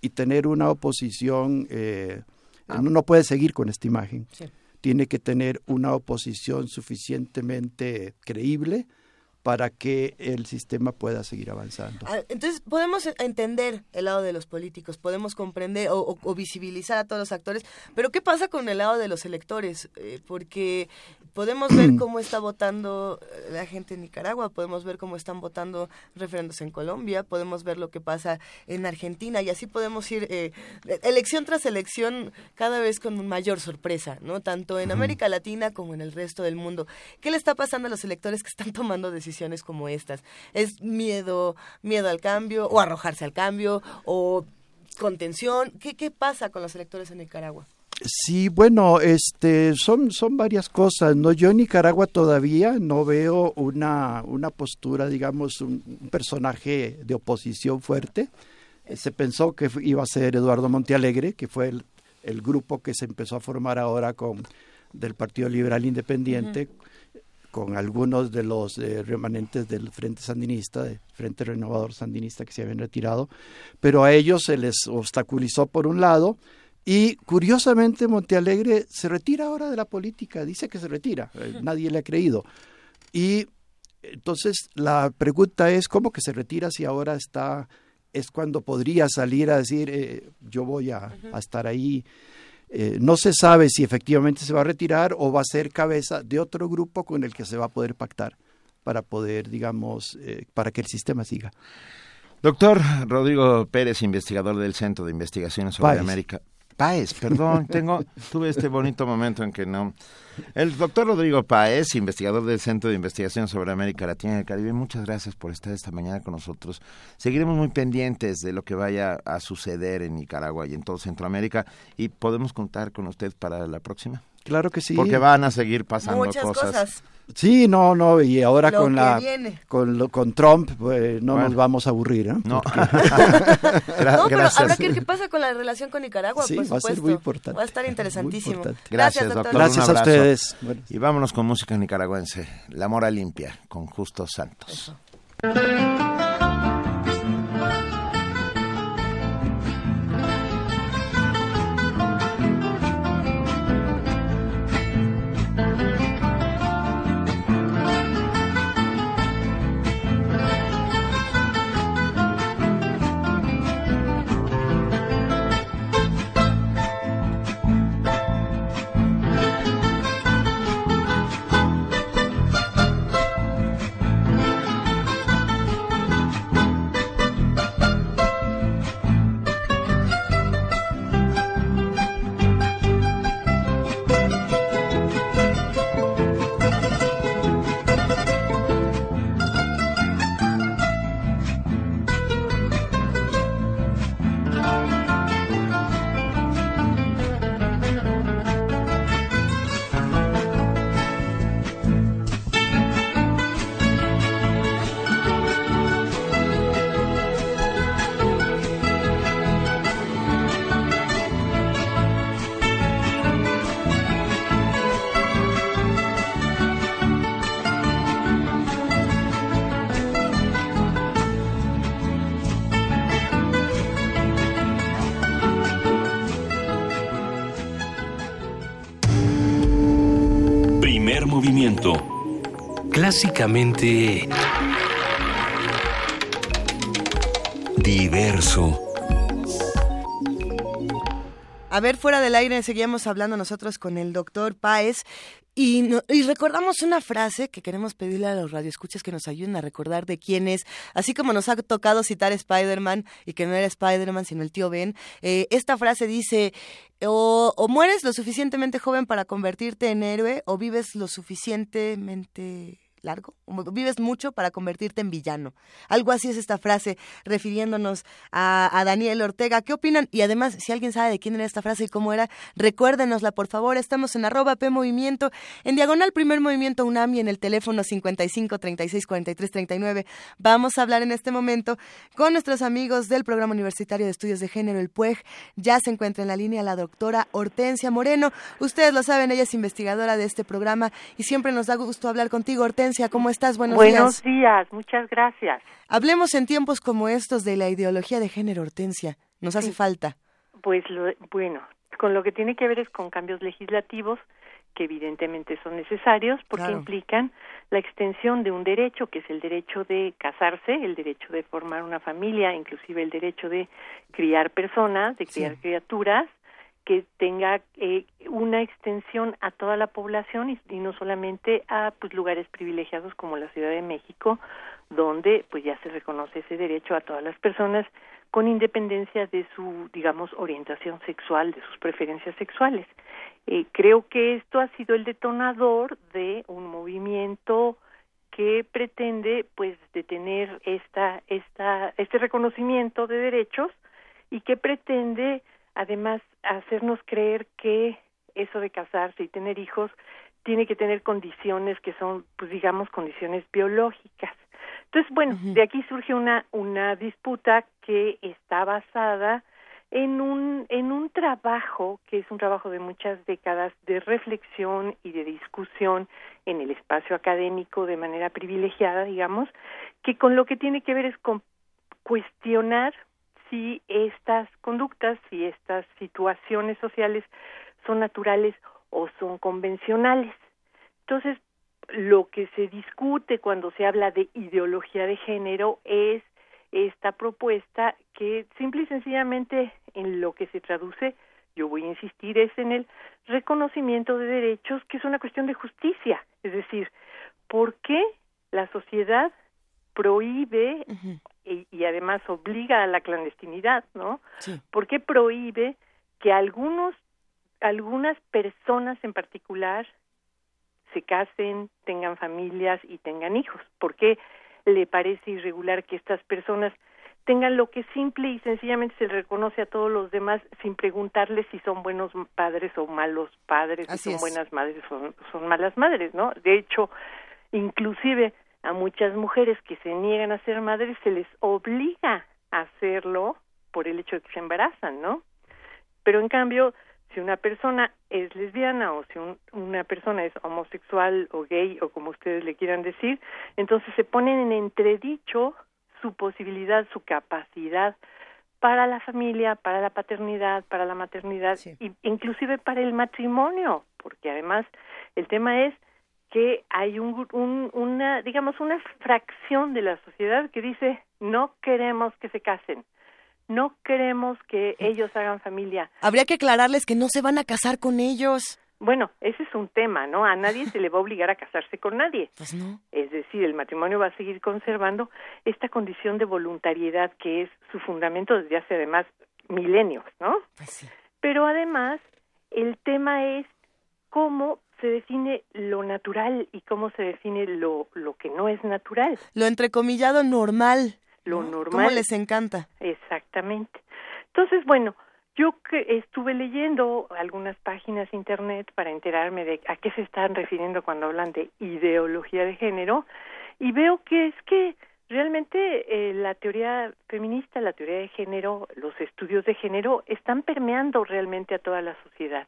y tener una oposición. eh, no, no puede seguir con esta imagen. Sí. Tiene que tener una oposición suficientemente creíble para que el sistema pueda seguir avanzando. Ah, Entonces, podemos entender el lado de los políticos, podemos comprender o, o- o visibilizar a todos los actores, pero ¿qué pasa con el lado de los electores? Eh, porque podemos ver <clears throat> cómo está votando eh, la gente en Nicaragua, podemos ver cómo están votando referendos en Colombia, podemos ver lo que pasa en Argentina y así podemos ir eh, elección tras elección cada vez con mayor sorpresa, ¿no? Tanto en América Latina como en el resto del mundo. ¿Qué le está pasando a los electores que están <laughs> tomando decisiones como estas? ¿Es miedo, miedo al cambio o arrojarse al cambio o contención? ¿Qué, qué pasa con los electores en Nicaragua? Sí, bueno, este, son, son varias cosas, ¿no? Yo en Nicaragua todavía no veo una, una postura, digamos, un, un personaje de oposición fuerte. eh, se pensó que iba a ser Eduardo Montealegre, que fue el, el grupo que se empezó a formar ahora con del Partido Liberal Independiente, con algunos de los eh, remanentes del Frente Sandinista, del Frente Renovador Sandinista que se habían retirado, pero a ellos se les obstaculizó por un lado y curiosamente Montealegre se retira ahora de la política, dice que se retira, eh, nadie le ha creído. Y entonces la pregunta es cómo que se retira si ahora está es cuando podría salir a decir eh, yo voy a, a estar ahí eh, no se sabe si efectivamente se va a retirar o va a ser cabeza de otro grupo con el que se va a poder pactar para poder, digamos, eh, para que el sistema siga. Doctor Rodrigo Pérez, investigador del Centro de Investigaciones sobre Páez. América. Páez, perdón, tengo, tuve este bonito momento en que no. El doctor Rodrigo Páez, investigador del Centro de Investigación sobre América Latina y el Caribe, muchas gracias por estar esta mañana con nosotros. Seguiremos muy pendientes de lo que vaya a suceder en Nicaragua y en todo Centroamérica y podemos contar con usted para la próxima. Claro que sí. Porque van a seguir pasando Muchas cosas. Sí, no, no, y ahora Lo con la viene. con, lo- con Trump pues, no Bueno. nos vamos a aburrir, ¿eh? No. Porque- <laughs> <laughs> No, pero habrá que ver qué pasa con la relación con Nicaragua, Sí, por va a ser supuesto. muy importante. Va a estar interesantísimo. importante. Gracias, doctor. doctor. Gracias a ustedes. Bueno. Y vámonos con música nicaragüense. La Mora Limpia, con Justo Santos. Primer movimiento. Clásicamente diverso. A ver, fuera del aire seguíamos hablando nosotros con el doctor Páez y, no- y recordamos una frase que queremos pedirle a los radioescuchas que nos ayuden a recordar de quién es. Así como nos ha tocado citar Spider-Man y que no era Spider-Man sino el tío Ben, eh, esta frase dice, o, o mueres lo suficientemente joven para convertirte en héroe o vives lo suficientemente largo, vives mucho para convertirte en villano. Algo así es esta frase, refiriéndonos a, Daniel Ortega. ¿Qué opinan? Y además, si alguien sabe de quién era esta frase y cómo era, recuérdenosla, por favor. Estamos en arroba P Movimiento, en diagonal Primer Movimiento UNAM y en el teléfono 55 36 43 39. Vamos a hablar en este momento con nuestros amigos del Programa Universitario de Estudios de Género, el PUEG. Ya se encuentra en la línea la doctora Hortensia Moreno. Ustedes lo saben, ella es investigadora de este programa y siempre nos da gusto hablar contigo, Hortensia. ¿Cómo estás? Buenos, Buenos días. días, muchas gracias. Hablemos en tiempos como estos de la ideología de género, Hortensia. Nos hace falta. Pues lo- bueno, con lo que tiene que ver es con cambios legislativos que evidentemente son necesarios porque Claro. implican la extensión de un derecho que es el derecho de casarse, el derecho de formar una familia, inclusive el derecho de criar personas, de criar Sí. criaturas, que tenga eh, una extensión a toda la población y, no solamente a pues lugares privilegiados como la Ciudad de México, donde pues ya se reconoce ese derecho a todas las personas con independencia de su digamos orientación sexual, de sus preferencias sexuales. Eh, creo que esto ha sido el detonador de un movimiento que pretende pues detener esta esta este reconocimiento de derechos y que pretende además hacernos creer que eso de casarse y tener hijos tiene que tener condiciones que son pues digamos condiciones biológicas. Entonces, bueno, de aquí surge una, una disputa que está basada en un, en un trabajo que es un trabajo de muchas décadas de reflexión y de discusión en el espacio académico de manera privilegiada, digamos, que con lo que tiene que ver es con cuestionar si estas conductas, si estas situaciones sociales son naturales o son convencionales. Entonces, lo que se discute cuando se habla de ideología de género es esta propuesta que simple y sencillamente en lo que se traduce, yo voy a insistir, es en el reconocimiento de derechos, que es una cuestión de justicia. Es decir, ¿por qué la sociedad prohíbe y, y, además obliga a la clandestinidad, ¿no? ¿Por qué prohíbe que algunos, algunas personas en particular se casen, tengan familias y tengan hijos? ¿Por qué le parece irregular que estas personas tengan lo que simple y sencillamente se reconoce a todos los demás sin preguntarles si son buenos padres o malos padres, si son buenas madres o son malas madres, ¿no? De hecho, inclusive a muchas mujeres que se niegan a ser madres se les obliga a hacerlo por el hecho de que se embarazan, ¿no? Pero en cambio, si una persona es lesbiana o si una persona es homosexual o gay o como ustedes le quieran decir, entonces se ponen en entredicho su posibilidad, su capacidad para la familia, para la paternidad, para la maternidad, e inclusive para el matrimonio, porque además el tema es que hay un, una, digamos, una fracción de la sociedad que dice no queremos que se casen, no queremos que ellos hagan familia. Habría que aclararles que no se van a casar con ellos. Bueno, ese es un tema, ¿no? A nadie <laughs> se le va a obligar a casarse con nadie. Pues no. Es decir, el matrimonio va a seguir conservando esta condición de voluntariedad que es su fundamento desde hace además milenios, ¿no? Pues sí. Pero además, el tema es cómo se define lo natural y cómo se define lo, lo que no es natural. Lo entrecomillado normal. Lo normal. ¿Cómo les encanta? Exactamente. Entonces, bueno, yo que estuve leyendo algunas páginas internet para enterarme de a qué se están refiriendo cuando hablan de ideología de género y veo que es que realmente eh, la teoría feminista, la teoría de género, los estudios de género están permeando realmente a toda la sociedad.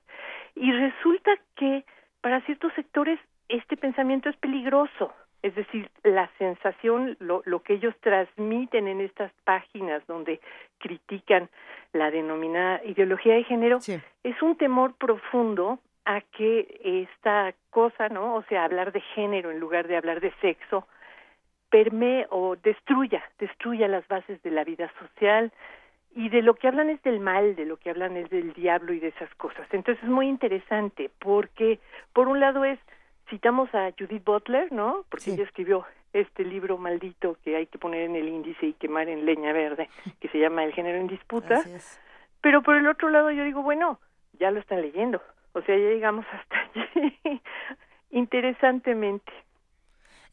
Y resulta que para ciertos sectores este pensamiento es peligroso. Es decir, la sensación, lo, lo que ellos transmiten en estas páginas donde critican la denominada ideología de género, es un temor profundo a que esta cosa, ¿no? O sea, hablar de género en lugar de hablar de sexo, permee o destruya, destruya las bases de la vida social y de lo que hablan es del mal, de lo que hablan es del diablo y de esas cosas. Entonces es muy interesante porque por un lado es citamos a Judith Butler, ¿no? Porque ella escribió este libro maldito que hay que poner en el índice y quemar en leña verde, <laughs> que se llama El género en disputa. Pero por el otro lado yo digo, bueno, ya lo están leyendo. O sea, ya llegamos hasta allí <laughs> interesantemente.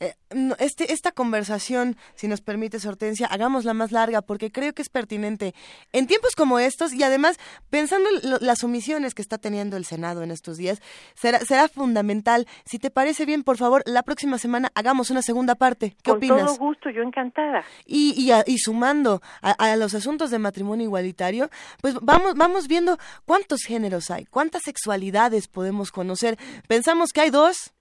Eh, este, esta conversación, si nos permite, Hortensia, hagámosla más larga porque creo que es pertinente en tiempos como estos y además pensando en las omisiones que está teniendo el Senado en estos días, será, será fundamental. Si te parece bien, por favor, la próxima semana hagamos una segunda parte. ¿Qué opinas? Con todo gusto, yo encantada. Y, y, y sumando a, a, los asuntos de matrimonio igualitario, pues vamos, vamos viendo cuántos géneros hay, cuántas sexualidades podemos conocer. Pensamos que hay dos,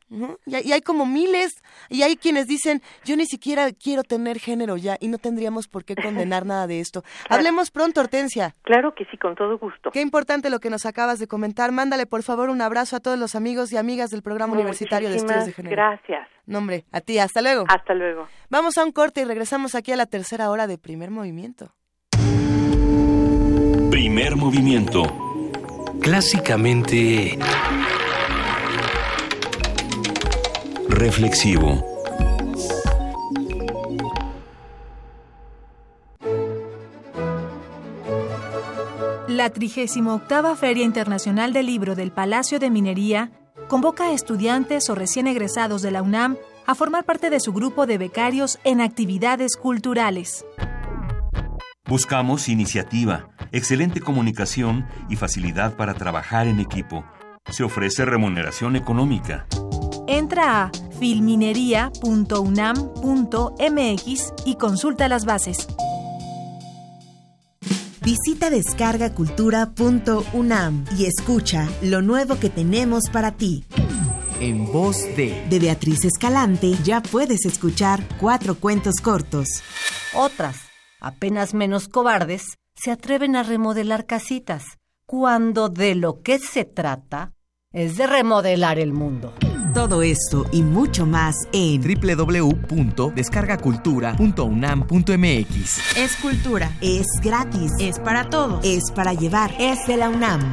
y, hay como miles, y hay quienes dicen, yo ni siquiera quiero tener género ya, y no tendríamos por qué condenar <laughs> nada de esto. Hablemos pronto, Hortensia. Claro que sí, con todo gusto. Qué importante lo que nos acabas de comentar. Mándale, por favor, un abrazo a todos los amigos y amigas del Programa Universitario de Estudios de Género. Gracias. Nombre, a ti, hasta luego. Hasta luego. Vamos a un corte y regresamos aquí a la tercera hora de Primer Movimiento. Primer Movimiento. Clásicamente reflexivo. La 38 Feria Internacional del Libro del Palacio de Minería convoca a estudiantes o recién egresados de la UNAM a formar parte de su grupo de becarios en actividades culturales. Buscamos iniciativa, excelente comunicación y facilidad para trabajar en equipo. Se ofrece remuneración económica. Entra a filminería.unam.mx y consulta las bases. Visita descargacultura.unam y escucha lo nuevo que tenemos para ti. En voz de... De Beatriz Escalante ya puedes escuchar cuatro cuentos cortos. Otras, apenas menos cobardes, se atreven a remodelar casitas, cuando de lo que se trata es de remodelar el mundo. Todo esto y mucho más en www.descargacultura.unam.mx. Es cultura, es gratis, es para todos, es para llevar, es de la UNAM.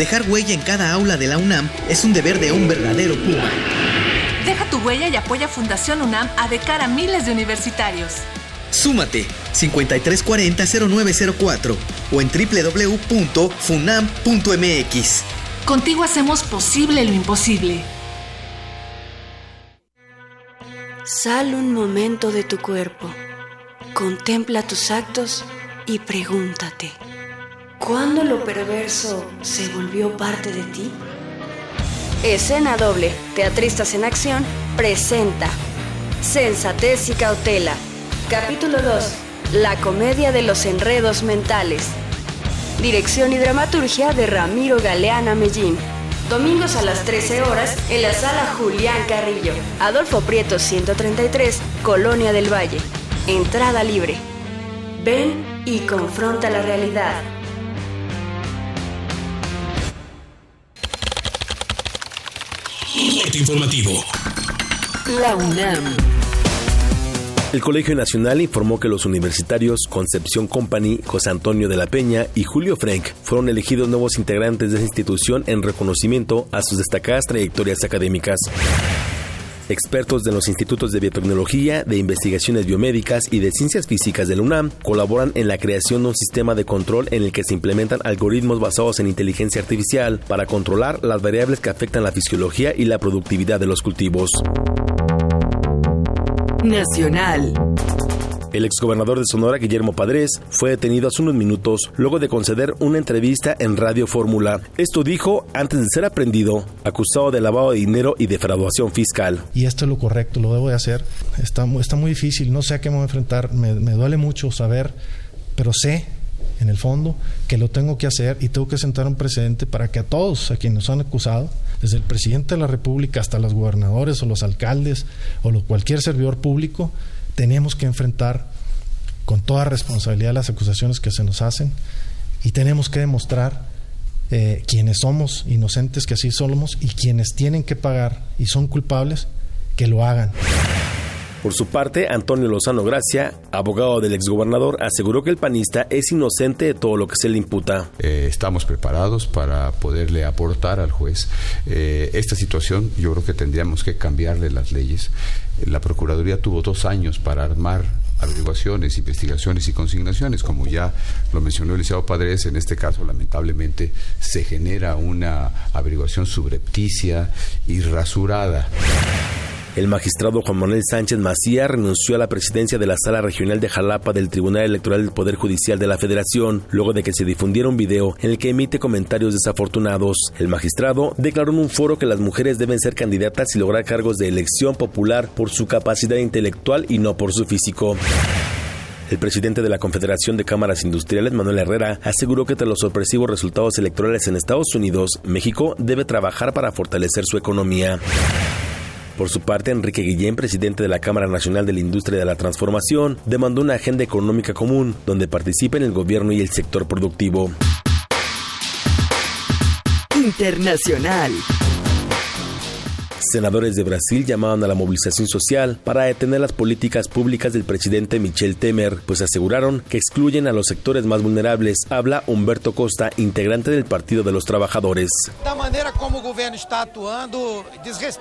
Dejar huella en cada aula de la UNAM es un deber de un verdadero Puma. Deja tu huella y apoya Fundación UNAM a de cara a miles de universitarios. Súmate 5340-0904 o en www.funam.mx. Contigo hacemos posible lo imposible. Sal un momento de tu cuerpo, contempla tus actos y pregúntate. ¿Cuándo lo perverso se volvió parte de ti? Escena doble, Teatristas en Acción, presenta Sensatez y Cautela. Capítulo 2. La comedia de los enredos mentales. Dirección y dramaturgia de Ramiro Galeana Mellín. Domingos a las 13 horas en la sala Julián Carrillo. Adolfo Prieto 133, Colonia del Valle. Entrada libre. Ven y confronta la realidad. Informativo. La UNAM. El Colegio Nacional informó que los universitarios Concepción Company, José Antonio de la Peña y Julio Frank fueron elegidos nuevos integrantes de esa institución en reconocimiento a sus destacadas trayectorias académicas. Expertos de los institutos de biotecnología, de investigaciones biomédicas y de ciencias físicas de la UNAM colaboran en la creación de un sistema de control en el que se implementan algoritmos basados en inteligencia artificial para controlar las variables que afectan la fisiología y la productividad de los cultivos. Nacional. El exgobernador de Sonora, Guillermo Padres, fue detenido hace unos minutos luego de conceder una entrevista en Radio Fórmula. Esto dijo antes de ser aprendido, acusado de lavado de dinero y defraudación fiscal. Y esto es lo correcto, lo debo de hacer. Está, está muy difícil, no sé a qué me voy a enfrentar, me, duele mucho saber, pero sé en el fondo que lo tengo que hacer y tengo que sentar un precedente para que a todos a quienes nos han acusado, desde el presidente de la República hasta los gobernadores o los alcaldes o cualquier servidor público, tenemos que enfrentar con toda responsabilidad las acusaciones que se nos hacen y tenemos que demostrar eh, quienes somos inocentes, que así somos, y quienes tienen que pagar y son culpables, que lo hagan. Por su parte, Antonio Lozano Gracia, abogado del exgobernador, aseguró que el panista es inocente de todo lo que se le imputa. Eh, estamos preparados para poderle aportar al juez eh, esta situación. Yo creo que tendríamos que cambiarle las leyes. La Procuraduría tuvo dos años para armar averiguaciones, investigaciones y consignaciones. Como ya lo mencionó el licenciado Padres, en este caso lamentablemente se genera una averiguación subrepticia y rasurada. El magistrado Juan Manuel Sánchez Macía renunció a la presidencia de la Sala Regional de Jalapa del Tribunal Electoral del Poder Judicial de la Federación, luego de que se difundiera un video en el que emite comentarios desafortunados. El magistrado declaró en un foro que las mujeres deben ser candidatas y lograr cargos de elección popular por su capacidad intelectual y no por su físico. El presidente de la Confederación de Cámaras Industriales, Manuel Herrera, aseguró que tras los sorpresivos resultados electorales en Estados Unidos, México debe trabajar para fortalecer su economía. Por su parte, Enrique Guillén, presidente de la Cámara Nacional de la Industria de la Transformación, demandó una agenda económica común donde participen el gobierno y el sector productivo. Internacional. Senadores de Brasil llamaron a la movilización social para detener las políticas públicas del presidente Michel Temer, pues aseguraron que excluyen a los sectores más vulnerables. Habla Humberto Costa, integrante del Partido de los Trabajadores. La manera como el gobierno está actuando,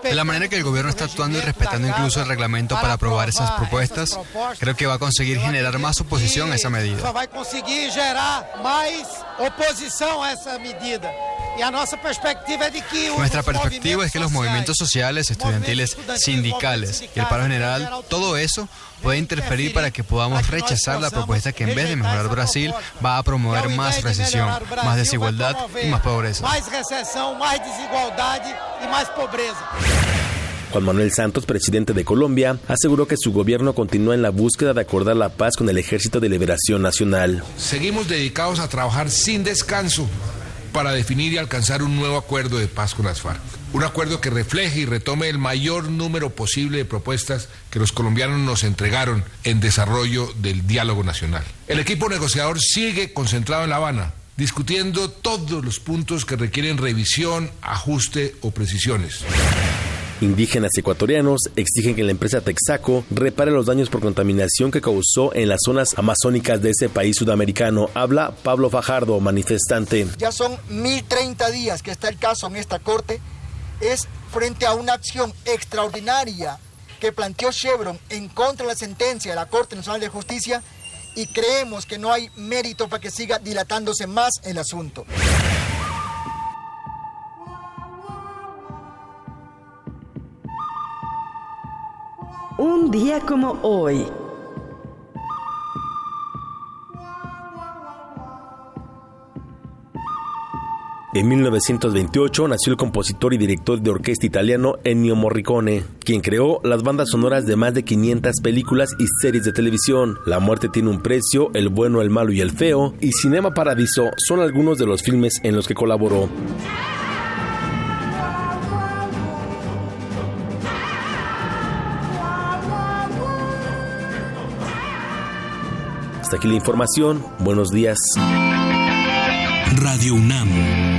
de la manera que el gobierno está actuando y respetando incluso el reglamento para aprobar esas propuestas, creo que va a conseguir generar más oposición a esa medida. Va a conseguir generar más oposición a esa medida. Nuestra perspectiva es que los movimientos sociales, estudiantiles, sindicales y el paro general, todo eso puede interferir para que podamos rechazar la propuesta que en vez de mejorar Brasil va a promover más recesión, más desigualdad y más pobreza. Más recesión, más desigualdad y más pobreza. Juan Manuel Santos, presidente de Colombia, aseguró que su gobierno continúa en la búsqueda de acordar la paz con el Ejército de Liberación Nacional. Seguimos dedicados a trabajar sin descanso para definir y alcanzar un nuevo acuerdo de paz con las FARC. Un acuerdo que refleje y retome el mayor número posible de propuestas que los colombianos nos entregaron en desarrollo del diálogo nacional. El equipo negociador sigue concentrado en La Habana, discutiendo todos los puntos que requieren revisión, ajuste o precisiones. Indígenas ecuatorianos exigen que la empresa Texaco repare los daños por contaminación que causó en las zonas amazónicas de ese país sudamericano. Habla Pablo Fajardo, manifestante. Ya son 1030 días que está el caso en esta corte. Es frente a una acción extraordinaria que planteó Chevron en contra de la sentencia de la Corte Nacional de Justicia y creemos que no hay mérito para que siga dilatándose más el asunto. Un día como hoy. En 1928 nació el compositor y director de orquesta italiano Ennio Morricone, quien creó las bandas sonoras de más de 500 películas y series de televisión. La muerte tiene un precio, El bueno, el malo y el feo, y Cinema Paradiso son algunos de los filmes en los que colaboró. Hasta aquí la información. Buenos días. Radio UNAM.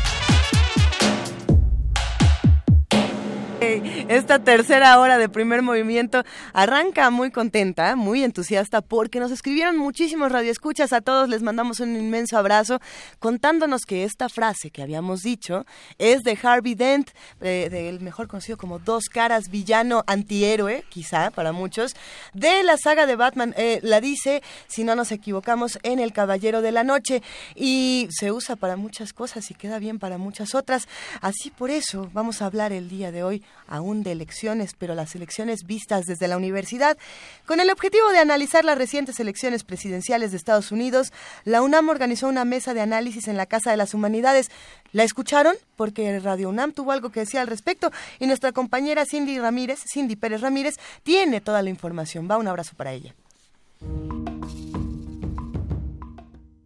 Esta tercera hora de primer movimiento arranca muy contenta, muy entusiasta, porque nos escribieron muchísimos radioescuchas. A todos les mandamos un inmenso abrazo, contándonos que esta frase que habíamos dicho es de Harvey Dent, del mejor conocido como Dos Caras, villano antihéroe, quizá para muchos, de la saga de Batman. Eh, la dice, si no nos equivocamos, en El Caballero de la Noche. Y se usa para muchas cosas y queda bien para muchas otras. Así por eso vamos a hablar el día de hoy aún de elecciones, pero las elecciones vistas desde la universidad. Con el objetivo de analizar las recientes elecciones presidenciales de Estados Unidos, la UNAM organizó una mesa de análisis en la Casa de las Humanidades. ¿La escucharon? Porque Radio UNAM tuvo algo que decir al respecto y nuestra compañera Cindy Ramírez, Cindy Pérez Ramírez, tiene toda la información. Va un abrazo para ella.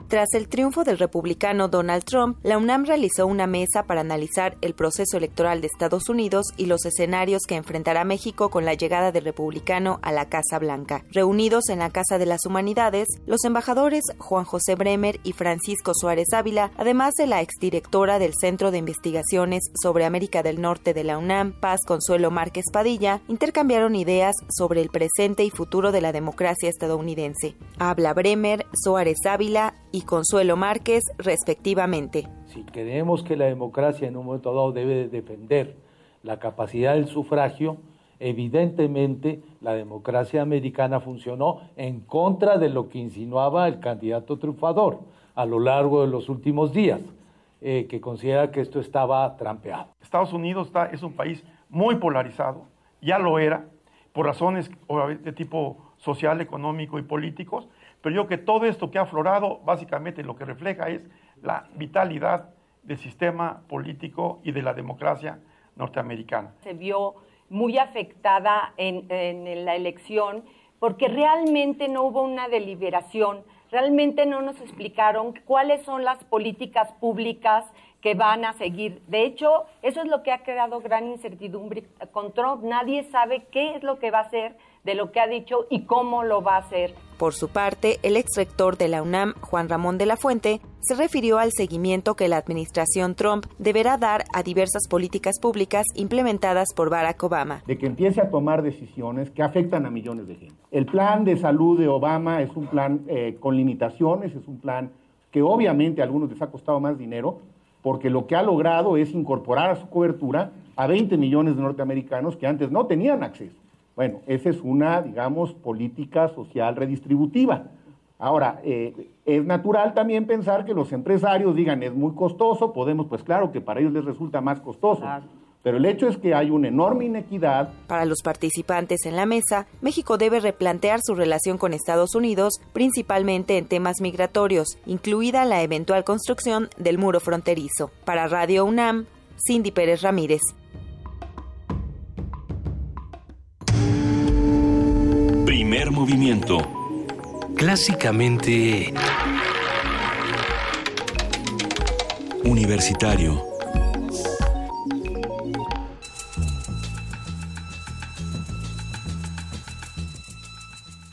Tras el triunfo del republicano Donald Trump, la UNAM realizó una mesa para analizar el proceso electoral de Estados Unidos y los escenarios que enfrentará México con la llegada del republicano a la Casa Blanca. Reunidos en la Casa de las Humanidades, los embajadores Juan José Bremer y Francisco Suárez Ávila, además de la exdirectora del Centro de Investigaciones sobre América del Norte de la UNAM, Paz Consuelo Márquez Padilla, intercambiaron ideas sobre el presente y futuro de la democracia estadounidense. Habla Bremer, Suárez Ávila y Consuelo Márquez, respectivamente. Si creemos que la democracia en un momento dado debe defender la capacidad del sufragio, evidentemente la democracia americana funcionó en contra de lo que insinuaba el candidato triunfador a lo largo de los últimos días. eh, que considera que esto estaba trampeado. Estados Unidos está, es un país muy polarizado, ya lo era, por razones de tipo social, económico y políticos, pero yo que todo esto que ha aflorado básicamente lo que refleja es la vitalidad del sistema político y de la democracia norteamericana. Se vio muy afectada en, en la elección porque realmente no hubo una deliberación, realmente no nos explicaron cuáles son las políticas públicas que van a seguir. De hecho, eso es lo que ha creado gran incertidumbre con Trump. Nadie sabe qué es lo que va a hacer de lo que ha dicho y cómo lo va a hacer. Por su parte, el ex rector de la UNAM, Juan Ramón de la Fuente, se refirió al seguimiento que la administración Trump deberá dar a diversas políticas públicas implementadas por Barack Obama. De que empiece a tomar decisiones que afectan a millones de gente. El plan de salud de Obama es un plan eh, con limitaciones, es un plan que obviamente a algunos les ha costado más dinero, porque lo que ha logrado es incorporar a su cobertura a 20 millones de norteamericanos que antes no tenían acceso. Bueno, esa es una, digamos, política social redistributiva. Ahora, eh, es natural también pensar que los empresarios digan, es muy costoso, podemos, pues claro que para ellos les resulta más costoso. Pero el hecho es que hay una enorme inequidad. Para los participantes en la mesa, México debe replantear su relación con Estados Unidos, principalmente en temas migratorios, incluida la eventual construcción del muro fronterizo. Para Radio UNAM, Cindy Pérez Ramírez. Primer movimiento. Clásicamente... Universitario.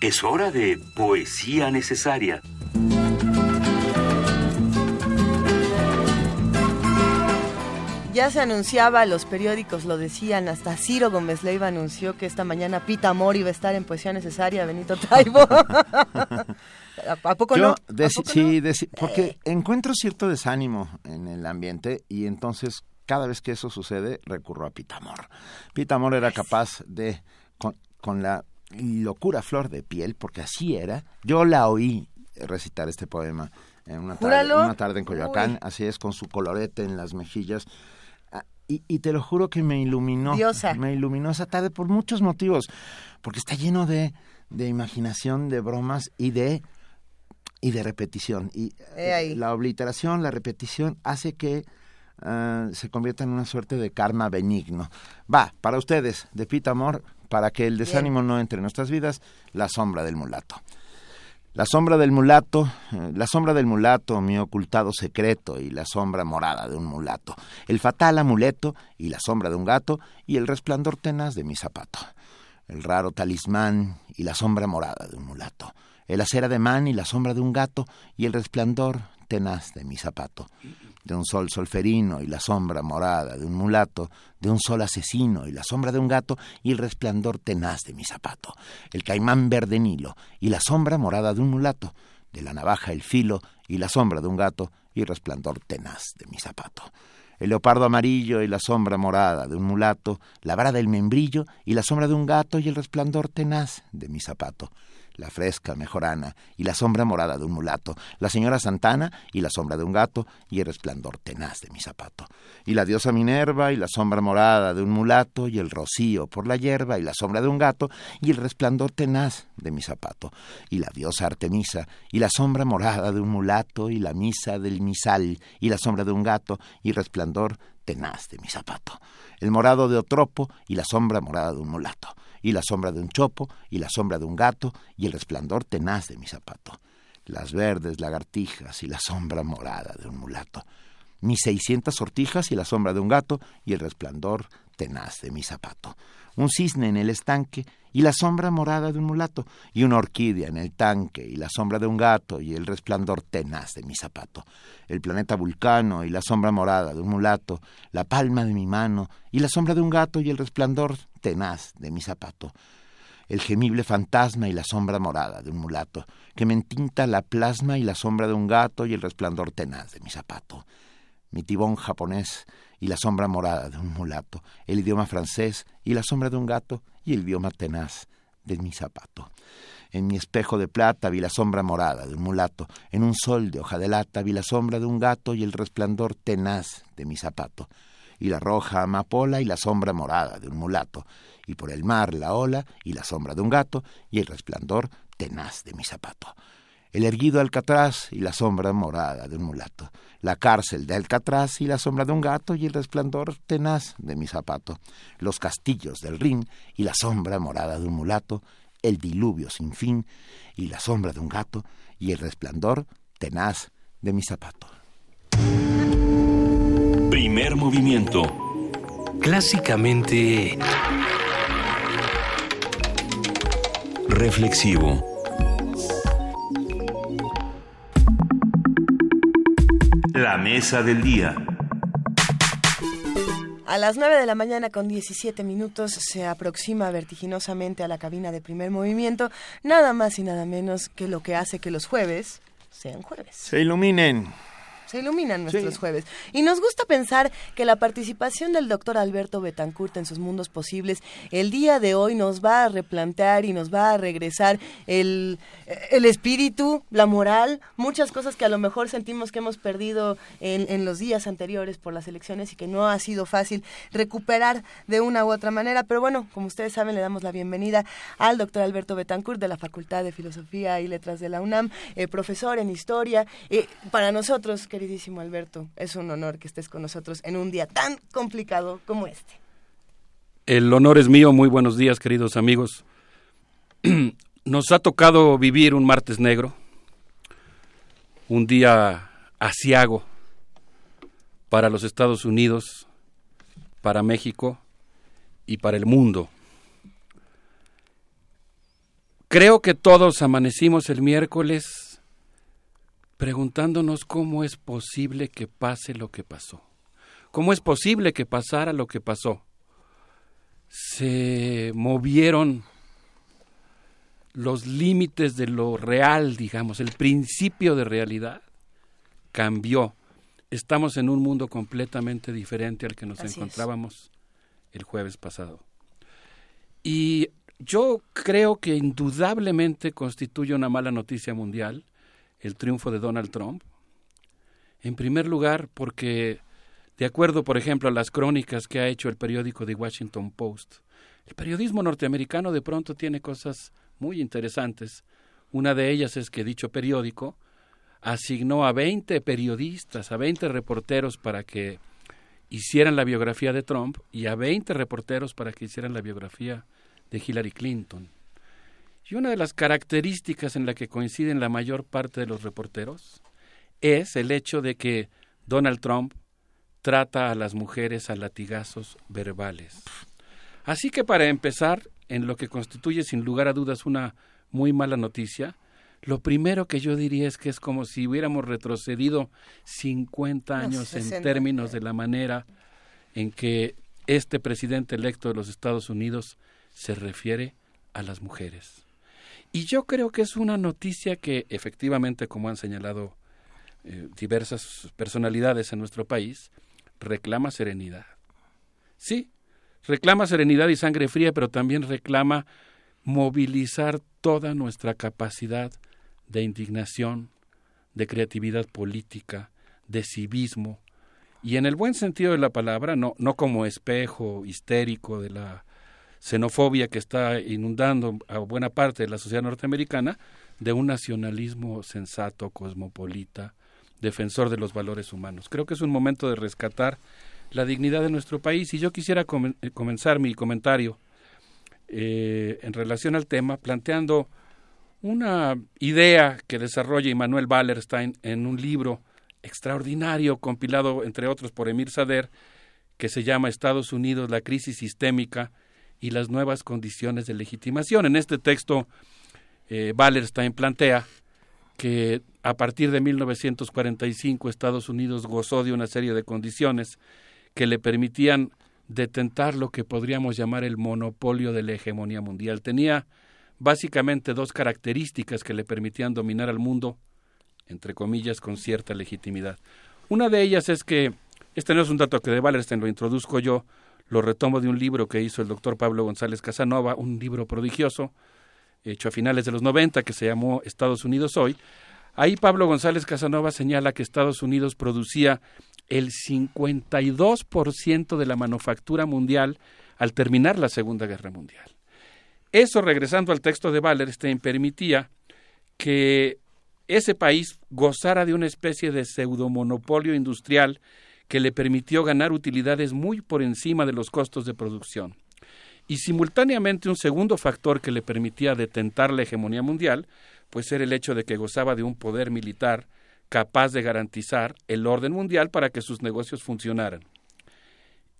Es hora de poesía necesaria. Ya se anunciaba, los periódicos lo decían, hasta Ciro Gómez Leiva anunció que esta mañana Pita Amor iba a estar en Poesía Necesaria, Benito Taibo. <laughs> ¿A poco no? sí, porque encuentro cierto desánimo en el ambiente y entonces cada vez que eso sucede recurro a Pita Amor. Pita Amor era capaz de, con, la locura flor de piel, porque así era, yo la oí recitar este poema en una tarde, una tarde en Coyoacán, así es, con su colorete en las mejillas. Y, te lo juro que me iluminó. Me iluminó esa tarde por muchos motivos. Porque está lleno de, de imaginación, de bromas y de y de repetición. Y eh, la obliteración, la repetición hace que ah, se convierta en una suerte de karma benigno. Va, para ustedes, de Pita Amor, para que el desánimo no entre en nuestras vidas, la sombra del mulato. La sombra del mulato, eh, la sombra del mulato, mi ocultado secreto, y la sombra morada de un mulato, el fatal amuleto, y la sombra de un gato, y el resplandor tenaz de mi zapato, el raro talismán, y la sombra morada de un mulato, el acera de man, y la sombra de un gato, y el resplandor tenaz de mi zapato, de un sol solferino y la sombra morada de un mulato, de un sol asesino y la sombra de un gato y el resplandor tenaz de mi zapato, el caimán verde nilo y la sombra morada de un mulato, de la navaja el filo y la sombra de un gato y el resplandor tenaz de mi zapato. El leopardo amarillo y la sombra morada de un mulato, la vara del membrillo y la sombra de un gato y el resplandor tenaz de mi zapato la fresca mejorana y la sombra morada de un mulato, la señora Santana y la sombra de un gato y el resplandor tenaz de mi zapato, y la diosa Minerva y la sombra morada de un mulato y el rocío por la hierba y la sombra de un gato y el resplandor tenaz de mi zapato, y la diosa Artemisa y la sombra morada de un mulato y la misa del misal y la sombra de un gato y resplandor tenaz de mi zapato, el morado de Otropo y la sombra morada de un mulato y la sombra de un chopo, y la sombra de un gato, y el resplandor tenaz de mi zapato, las verdes lagartijas y la sombra morada de un mulato, mis seiscientas sortijas y la sombra de un gato, y el resplandor tenaz de mi zapato, un cisne en el estanque y la sombra morada de un mulato, y una orquídea en el tanque y la sombra de un gato y el resplandor tenaz de mi zapato, el planeta Vulcano y la sombra morada de un mulato, la palma de mi mano y la sombra de un gato y el resplandor tenaz de mi zapato, el gemible fantasma y la sombra morada de un mulato, que me entinta la plasma y la sombra de un gato y el resplandor tenaz de mi zapato, mi tibón japonés y la sombra morada de un mulato, el idioma francés y la sombra de un gato y el idioma tenaz de mi zapato. En mi espejo de plata vi la sombra morada de un mulato, en un sol de hoja de lata vi la sombra de un gato y el resplandor tenaz de mi zapato, y la roja amapola y la sombra morada de un mulato, y por el mar la ola y la sombra de un gato y el resplandor tenaz de mi zapato el erguido Alcatraz y la sombra morada de un mulato, la cárcel de Alcatraz y la sombra de un gato y el resplandor tenaz de mi zapato, los castillos del Rin y la sombra morada de un mulato, el diluvio sin fin y la sombra de un gato y el resplandor tenaz de mi zapato. Primer movimiento. Clásicamente reflexivo. La mesa del día. A las 9 de la mañana con 17 minutos se aproxima vertiginosamente a la cabina de primer movimiento, nada más y nada menos que lo que hace que los jueves sean jueves. Se iluminen se iluminan nuestros jueves. Y nos gusta pensar que la participación del doctor Alberto Betancourt en sus mundos posibles el día de hoy nos va a replantear y nos va a regresar el, el espíritu, la moral, muchas cosas que a lo mejor sentimos que hemos perdido en, en los días anteriores por las elecciones y que no ha sido fácil recuperar de una u otra manera. Pero bueno, como ustedes saben, le damos la bienvenida al doctor Alberto Betancourt de la Facultad de Filosofía y Letras de la UNAM, eh, profesor en historia. Eh, para nosotros, queridos queridísimo Alberto. Es un honor que estés con nosotros en un día tan complicado como este. El honor es mío. Muy buenos días, queridos amigos. <clears throat> Nos ha tocado vivir un martes negro, un día asiago para los Estados Unidos, para México y para el mundo. Creo que todos amanecimos el miércoles preguntándonos cómo es posible que pase lo que pasó. ¿Cómo es posible que pasara lo que pasó? Se movieron los límites de lo real, digamos, el principio de realidad cambió. Estamos en un mundo completamente diferente al que nos encontrábamos el jueves pasado. Y yo creo que indudablemente constituye una mala noticia mundial el triunfo de Donald Trump? En primer lugar, porque, de acuerdo, por ejemplo, a las crónicas que ha hecho el periódico The Washington Post, el periodismo norteamericano de pronto tiene cosas muy interesantes. Una de ellas es que dicho periódico asignó a 20 periodistas, a 20 reporteros para que hicieran la biografía de Trump y a 20 reporteros para que hicieran la biografía de Hillary Clinton. Y una de las características en la que coinciden la mayor parte de los reporteros es el hecho de que Donald Trump trata a las mujeres a latigazos verbales. Así que para empezar, en lo que constituye sin lugar a dudas una muy mala noticia, lo primero que yo diría es que es como si hubiéramos retrocedido 50 años en términos de la manera en que este presidente electo de los Estados Unidos se refiere a las mujeres. Y yo creo que es una noticia que efectivamente, como han señalado eh, diversas personalidades en nuestro país, reclama serenidad. Sí, reclama serenidad y sangre fría, pero también reclama movilizar toda nuestra capacidad de indignación, de creatividad política, de civismo, y en el buen sentido de la palabra, no, no como espejo histérico de la xenofobia que está inundando a buena parte de la sociedad norteamericana, de un nacionalismo sensato, cosmopolita, defensor de los valores humanos. Creo que es un momento de rescatar la dignidad de nuestro país y yo quisiera eh, comenzar mi comentario eh, en relación al tema planteando una idea que desarrolla Immanuel Wallerstein en un libro extraordinario compilado entre otros por Emir Sader que se llama Estados Unidos, la crisis sistémica y las nuevas condiciones de legitimación. En este texto, eh, Wallerstein plantea que a partir de 1945 Estados Unidos gozó de una serie de condiciones que le permitían detentar lo que podríamos llamar el monopolio de la hegemonía mundial. Tenía básicamente dos características que le permitían dominar al mundo, entre comillas, con cierta legitimidad. Una de ellas es que, este no es un dato que de Wallerstein lo introduzco yo, lo retomo de un libro que hizo el doctor Pablo González Casanova, un libro prodigioso, hecho a finales de los 90, que se llamó Estados Unidos Hoy, ahí Pablo González Casanova señala que Estados Unidos producía el 52% de la manufactura mundial al terminar la Segunda Guerra Mundial. Eso, regresando al texto de Wallerstein, permitía que ese país gozara de una especie de pseudomonopolio industrial que le permitió ganar utilidades muy por encima de los costos de producción. Y simultáneamente un segundo factor que le permitía detentar la hegemonía mundial, pues era el hecho de que gozaba de un poder militar capaz de garantizar el orden mundial para que sus negocios funcionaran.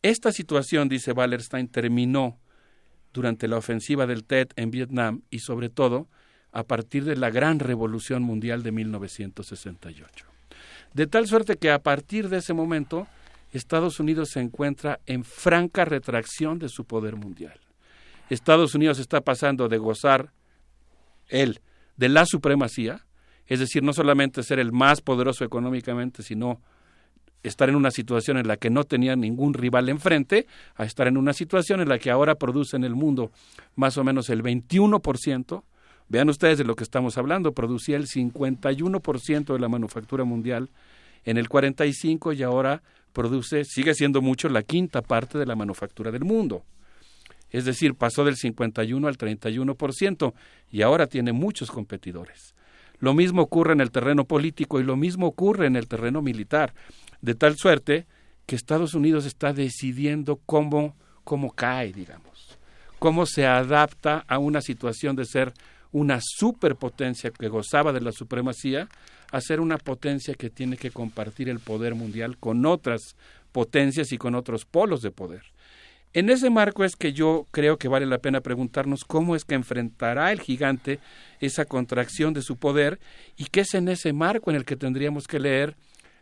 Esta situación, dice Wallerstein, terminó durante la ofensiva del TED en Vietnam y sobre todo a partir de la gran revolución mundial de 1968. De tal suerte que a partir de ese momento Estados Unidos se encuentra en franca retracción de su poder mundial. Estados Unidos está pasando de gozar él de la supremacía, es decir, no solamente ser el más poderoso económicamente, sino estar en una situación en la que no tenía ningún rival enfrente, a estar en una situación en la que ahora produce en el mundo más o menos el 21%. Vean ustedes de lo que estamos hablando, producía el 51% de la manufactura mundial en el 45 y ahora produce, sigue siendo mucho, la quinta parte de la manufactura del mundo. Es decir, pasó del 51 al 31% y ahora tiene muchos competidores. Lo mismo ocurre en el terreno político y lo mismo ocurre en el terreno militar de tal suerte que Estados Unidos está decidiendo cómo, cómo cae, digamos, cómo se adapta a una situación de ser una superpotencia que gozaba de la supremacía a ser una potencia que tiene que compartir el poder mundial con otras potencias y con otros polos de poder. En ese marco es que yo creo que vale la pena preguntarnos cómo es que enfrentará el gigante esa contracción de su poder y qué es en ese marco en el que tendríamos que leer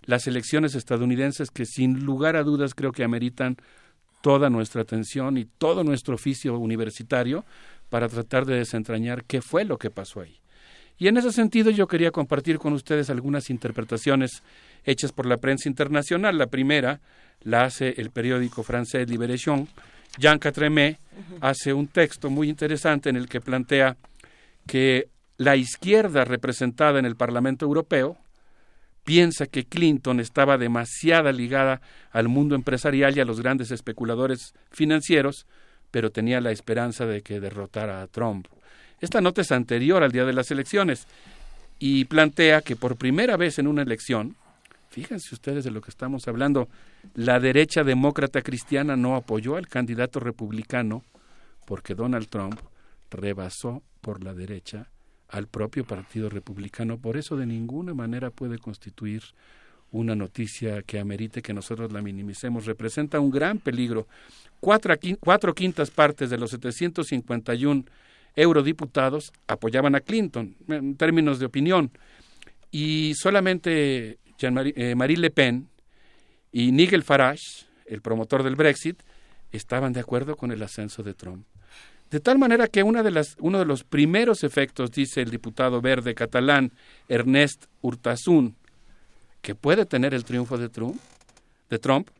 las elecciones estadounidenses que sin lugar a dudas creo que ameritan toda nuestra atención y todo nuestro oficio universitario para tratar de desentrañar qué fue lo que pasó ahí. Y en ese sentido yo quería compartir con ustedes algunas interpretaciones hechas por la prensa internacional. La primera la hace el periódico francés Libération. Jean Catremé hace un texto muy interesante en el que plantea que la izquierda representada en el Parlamento Europeo, piensa que Clinton estaba demasiado ligada al mundo empresarial y a los grandes especuladores financieros, pero tenía la esperanza de que derrotara a Trump. Esta nota es anterior al día de las elecciones y plantea que por primera vez en una elección, fíjense ustedes de lo que estamos hablando, la derecha demócrata cristiana no apoyó al candidato republicano porque Donald Trump rebasó por la derecha al propio Partido Republicano. Por eso de ninguna manera puede constituir una noticia que amerite que nosotros la minimicemos. Representa un gran peligro. Cuatro, cuatro quintas partes de los 751 eurodiputados apoyaban a Clinton en términos de opinión y solamente Jean-Marie eh, Le Pen y Nigel Farage, el promotor del Brexit, estaban de acuerdo con el ascenso de Trump. De tal manera que una de las, uno de los primeros efectos, dice el diputado verde catalán Ernest Urtasun, que puede tener el triunfo de Trump, de Trump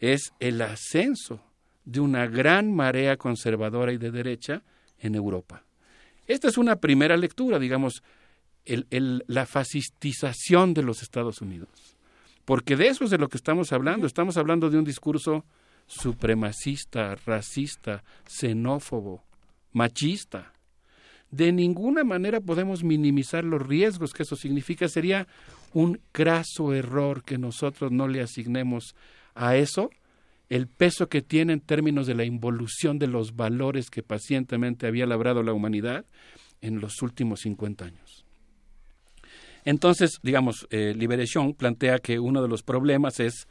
es el ascenso de una gran marea conservadora y de derecha en Europa. Esta es una primera lectura, digamos, la fascistización de los Estados Unidos. Porque de eso es de lo que estamos hablando. Estamos hablando de un discurso supremacista, racista, xenófobo, machista. De ninguna manera podemos minimizar los riesgos que eso significa. Sería un graso error que nosotros no le asignemos a eso el peso que tiene en términos de la involución de los valores que pacientemente había labrado la humanidad en los últimos 50 años. Entonces, digamos, eh, Liberation plantea que uno de los problemas es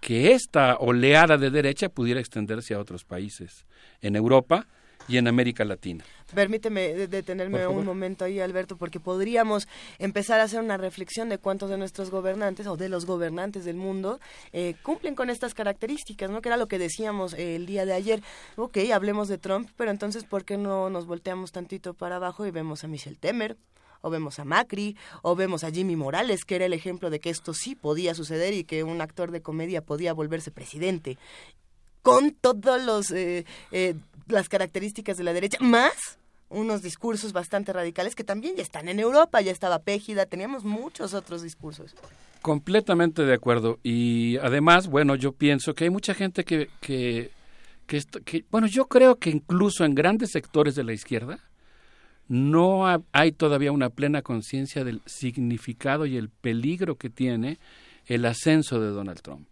que esta oleada de derecha pudiera extenderse a otros países. En Europa, y en América Latina. Permíteme detenerme un momento ahí, Alberto, porque podríamos empezar a hacer una reflexión de cuántos de nuestros gobernantes o de los gobernantes del mundo eh, cumplen con estas características, ¿no? Que era lo que decíamos eh, el día de ayer. Ok, hablemos de Trump, pero entonces, ¿por qué no nos volteamos tantito para abajo y vemos a Michel Temer? o vemos a Macri, o vemos a Jimmy Morales, que era el ejemplo de que esto sí podía suceder y que un actor de comedia podía volverse presidente con todos los eh, eh, las características de la derecha, más unos discursos bastante radicales que también ya están en Europa, ya estaba Pégida, teníamos muchos otros discursos. Completamente de acuerdo. Y además, bueno, yo pienso que hay mucha gente que, que, que, que bueno, yo creo que incluso en grandes sectores de la izquierda no hay todavía una plena conciencia del significado y el peligro que tiene el ascenso de Donald Trump,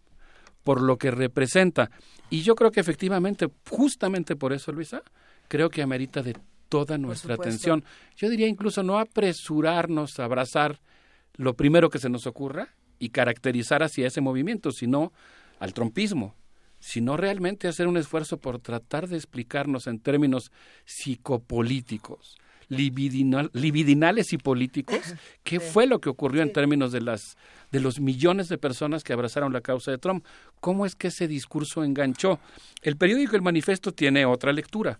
por lo que representa. Y yo creo que efectivamente, justamente por eso, Luisa, creo que amerita de toda nuestra atención. Yo diría incluso no apresurarnos a abrazar lo primero que se nos ocurra y caracterizar hacia ese movimiento, sino al trompismo, sino realmente hacer un esfuerzo por tratar de explicarnos en términos psicopolíticos, libidinales y políticos, qué fue lo que ocurrió en términos de las de los millones de personas que abrazaron la causa de Trump. ¿Cómo es que ese discurso enganchó? El periódico El Manifesto tiene otra lectura.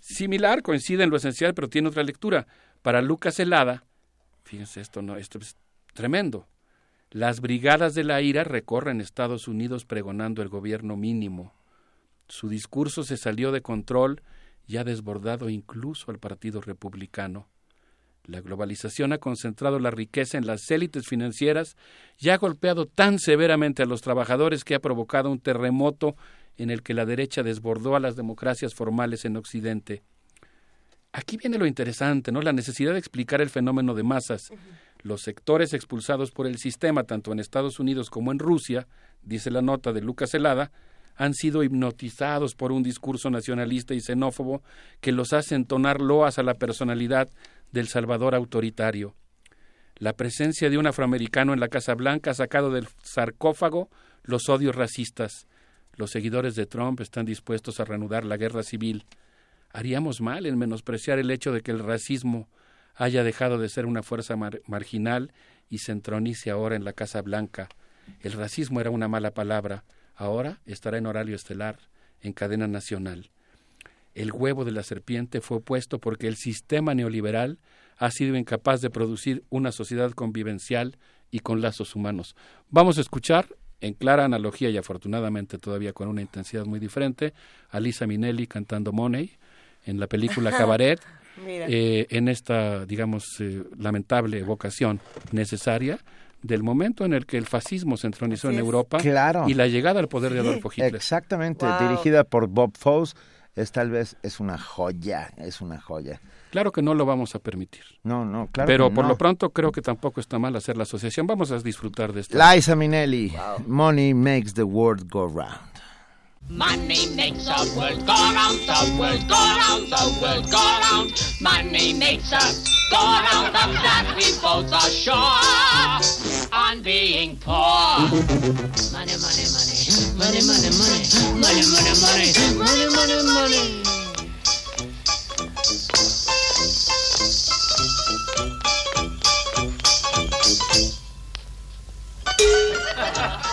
Similar, coincide en lo esencial, pero tiene otra lectura. Para Lucas Helada, fíjense esto, no, esto es tremendo. Las brigadas de la ira recorren Estados Unidos pregonando el gobierno mínimo. Su discurso se salió de control y ha desbordado incluso al Partido Republicano. La globalización ha concentrado la riqueza en las élites financieras y ha golpeado tan severamente a los trabajadores que ha provocado un terremoto en el que la derecha desbordó a las democracias formales en Occidente. Aquí viene lo interesante, ¿no? La necesidad de explicar el fenómeno de masas. Los sectores expulsados por el sistema, tanto en Estados Unidos como en Rusia, dice la nota de Lucas Helada, han sido hipnotizados por un discurso nacionalista y xenófobo que los hace entonar loas a la personalidad del Salvador autoritario. La presencia de un afroamericano en la Casa Blanca ha sacado del sarcófago los odios racistas. Los seguidores de Trump están dispuestos a reanudar la guerra civil. Haríamos mal en menospreciar el hecho de que el racismo haya dejado de ser una fuerza marginal y se entronice ahora en la Casa Blanca. El racismo era una mala palabra, ahora estará en horario estelar, en cadena nacional. El huevo de la serpiente fue puesto porque el sistema neoliberal ha sido incapaz de producir una sociedad convivencial y con lazos humanos. Vamos a escuchar, en clara analogía y afortunadamente todavía con una intensidad muy diferente, a Lisa Minelli cantando Money en la película <laughs> Cabaret, eh, en esta, digamos, eh, lamentable evocación necesaria del momento en el que el fascismo se entronizó en Europa y la llegada al poder de Adolfo Hitler. Exactamente, dirigida por Bob Fosse, es tal vez es una joya, es una joya. Claro que no lo vamos a permitir. No, no, claro. Pero que por no. lo pronto creo que tampoco está mal hacer la asociación. Vamos a disfrutar de esto. Liza Minnelli, Money makes the world go round. Money makes the world go round, the world go round, the world go round. Money makes us go round, of that we both are sure on being poor. Money, money, money, money, money, money, money, money, money, money, money, money. Money,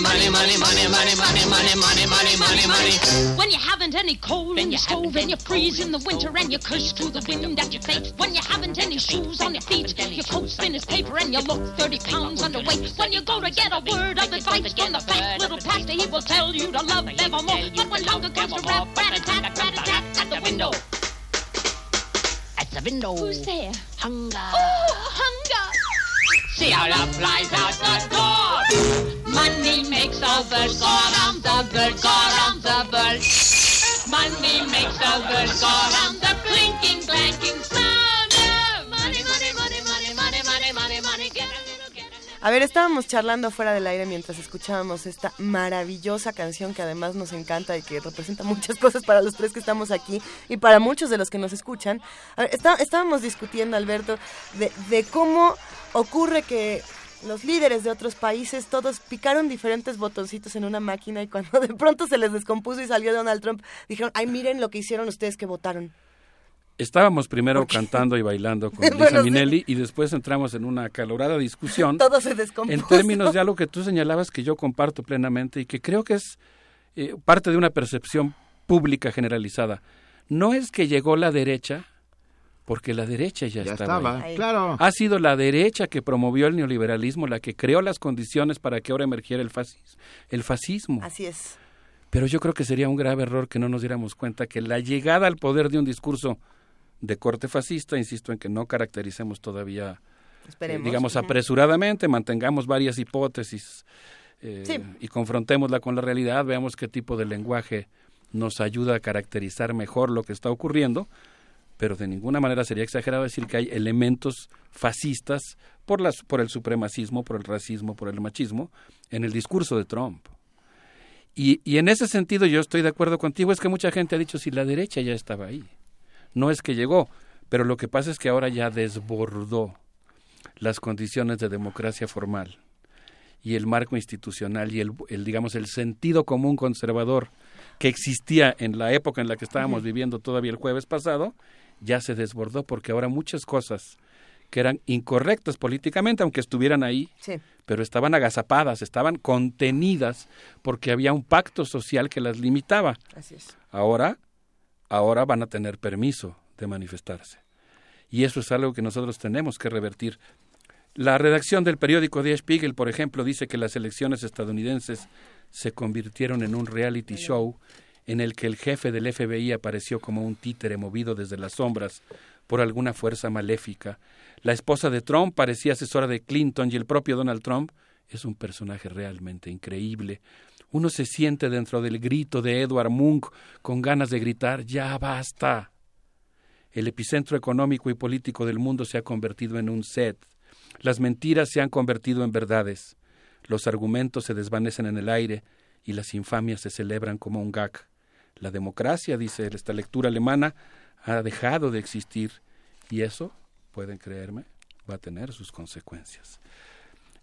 money, money, money, money, money, money, money, money, money, money, money. When you haven't any coal in your stove and you freeze in the winter and you curse to the wind at your face. When you haven't any shoes on your feet, your coat's thin as paper and you look 30 pounds underweight. When you go to get a word of advice from the fat little pastor, he will tell you to love evermore. But when hunger comes to rap, rat-a-tat, rat-a-tat at the window. At the window. Who's there? Hunger. Oh, hunger! See how love flies out the door. Money makes the world go round, the world go round, the world. Money makes the world go round, the clinking, clanking sound money, money, money, money, money, money, money, money. Get a little, get a A ver, estábamos charlando fuera del aire mientras escuchábamos esta maravillosa canción que además nos encanta y que representa muchas <laughs> cosas para los tres que estamos aquí y para muchos de los que nos escuchan. A ver, está- estábamos discutiendo, Alberto, de, de cómo ocurre que los líderes de otros países, todos picaron diferentes botoncitos en una máquina y cuando <laughs> de pronto se les descompuso y salió Donald Trump, dijeron, ay, miren lo que hicieron ustedes que votaron. Estábamos primero cantando y bailando <laughs> con Lisa Bueno, sí. Minelli y después entramos en una acalorada discusión <laughs> Todo se descompuso. en términos de algo que tú señalabas que yo comparto plenamente y que creo que es eh, parte de una percepción pública generalizada. No es que llegó la derecha, porque la derecha ya, Ya estaba, estaba, ahí. claro. Ha sido la derecha que promovió el neoliberalismo, la que creó las condiciones para que ahora emergiera el, fascis- el fascismo. Así es. Pero yo creo que sería un grave error que no nos diéramos cuenta que la llegada al poder de un discurso de corte fascista, insisto en que no caractericemos todavía, eh, digamos, apresuradamente, mantengamos varias hipótesis eh, Sí. y confrontémosla con la realidad, veamos qué tipo de lenguaje nos ayuda a caracterizar mejor lo que está ocurriendo, pero de ninguna manera sería exagerado decir que hay elementos fascistas por, las, por el supremacismo, por el racismo, por el machismo en el discurso de Trump. Y, y en ese sentido yo estoy de acuerdo contigo, es que mucha gente ha dicho si la derecha ya estaba ahí. No es que llegó, pero lo que pasa es que ahora ya desbordó las condiciones de democracia formal y el marco institucional y el, el, digamos el sentido común conservador que existía en la época en la que estábamos viviendo todavía el jueves pasado ya se desbordó porque ahora muchas cosas que eran incorrectas políticamente aunque estuvieran ahí Sí. pero estaban agazapadas, estaban contenidas porque había un pacto social que las limitaba. Así es. Ahora, ahora van a tener permiso de manifestarse. Y eso es algo que nosotros tenemos que revertir. La redacción del periódico Die Spiegel, por ejemplo, dice que las elecciones estadounidenses se convirtieron en un reality show en el que el jefe del FBI apareció como un títere movido desde las sombras por alguna fuerza maléfica. La esposa de Trump parecía asesora de Clinton y el propio Donald Trump es un personaje realmente increíble. Uno se siente dentro del grito de Edward Munch con ganas de gritar ya basta. El epicentro económico y político del mundo se ha convertido en un set. Las mentiras se han convertido en verdades. Los argumentos se desvanecen en el aire y las infamias se celebran como un gag. La democracia, dice esta lectura alemana, ha dejado de existir y eso, pueden creerme, va a tener sus consecuencias.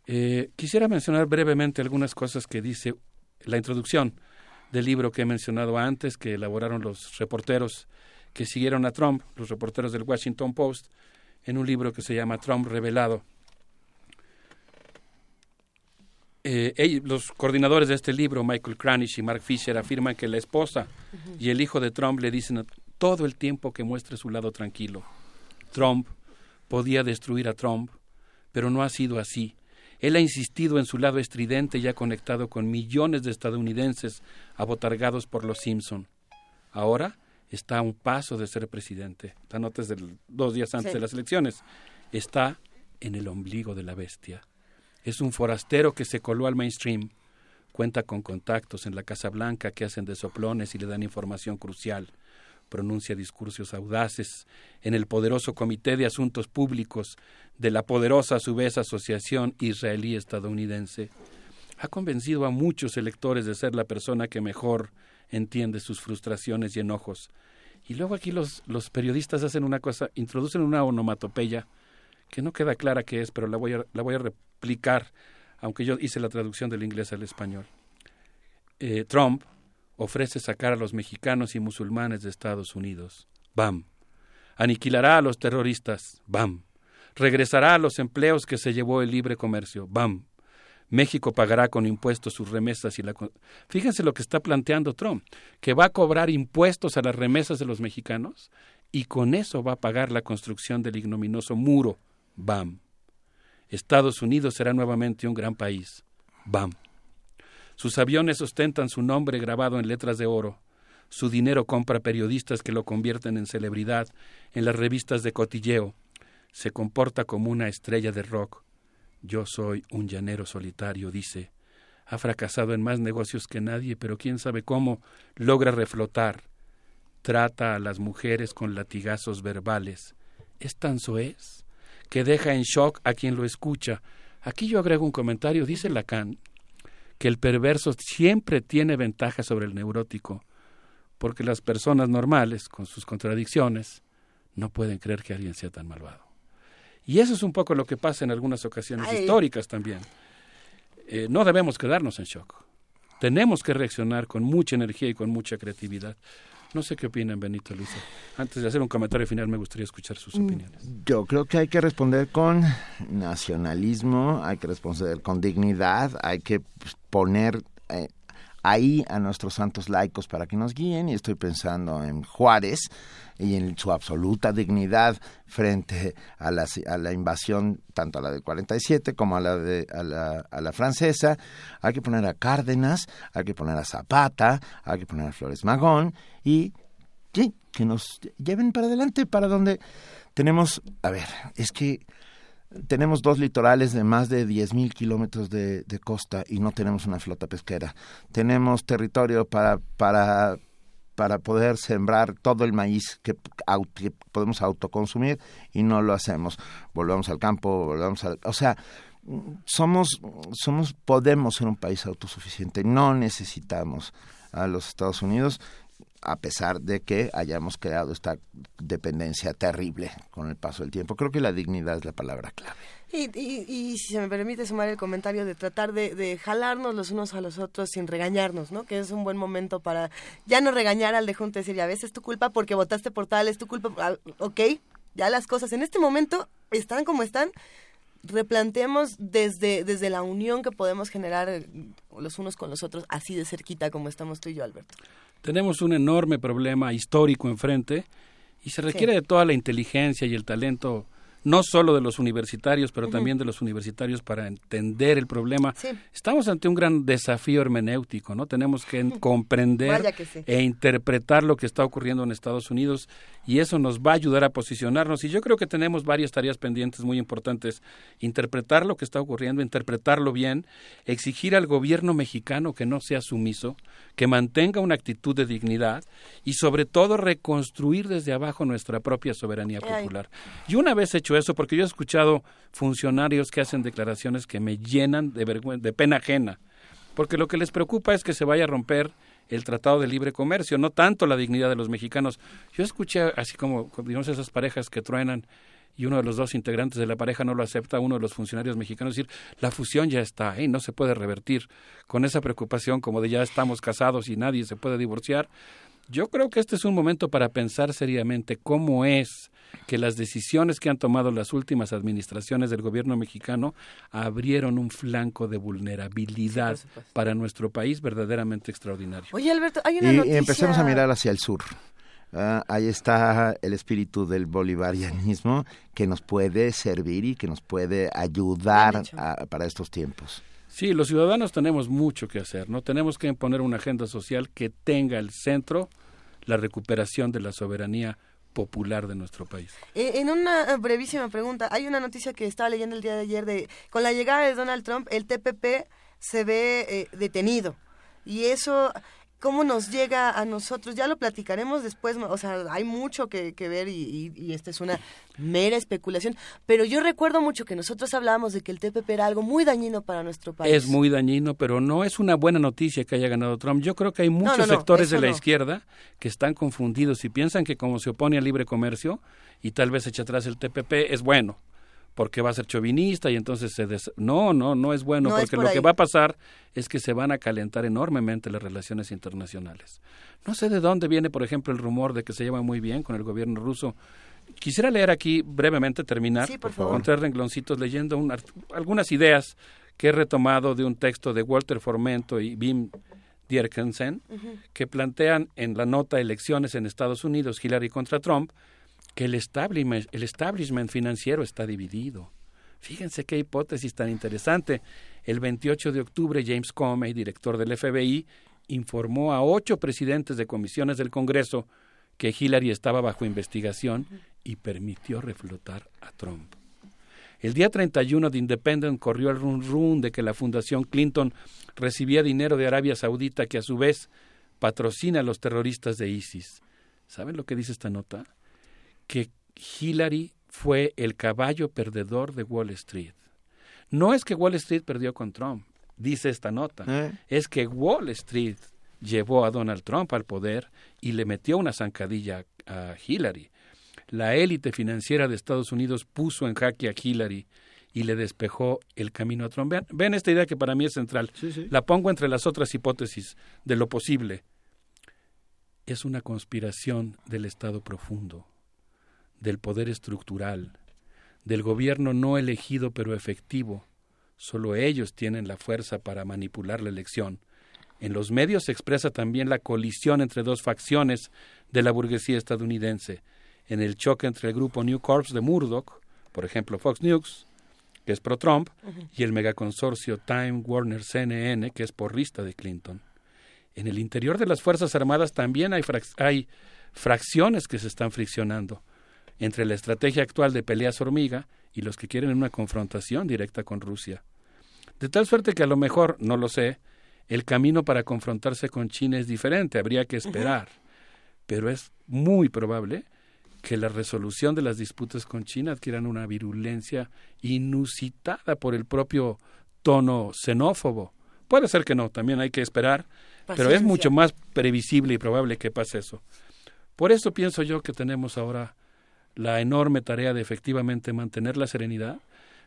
Eh, quisiera mencionar brevemente algunas cosas que dice la introducción del libro que he mencionado antes, que elaboraron los reporteros que siguieron a Trump, los reporteros del Washington Post, en un libro que se llama Trump Revelado. Eh, ellos- los coordinadores de este libro, Michael Kranish y Mark Fisher, afirman que la esposa y el hijo de Trump le dicen todo el tiempo que muestre su lado tranquilo. Trump podía destruir a Trump, pero no ha sido así. Él ha insistido en su lado estridente y ha conectado con millones de estadounidenses abotargados por los Simpson. Ahora está a un paso de ser presidente. Esta nota es del- dos días antes Sí. de las elecciones. Está en el ombligo de la bestia. Es un forastero que se coló al mainstream. Cuenta con contactos en la Casa Blanca que hacen de soplones y le dan información crucial. Pronuncia discursos audaces en el poderoso Comité de Asuntos Públicos de la poderosa, a su vez, Asociación Israelí-Estadounidense. Ha convencido a muchos electores de ser la persona que mejor entiende sus frustraciones y enojos. Y luego aquí los, los periodistas hacen una cosa, introducen una onomatopeya que no queda clara qué es, pero la voy a, la voy a aunque yo hice la traducción del inglés al español. Eh, Trump ofrece sacar a los mexicanos y musulmanes de Estados Unidos. ¡Bam! Aniquilará a los terroristas. ¡Bam! Regresará a los empleos que se llevó el libre comercio. ¡Bam! México pagará con impuestos sus remesas y la... Fíjense lo que está planteando Trump, que va a cobrar impuestos a las remesas de los mexicanos y con eso va a pagar la construcción del ignominioso muro. ¡Bam! Estados Unidos será nuevamente un gran país. ¡Bam! Sus aviones ostentan su nombre grabado en letras de oro. Su dinero compra periodistas que lo convierten en celebridad en las revistas de cotilleo. Se comporta como una estrella de rock. Yo soy un llanero solitario, dice. Ha fracasado en más negocios que nadie, pero quién sabe cómo logra reflotar. Trata a las mujeres con latigazos verbales. Es tan soez que deja en shock a quien lo escucha. Aquí yo agrego un comentario, dice Lacan, que el perverso siempre tiene ventaja sobre el neurótico, porque las personas normales, con sus contradicciones, no pueden creer que alguien sea tan malvado. Y eso es un poco lo que pasa en algunas ocasiones Ay. históricas también. Eh, no debemos quedarnos en shock. Tenemos que reaccionar con mucha energía y con mucha creatividad. No sé qué opinan, Benito Luisa. Antes de hacer un comentario final, me gustaría escuchar sus Mm. opiniones. Yo creo que hay que responder con nacionalismo, hay que responder con dignidad, hay que pues, poner eh, ahí a nuestros santos laicos para que nos guíen y estoy pensando en Juárez y en su absoluta dignidad frente a la, a la invasión tanto a la del 47 como a la, de, a, la, a la francesa. Hay que poner a Cárdenas, hay que poner a Zapata, hay que poner a Flores Magón y sí, que nos lleven para adelante, para donde tenemos, a ver, es que tenemos dos litorales de más de 10.000 kilómetros de, costa y no tenemos una flota pesquera. Tenemos territorio para, para, para poder sembrar todo el maíz que, podemos autoconsumir y no lo hacemos. Volvemos al campo, volvemos al... O sea, somos, somos, podemos ser un país autosuficiente, no necesitamos a los Estados Unidos a pesar de que hayamos creado esta dependencia terrible con el paso del tiempo. Creo que la dignidad es la palabra clave. Y, y- y si se me permite sumar el comentario de tratar de, jalarnos los unos a los otros sin regañarnos, ¿no? Que es un buen momento para ya no regañar al de junta y decir, ya ves, es tu culpa porque votaste por tal, es tu culpa, ah, ok, ya las cosas en este momento están como están, replanteemos desde, desde la unión que podemos generar los unos con los otros, así de cerquita como estamos tú y yo, Alberto. Tenemos un enorme problema histórico enfrente y se requiere Sí. de toda la inteligencia y el talento, no solo de los universitarios, pero también de los universitarios para entender el problema. Sí. Estamos ante un gran desafío hermenéutico, ¿no? Tenemos que en- <laughs> comprender Vaya que sí. e interpretar lo que está ocurriendo en Estados Unidos y eso nos va a ayudar a posicionarnos. Y yo creo que tenemos varias tareas pendientes muy importantes. Interpretar lo que está ocurriendo, interpretarlo bien, exigir al gobierno mexicano que no sea sumiso, que mantenga una actitud de dignidad y sobre todo reconstruir desde abajo nuestra propia soberanía popular. Y una vez hecho eso, porque yo he escuchado funcionarios que hacen declaraciones que me llenan de, de pena ajena, porque lo que les preocupa es que se vaya a romper el Tratado de Libre Comercio, no tanto la dignidad de los mexicanos. Yo escuché así como, digamos, esas parejas que truenan y uno de los dos integrantes de la pareja no lo acepta, uno de los funcionarios mexicanos decir, la fusión ya está ahí, no se puede revertir, con esa preocupación como de ya estamos casados y nadie se puede divorciar. Yo creo que este es un momento para pensar seriamente cómo es que las decisiones que han tomado las últimas administraciones del gobierno mexicano abrieron un flanco de vulnerabilidad para nuestro país verdaderamente extraordinario. Oye, Alberto, hay una Y, y noticia... empecemos a mirar hacia el sur. Ah, ahí está el espíritu del bolivarianismo que nos puede servir y que nos puede ayudar a- para estos tiempos. Sí, los ciudadanos tenemos mucho que hacer, ¿no? Tenemos que imponer una agenda social que tenga el centro la recuperación de la soberanía popular de nuestro país. Eh, En una brevísima pregunta, hay una noticia que estaba leyendo el día de ayer de con la llegada de Donald Trump, el TPP se ve eh, detenido. Y eso, ¿cómo nos llega a nosotros? Ya lo platicaremos después, o sea, hay mucho que, que ver y, y- y esta es una mera especulación. Pero yo recuerdo mucho que nosotros hablábamos de que el TPP era algo muy dañino para nuestro país. Es muy dañino, pero no es una buena noticia que haya ganado Trump. Yo creo que hay muchos no, no, sectores de la izquierda que están confundidos y piensan que como se opone al libre comercio y tal vez echa atrás el TPP es bueno, porque va a ser chauvinista y entonces se... des- No, no, no es bueno, No es porque por lo ahí. que va a pasar es que se van a calentar enormemente las relaciones internacionales. No sé de dónde viene, por ejemplo, el rumor de que se lleva muy bien con el gobierno ruso. Quisiera leer aquí brevemente, terminar, Sí, por favor. con tres rengloncitos, leyendo un art- algunas ideas que he retomado de un texto de Walter Formento y Bim Dierkensen, que plantean en la nota Elecciones en Estados Unidos, Hillary contra Trump, que el establishment, financiero está dividido. Fíjense qué hipótesis tan interesante. El 28 de octubre, James Comey, director del FBI, informó a ocho presidentes de comisiones del Congreso que Hillary estaba bajo investigación y permitió reflotar a Trump. El día 31 de Independent corrió el run run de que la Fundación Clinton recibía dinero de Arabia Saudita que a su vez patrocina a los terroristas de ISIS. ¿Saben lo que dice esta nota? Que Hillary fue el caballo perdedor de Wall Street. No es que Wall Street perdió con Trump, dice esta nota. ¿Eh? Es que Wall Street llevó a Donald Trump al poder y le metió una zancadilla a Hillary. la élite financiera de Estados Unidos puso en jaque a Hillary y le despejó el camino a Trump. Vean, vean esta idea que para mí es central. La pongo entre las otras hipótesis de lo posible. Es una conspiración del Estado profundo, del poder estructural, del gobierno no elegido pero efectivo. Solo ellos tienen la fuerza para manipular la elección. En los medios se expresa también la colisión entre dos facciones de la burguesía estadounidense, en el choque entre el grupo New Corps de Murdoch, por ejemplo Fox News, que es pro-Trump, y el megaconsorcio Time Warner CNN, que es porrista de Clinton. En el interior de las Fuerzas Armadas también hay, hay fracciones que se están friccionando entre la estrategia actual de peleas hormiga y los que quieren una confrontación directa con Rusia. De tal suerte que a lo mejor, no lo sé, el camino para confrontarse con China es diferente, habría que esperar, pero es muy probable que la resolución de las disputas con China adquieran una virulencia inusitada por el propio tono xenófobo. Puede ser que no, también hay que esperar, pero es mucho más previsible y probable que pase eso. Por eso pienso yo que tenemos ahora la enorme tarea de efectivamente mantener la serenidad,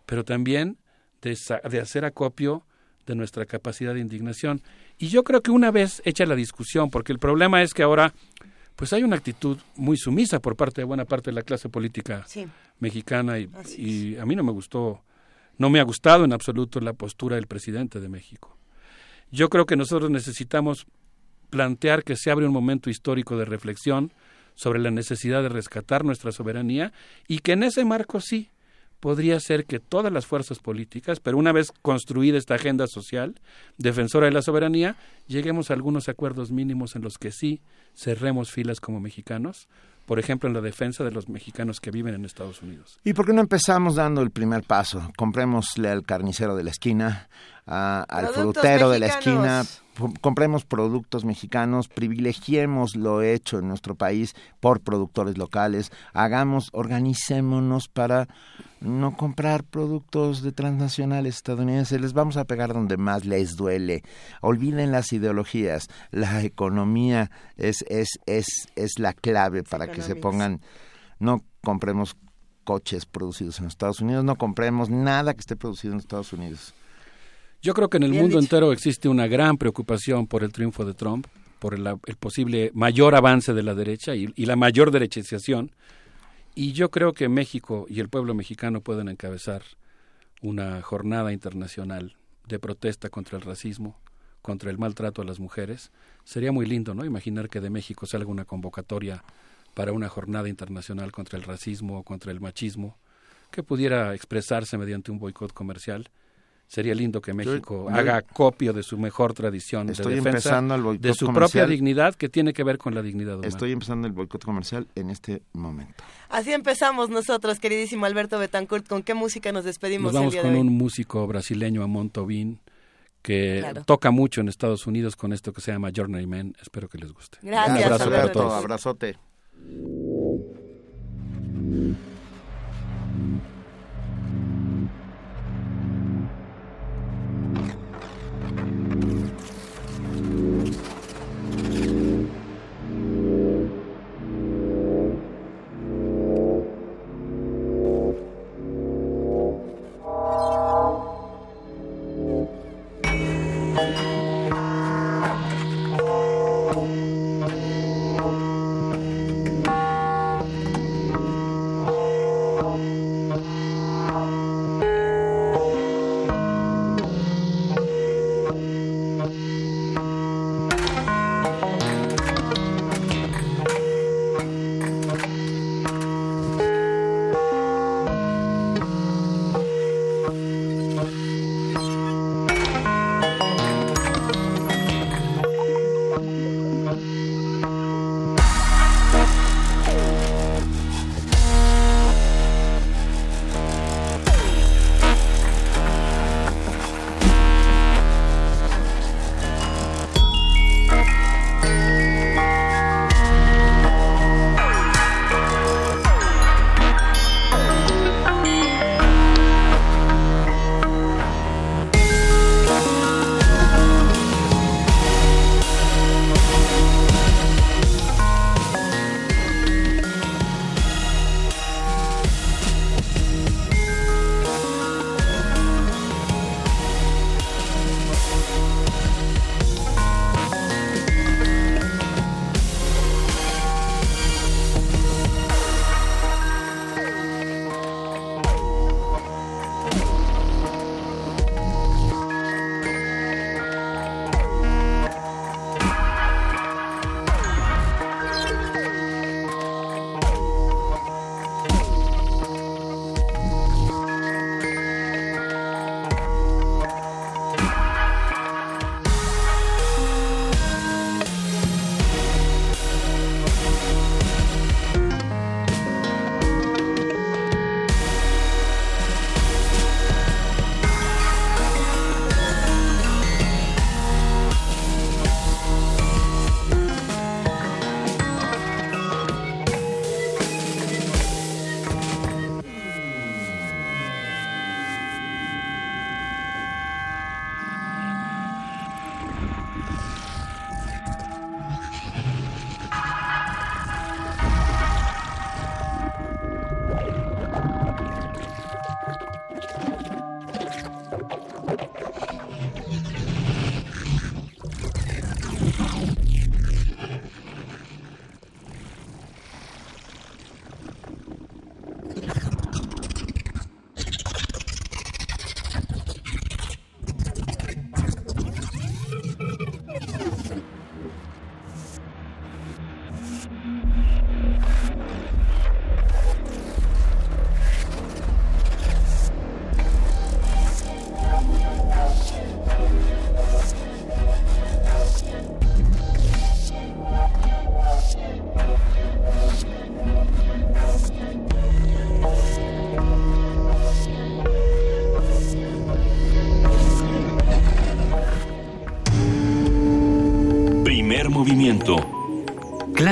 pero también de, de, hacer acopio de nuestra capacidad de indignación. Y yo creo que una vez hecha la discusión, porque el problema es que ahora pues hay una actitud muy sumisa por parte de buena parte de la clase política mexicana y, y a mí no me gustó, no me ha gustado en absoluto la postura del presidente de México. Yo creo que nosotros necesitamos plantear que se abre un momento histórico de reflexión sobre la necesidad de rescatar nuestra soberanía y que en ese marco sí podría ser que todas las fuerzas políticas, pero una vez construida esta agenda social defensora de la soberanía, lleguemos a algunos acuerdos mínimos en los que sí cerremos filas como mexicanos, por ejemplo, en la defensa de los mexicanos que viven en Estados Unidos. ¿Y por qué no empezamos dando el primer paso? Comprémosle al carnicero de la esquina, al frutero de la esquina, compremos productos mexicanos, privilegiemos lo hecho en nuestro país por productores locales, hagamos, organicémonos para no comprar productos de transnacionales estadounidenses, les vamos a pegar donde más les duele. Olviden las ideologías, la economía es es es es la clave para que se pongan. No compremos coches producidos en Estados Unidos, no compremos nada que esté producido en Estados Unidos. Yo creo que en el mundo entero existe una gran preocupación por el triunfo de Trump, por el, posible mayor avance de la derecha y, y, la mayor derechización. Y yo creo que México y el pueblo mexicano pueden encabezar una jornada internacional de protesta contra el racismo, contra el maltrato a las mujeres. Sería muy lindo, ¿no? Imaginar que de México salga una convocatoria para una jornada internacional contra el racismo o contra el machismo, que pudiera expresarse mediante un boicot comercial sería lindo que México haga copio de su mejor tradición de defensa de su propia dignidad que tiene que ver con la dignidad humana. Estoy empezando el boicot comercial en este momento. Así empezamos nosotros, queridísimo Alberto Betancourt. ¿Con qué música nos despedimos? Nos vamos el día con de hoy? un músico brasileño, Amon Tobin, que toca mucho en Estados Unidos con esto que se llama Journeyman. Espero que les guste. Gracias, un abrazo para Alberto, todos. abrazote.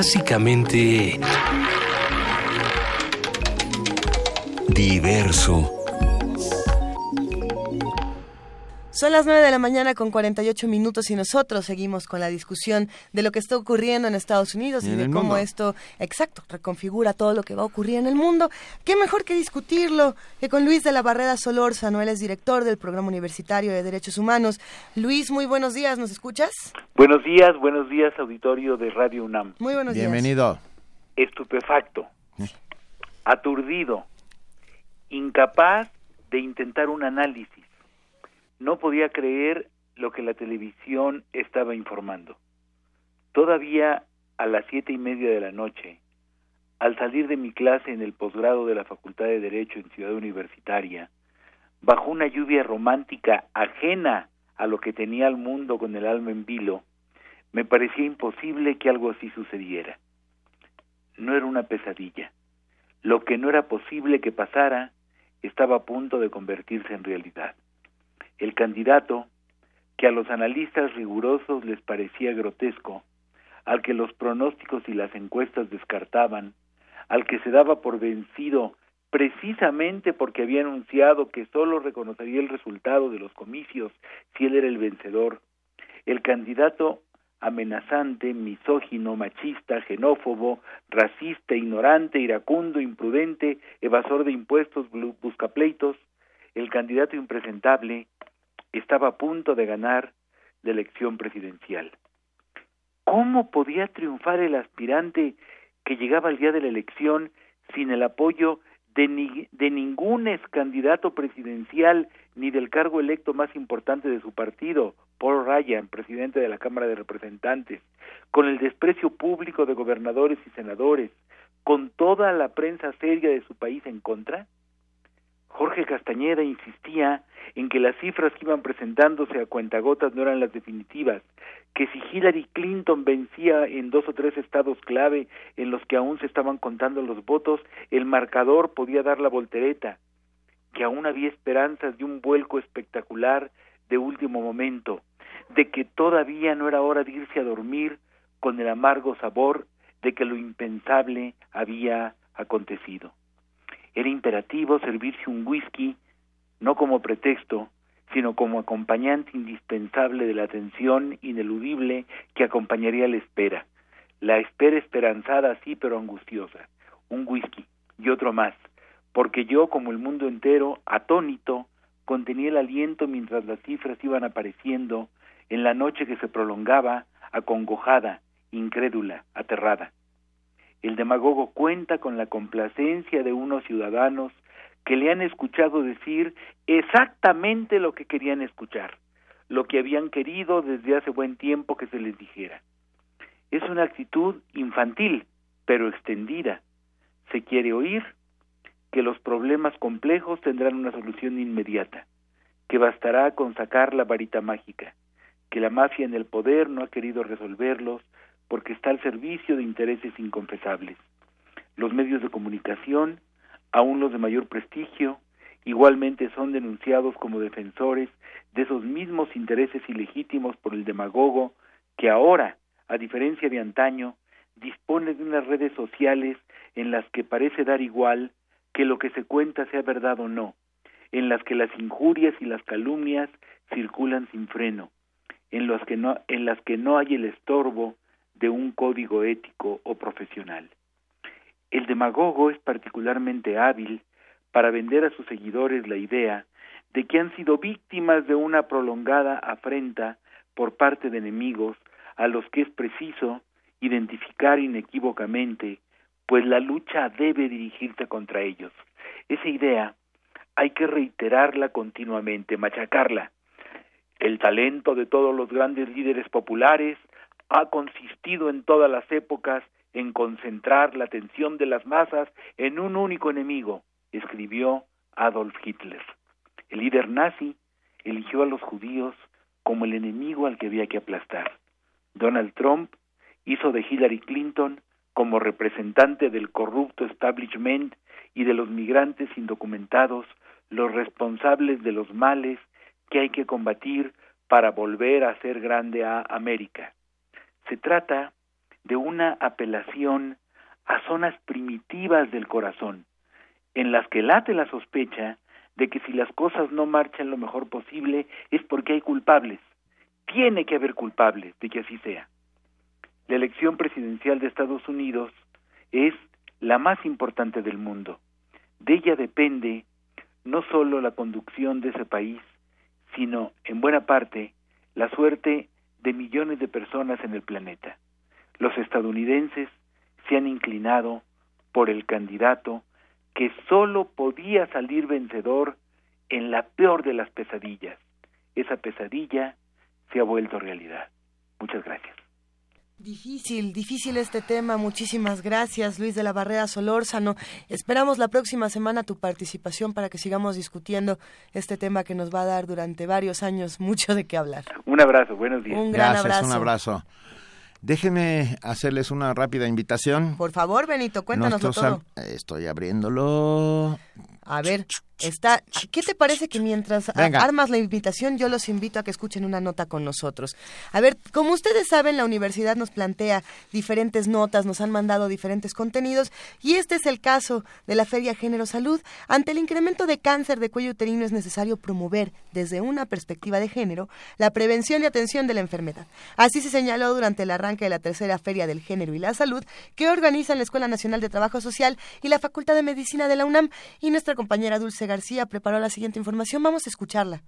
Clásicamente... Diverso. Son las 9 de la mañana con 48 minutos y nosotros seguimos con la discusión de lo que está ocurriendo en Estados Unidos y, de cómo mundo. esto, exacto, reconfigura todo lo que va a ocurrir en el mundo. ¿Qué mejor que discutirlo que con Luis de la Barrera Solórzano? Él es director del Programa Universitario de Derechos Humanos. Luis, muy buenos días, ¿nos escuchas? Buenos días, buenos días, auditorio de Radio UNAM. Muy buenos Bienvenido. Estupefacto, aturdido, incapaz de intentar un análisis. No podía creer lo que la televisión estaba informando. Todavía a las siete y media de la noche, al salir de mi clase en el posgrado de la Facultad de Derecho en Ciudad Universitaria, bajo una lluvia romántica ajena a lo que tenía el mundo con el alma en vilo, me parecía imposible que algo así sucediera. No era una pesadilla. Lo que no era posible que pasara estaba a punto de convertirse en realidad. El candidato, que a los analistas rigurosos les parecía grotesco, al que los pronósticos y las encuestas descartaban, al que se daba por vencido precisamente porque había anunciado que sólo reconocería el resultado de los comicios si él era el vencedor, el candidato amenazante, misógino, machista, xenófobo, racista, ignorante, iracundo, imprudente, evasor de impuestos, buscapleitos, el candidato impresentable estaba a punto de ganar la elección presidencial. ¿Cómo podía triunfar el aspirante que llegaba al día de la elección sin el apoyo de, ni- de ningún ex candidato presidencial ni del cargo electo más importante de su partido, Paul Ryan, presidente de la Cámara de Representantes, con el desprecio público de gobernadores y senadores, con toda la prensa seria de su país en contra? Jorge Castañeda insistía en que las cifras que iban presentándose a cuentagotas no eran las definitivas, que si Hillary Clinton vencía en dos o tres estados clave en los que aún se estaban contando los votos, el marcador podía dar la voltereta, que aún había esperanzas de un vuelco espectacular de último momento, de que todavía no era hora de irse a dormir con el amargo sabor de que lo impensable había acontecido. Era imperativo servirse un whisky no como pretexto, sino como acompañante indispensable de la tensión ineludible que acompañaría la espera. La espera esperanzada, sí, pero angustiosa. Un whisky y otro más, porque yo, como el mundo entero, atónito, contenía el aliento mientras las cifras iban apareciendo en la noche que se prolongaba, acongojada, incrédula, aterrada. El demagogo cuenta con la complacencia de unos ciudadanos que le han escuchado decir exactamente lo que querían escuchar, lo que habían querido desde hace buen tiempo que se les dijera. Es una actitud infantil, pero extendida. Se quiere oír que los problemas complejos tendrán una solución inmediata, que bastará con sacar la varita mágica, que la mafia en el poder no ha querido resolverlos porque está al servicio de intereses inconfesables. Los medios de comunicación, aun los de mayor prestigio, igualmente son denunciados como defensores de esos mismos intereses ilegítimos por el demagogo que ahora, a diferencia de antaño, dispone de unas redes sociales en las que parece dar igual que lo que se cuenta sea verdad o no, en las que las injurias y las calumnias circulan sin freno, en las que no, en las que no hay el estorbo de un código ético o profesional. El demagogo es particularmente hábil para vender a sus seguidores la idea de que han sido víctimas de una prolongada afrenta por parte de enemigos a los que es preciso identificar inequívocamente, pues la lucha debe dirigirse contra ellos. Esa idea hay que reiterarla continuamente, machacarla. El talento de todos los grandes líderes populares ha consistido en todas las épocas en concentrar la atención de las masas en un único enemigo, escribió Adolf Hitler. El líder nazi eligió a los judíos como el enemigo al que había que aplastar. Donald Trump hizo de Hillary Clinton como representante del corrupto establishment y de los migrantes indocumentados los responsables de los males que hay que combatir para volver a ser grande a América. Se trata de una apelación a zonas primitivas del corazón, en las que late la sospecha de que si las cosas no marchan lo mejor posible es porque hay culpables. Tiene que haber culpables de que así sea. La elección presidencial de Estados Unidos es la más importante del mundo. De ella depende no solo la conducción de ese país, sino, en buena parte, la suerte de millones de personas en el planeta. Los estadounidenses se han inclinado por el candidato que sólo podía salir vencedor en la peor de las pesadillas. Esa pesadilla se ha vuelto realidad. Muchas gracias. Difícil, difícil este tema. Muchísimas gracias, Luis de la Barrera Solórzano. Esperamos la próxima semana tu participación para que sigamos discutiendo este tema que nos va a dar durante varios años mucho de qué hablar. Un abrazo, buenos días. Un gran Gracias, abrazo. un abrazo. Déjenme hacerles una rápida invitación. Por favor, Benito, Nuestros todo. am- Estoy abriéndolo. A ver, está. ¿Qué te parece que mientras Venga. armas la invitación, yo los invito a que escuchen una nota con nosotros? A ver, como ustedes saben, la universidad nos plantea diferentes notas, nos han mandado diferentes contenidos, y este es el caso de la Feria Género Salud. Ante el incremento de cáncer de cuello uterino es necesario promover, desde una perspectiva de género, la prevención y atención de la enfermedad. Así se señaló durante el arranque de la tercera Feria del Género y la Salud, que organizan la Escuela Nacional de Trabajo Social y la Facultad de Medicina de la UNAM. Y nuestra compañera Dulce García preparó la siguiente información. Vamos a escucharla.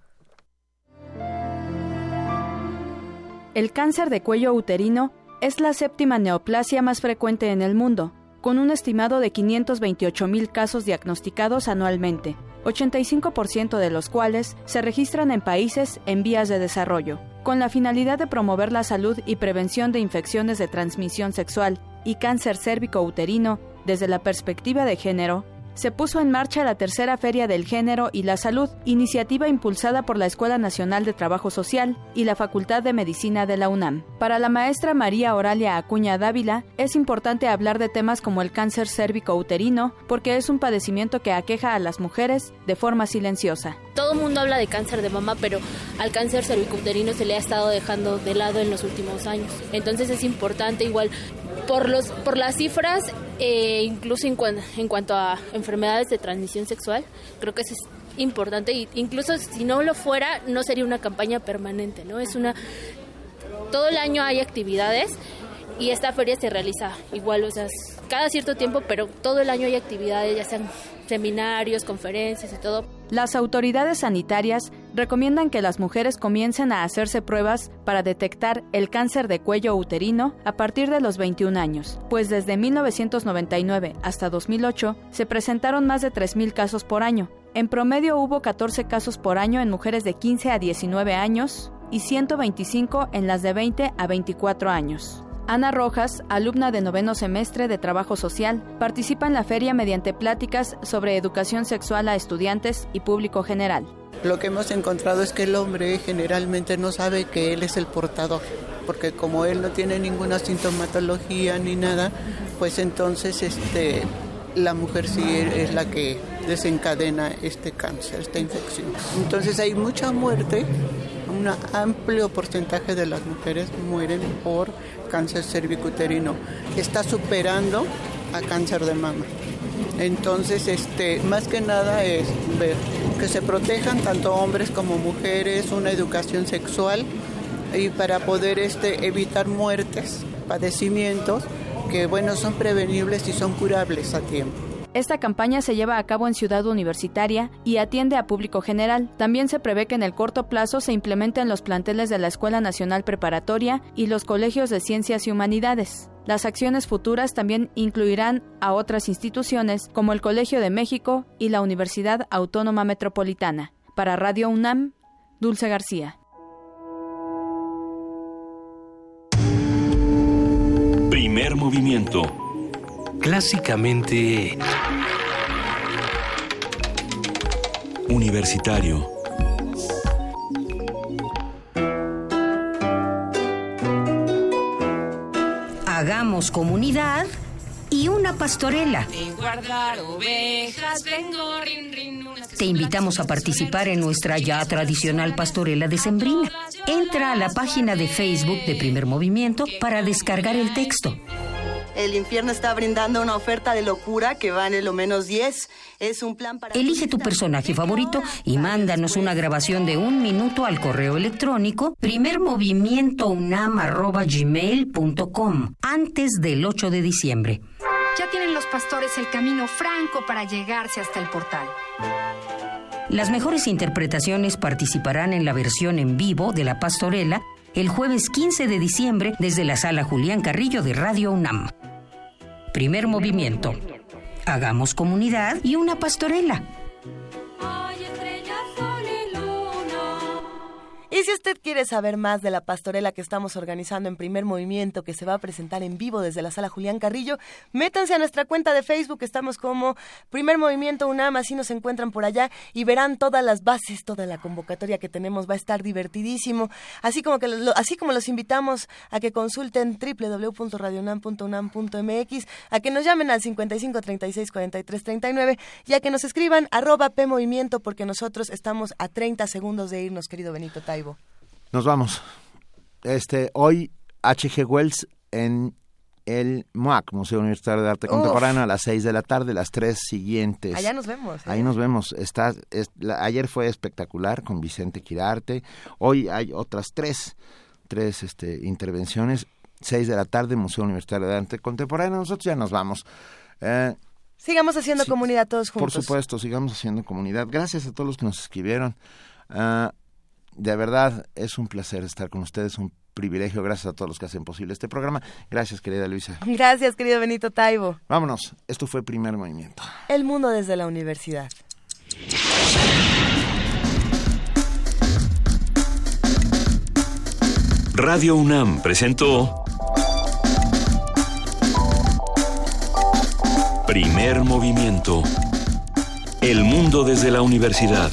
El cáncer de cuello uterino es la séptima neoplasia más frecuente en el mundo, con un estimado de 528 mil casos diagnosticados anualmente, 85% de los cuales se registran en países en vías de desarrollo. Con la finalidad de promover la salud y prevención de infecciones de transmisión sexual y cáncer cérvico-uterino desde la perspectiva de género, se puso en marcha la tercera Feria del Género y la Salud, iniciativa impulsada por la Escuela Nacional de Trabajo Social y la Facultad de Medicina de la UNAM. Para la maestra María Oralia Acuña Dávila, es importante hablar de temas como el cáncer cérvico-uterino, porque es un padecimiento que aqueja a las mujeres de forma silenciosa. Todo el mundo habla de cáncer de mama, pero al cáncer cervicouterino se le ha estado dejando de lado en los últimos años. Entonces es importante igual por los por las cifras, eh, incluso en, cuan- en cuanto a enfermedades de transmisión sexual, creo que es importante y incluso si no lo fuera no sería una campaña permanente, ¿no? Es una todo el año hay actividades y esta feria se realiza igual, o sea, cada cierto tiempo, pero todo el año hay actividades, ya sean seminarios, conferencias y todo. Las autoridades sanitarias recomiendan que las mujeres comiencen a hacerse pruebas para detectar el cáncer de cuello uterino a partir de los 21 años, pues desde 1999 hasta 2008 se presentaron más de 3.000 casos por año. En promedio hubo 14 casos por año en mujeres de 15 a 19 años y 125 en las de 20 a 24 años. Ana Rojas, alumna de noveno semestre de Trabajo Social, participa en la feria mediante pláticas sobre educación sexual a estudiantes y público general. Lo que hemos encontrado es que el hombre generalmente no sabe que él es el portador, porque como él no tiene ninguna sintomatología ni nada, pues entonces este la mujer sí es la que desencadena este cáncer, esta infección. Entonces hay mucha muerte, un amplio porcentaje de las mujeres mueren por cáncer cervicuterino. Está superando a cáncer de mama. Entonces, este, más que nada es ver que se protejan tanto hombres como mujeres, una educación sexual y para poder este, evitar muertes, padecimientos que bueno son prevenibles y son curables a tiempo. Esta campaña se lleva a cabo en Ciudad Universitaria y atiende a público general. También se prevé que en el corto plazo se implementen en los planteles de la Escuela Nacional Preparatoria y los colegios de Ciencias y Humanidades. Las acciones futuras también incluirán a otras instituciones como el Colegio de México y la Universidad Autónoma Metropolitana. Para Radio UNAM, Dulce García. Primer movimiento. Clásicamente Universitario. Hagamos comunidad y una pastorela. Te invitamos a participar en nuestra ya tradicional pastorela de Sembrina. Entra a la página de Facebook de Primer Movimiento para descargar el texto. El infierno está brindando una oferta de locura que vale lo menos 10. Es un plan para... Elige tu personaje favorito y mándanos una grabación de un minuto al correo electrónico primermovimientounam.gmail.com antes del 8 de diciembre. Ya tienen los pastores el camino franco para llegarse hasta el portal. Las mejores interpretaciones participarán en la versión en vivo de La Pastorela el jueves 15 de diciembre desde la sala Julián Carrillo de Radio UNAM. Primer movimiento. Hagamos comunidad y una pastorela. Y si usted quiere saber más de la pastorela que estamos organizando en primer movimiento, que se va a presentar en vivo desde la sala Julián Carrillo, métanse a nuestra cuenta de Facebook, estamos como primer movimiento UNAM, así nos encuentran por allá y verán todas las bases, toda la convocatoria que tenemos, va a estar divertidísimo, así como, que así como los invitamos a que consulten www.radionam.unam.mx, a que nos llamen al 55 36 43 39 y a que nos escriban arroba P porque nosotros estamos a 30 segundos de irnos, querido Benito Nos vamos. Este, hoy H.G. Wells en el MUAC, Museo Universitario de Arte Uf. Contemporáneo, a las 6 de la tarde, las tres siguientes. Allá nos vemos. ¿eh? Ahí nos vemos. Está, es- la- ayer fue espectacular con Vicente Quirarte. Hoy hay otras tres, tres este, intervenciones. 6 de la tarde, Museo Universitario de Arte Contemporáneo. Nosotros ya nos vamos. Eh, Sigamos haciendo comunidad todos por juntos. supuesto, sigamos haciendo comunidad. Gracias a todos los que nos escribieron. Ah, de verdad, es un placer estar con ustedes, un privilegio. Gracias a todos los que hacen posible este programa. Gracias, querida Luisa. Gracias, querido Benito Taibo. Vámonos. Esto fue Primer Movimiento. El mundo desde la universidad. Radio UNAM presentó Primer Movimiento. El mundo desde la universidad.